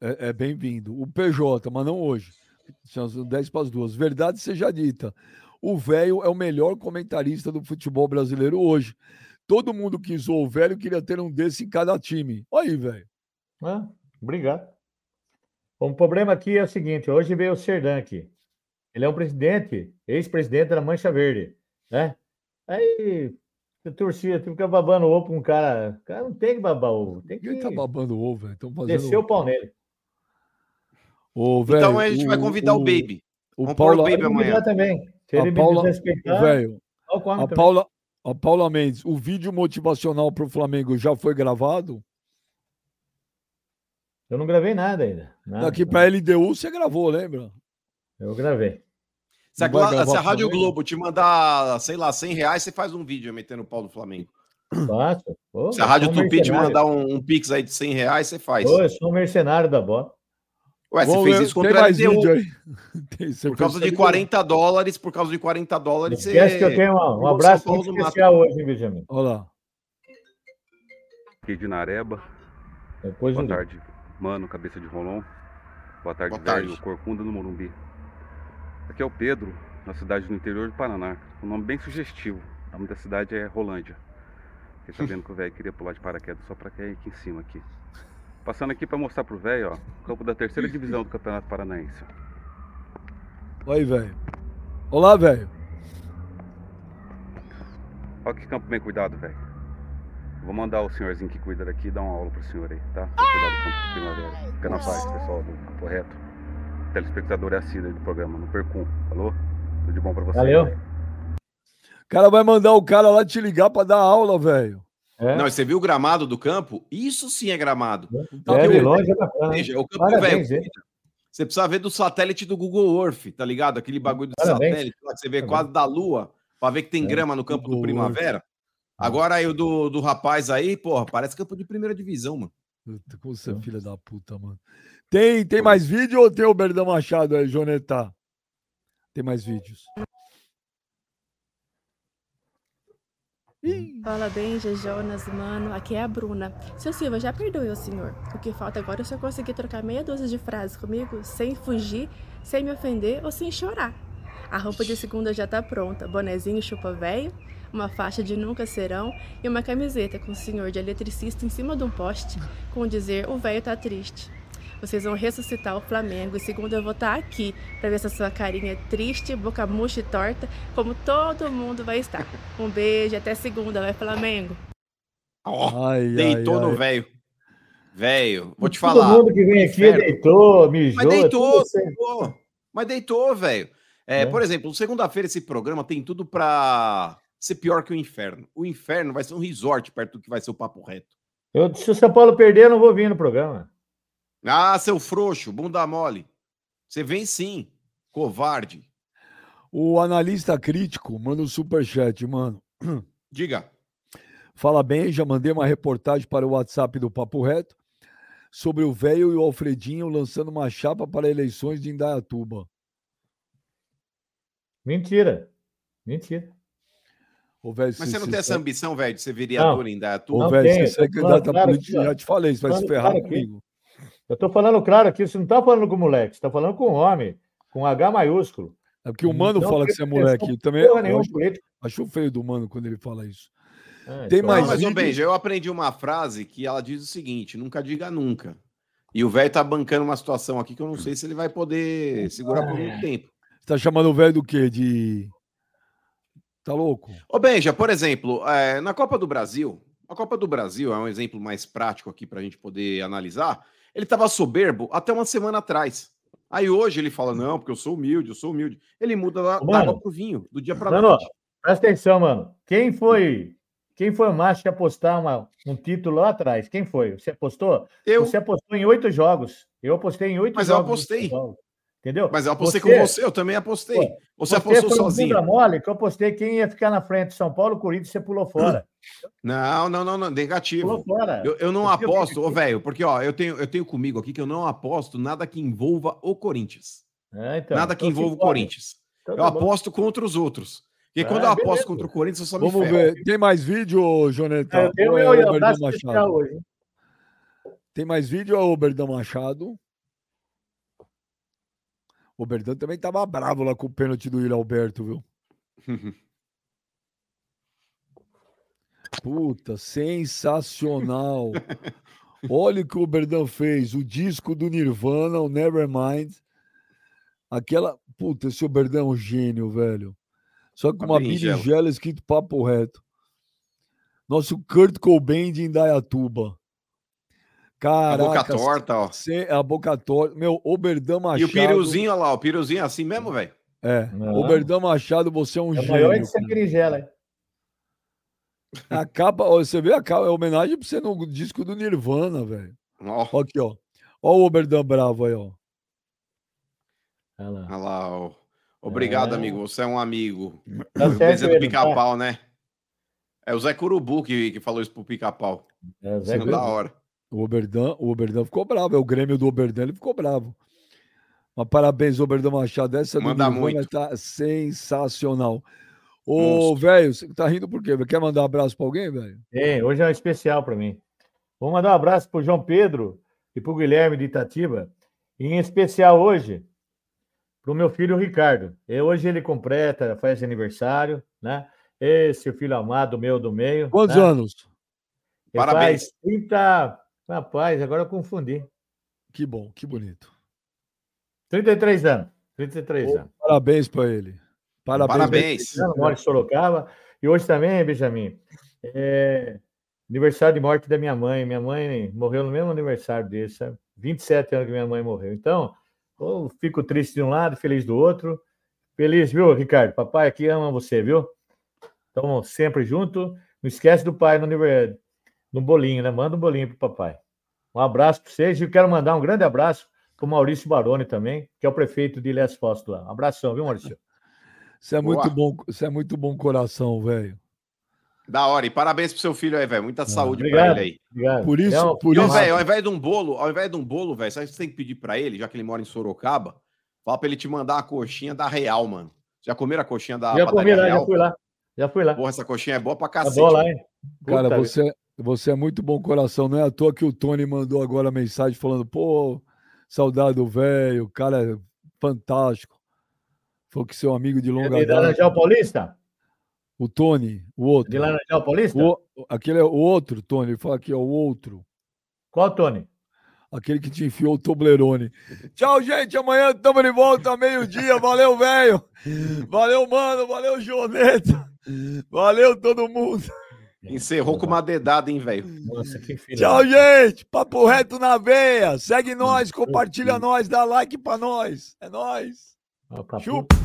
É, é bem-vindo. O PJ, mas não hoje. São 10 para as duas. Verdade seja dita. O velho é o melhor comentarista do futebol brasileiro hoje. Todo mundo que zoou o velho queria ter um desse em cada time. Olha aí, velho. Ah, obrigado. O problema aqui é o seguinte: hoje veio o Serdan aqui. Ele é um presidente, ex-presidente da Mancha Verde, né? Aí Você torcia, tu fica babando ovo com um cara. O cara não tem que babar ovo. Tem que Quem tá babando ovo, velho? Fazendo. descer o pau nele. Ô, velho, Então a gente vai convidar o, Baby. O Vamos pôr o Paula, Baby amanhã. convidar também. Se a ele Paula, me desrespeitar, eu come a também. Paula, a Paula Mendes, o vídeo motivacional pro Flamengo já foi gravado? Eu não gravei nada ainda. Nada, Daqui nada. pra LDU você gravou, lembra? Eu gravei. Se a, se a Rádio Flamengo? Globo te mandar, sei lá, 100 reais, você faz um vídeo metendo o pau do Flamengo. Faço. Pô, Se a Rádio Tupi te mandar um, um pix aí de 100 reais, você faz. Pô, eu sou um mercenário da bola. Ué, você Vamos fez isso contra mais LDU. vídeo aí. Tem, você Por causa de isso 40 dólares, por causa de 40 Não dólares, você... esquece que eu tenho um São abraço muito do Mato. especial hoje, hein, Benjamin? Olha lá. aqui de Nareba. Depois Boa tarde, mano, cabeça de Rolon. Boa tarde, Boa tarde. velho, Corcunda no Morumbi. Aqui é o Pedro, na cidade do interior do Paraná. Um nome bem sugestivo. O nome da cidade é Rolândia. Fiquei sabendo que o velho queria pular de paraquedas só pra cair aqui em cima aqui. Passando aqui pra mostrar pro velho, ó, o campo da terceira divisão do Campeonato Paranaense. aí, velho. Olá, velho. Olha que campo bem cuidado, velho. Vou mandar o senhorzinho que cuida daqui dar uma aula pro senhor aí, tá? Pra cuidar do campo de primavera. Fica na paz, pessoal, do correto. Telespectador é assíduo aí do programa, não percam. Falou? Tudo de bom pra vocês. Valeu. aí. O cara vai mandar o cara lá te ligar pra dar aula, velho. É, Não, você viu o gramado do campo? Isso sim é gramado. é de longe é bacana. hein? Veja, o campo Parabéns, velho. Você precisa ver do satélite do Google Earth, tá ligado? Aquele bagulho do Parabéns. satélite lá que você vê Parabéns. quase da lua, pra ver que tem É, grama no campo do Primavera. Agora aí o do, do rapaz aí, porra, parece campo de primeira divisão, mano. Puta, Como você é filha da puta, mano. Tem, tem mais vídeo ou tem o Berdão Machado aí, Jonetá? Tem mais vídeos. Ih, Fala bem, Jonas, mano. Aqui é a Bruna. Seu Silva, já perdoe o senhor. O que falta agora é o senhor conseguir trocar meia dúzia de frases comigo sem fugir, sem me ofender ou sem chorar. A roupa de segunda já tá pronta. Bonezinho chupa velho, uma faixa de nunca serão e uma camiseta com o senhor de eletricista em cima de um poste com dizer o velho tá triste. Vocês vão ressuscitar o Flamengo e segunda eu vou estar aqui pra ver essa sua carinha triste, boca murcha e torta, como todo mundo vai estar. Um beijo, até segunda, vai Flamengo. Ó, ai, deitou ai, no velho. Velho, vou te Todo falar. mundo que vem aqui Inferno. deitou, mijou. Mas deitou. Mas deitou, velho. É, É. Por exemplo, segunda-feira esse programa tem tudo pra ser pior que o inferno. O inferno vai ser um resort perto do que vai ser o papo reto. Eu, se o São Paulo perder, eu não vou vir no programa. Ah, seu frouxo, bunda mole. Você vem sim, covarde. O analista crítico manda um superchat, mano. Diga. Fala bem, já mandei uma reportagem para o WhatsApp do Papo Reto sobre o velho e o Alfredinho lançando uma chapa para eleições de Indaiatuba. Mentira. Mentira. Ô, velho, Mas você não tem essa ambição, velho, de ser vereador em Ô, Indaiatuba? Não velho, se você é candidato falando a claro político, aqui, ó. já te falei, você vai se ferrar comigo. Eu tô falando claro aqui, você não tá falando com moleque, você tá falando com homem, com H maiúsculo. É porque o mano Não fala que você é moleque. Eu também eu acho, acho feio do mano quando ele fala isso. Ah, Tem então- mais Não, mas, ô? Benja, eu aprendi uma frase que ela diz o seguinte: nunca diga nunca. E o velho tá bancando uma situação aqui que eu não sei se ele vai poder segurar por muito tempo. Você tá chamando o velho do quê? De. Tá louco? Ô, Benja, por exemplo, é, na Copa do Brasil, a Copa do Brasil é um exemplo mais prático aqui para a gente poder analisar. Ele estava soberbo até uma semana atrás. Aí hoje ele fala: não, porque eu sou humilde, eu sou humilde. Ele muda da, água pro vinho, do dia para noite. presta atenção, mano. Quem foi quem foi o macho que apostar uma- um título lá atrás? Quem foi? Você apostou? Eu, Você apostou em oito jogos. Eu apostei em oito Mas eu jogos. apostei. Entendeu? mas eu apostei Você- com você, eu também apostei. Pô, você Você apostou foi um sozinho. bunda mole que eu apostei quem ia ficar na frente. São Paulo, Corinthians, você pulou fora. Não, não, não, não, negativo. Pulou fora. Eu, eu não aposto, ô velho, porque ó, eu tenho, eu tenho comigo aqui que eu não aposto nada que envolva o Corinthians. É, então, nada que então envolva o. Corinthians. Então Eu tá bom. aposto contra os outros. Porque Ah, quando eu aposto beleza. contra o Corinthians, eu só me Vamos ferro. ver. Tem mais vídeo? Ah, Eu Ou é meu o Berdão abraço especial Machado? hoje. hein? Tem mais vídeo é Berdão Machado? O Berdão também tava bravo lá com o pênalti do Yuri Alberto, viu? Puta, sensacional. Olha o que o Berdão fez. O disco do Nirvana, o Nevermind. Aquela. Puta, esse Berdão é um gênio, velho. Só com Uma uma berinjela escrito papo reto. Nosso Kurt Cobain de Indaiatuba. A Caraca. boca torta, ó. cê- a boca torta. Meu, Oberdan Machado. E o piruzinho, olha lá, o piruzinho é assim mesmo, velho. É. Não. Oberdan Machado, você é um É gênio. maior que essa hein? A capa, ó, você vê a capa, é homenagem pra você no disco do Nirvana, velho. Ó, Ó Aqui, ó. Ó o Oberdan bravo aí, ó. Olha lá. olha lá, ó. Obrigado, É. amigo. Você é um amigo. Tá O certo, do pica-pau, né? É o Zé Curubu que, que falou isso pro pica-pau. É, Zé Isso é da Curubu. hora. O Oberdan, o Oberdan ficou bravo. É o Grêmio do Oberdan, ele ficou bravo. Mas parabéns, Oberdan Machado. Essa do Manda Nirvana muito. tá sensacional. Ô, velho, você tá rindo por quê? Quer mandar um abraço pra alguém, velho? Tem, hoje é um especial para mim. Vou mandar um abraço para o João Pedro e para o Guilherme de Itatiba. E em especial hoje, para o meu filho Ricardo. E hoje ele completa, faz aniversário, né? Esse filho amado meu do meio. Quantos né? anos? Ele Parabéns. Faz 30. Rapaz, agora eu confundi. Que bom, que bonito. 33 anos. 33 Ô, anos. Parabéns pra ele. Parabéns. Parabéns. Eu moro em Sorocaba. E hoje também, Benjamin, é aniversário de morte da minha mãe. Minha mãe morreu no mesmo aniversário desse, sabe? 27 anos que minha mãe morreu. Então, eu fico triste de um lado, feliz do outro. Feliz, viu, Ricardo? Papai aqui ama você, viu? Então, sempre junto. Não esquece do pai no aniversário, no bolinho, né? Manda um bolinho pro papai. Um abraço para vocês. E eu quero mandar um grande abraço para o Maurício Baroni também, que é o prefeito de Ilhas Fausto lá. Um abração, viu, Maurício? Você é muito Boa. bom, você é muito bom coração, velho. Da hora. E parabéns pro seu filho aí, velho. Muita saúde pra obrigado. ele aí. Obrigado. Por isso, É um- por E, isso, velho, ao invés de um bolo, ao invés de um bolo, velho, sabe o que você tem que pedir pra ele, já que ele mora em Sorocaba? Fala pra ele te mandar uma coxinha da Real, mano. Já comeram a coxinha da Já comi padaria lá, já Real? fui lá. Já fui lá. Porra, essa coxinha é boa pra Tá cacete. bom lá, velho. hein? cara, Puta você, você é muito bom coração. Não é à toa que o Tony mandou agora mensagem falando, pô, saudade do velho, o cara é fantástico. Falou que seu amigo de vida. longa De data. Laranjal Paulista? O Tony, o outro. De Laranjal Paulista? O, aquele é o outro, Tony. Ele fala aqui, é o outro. Qual, Tony? Aquele que te enfiou o Toblerone. Tchau, gente. Amanhã estamos de volta, meio-dia. Valeu, velho. Valeu, mano. Valeu, Joneta. Valeu, todo mundo. Encerrou com uma dedada, hein, velho? Tchau, gente. Papo reto na veia. Segue nós, compartilha nós, dá like pra nós. É nós. Chupa.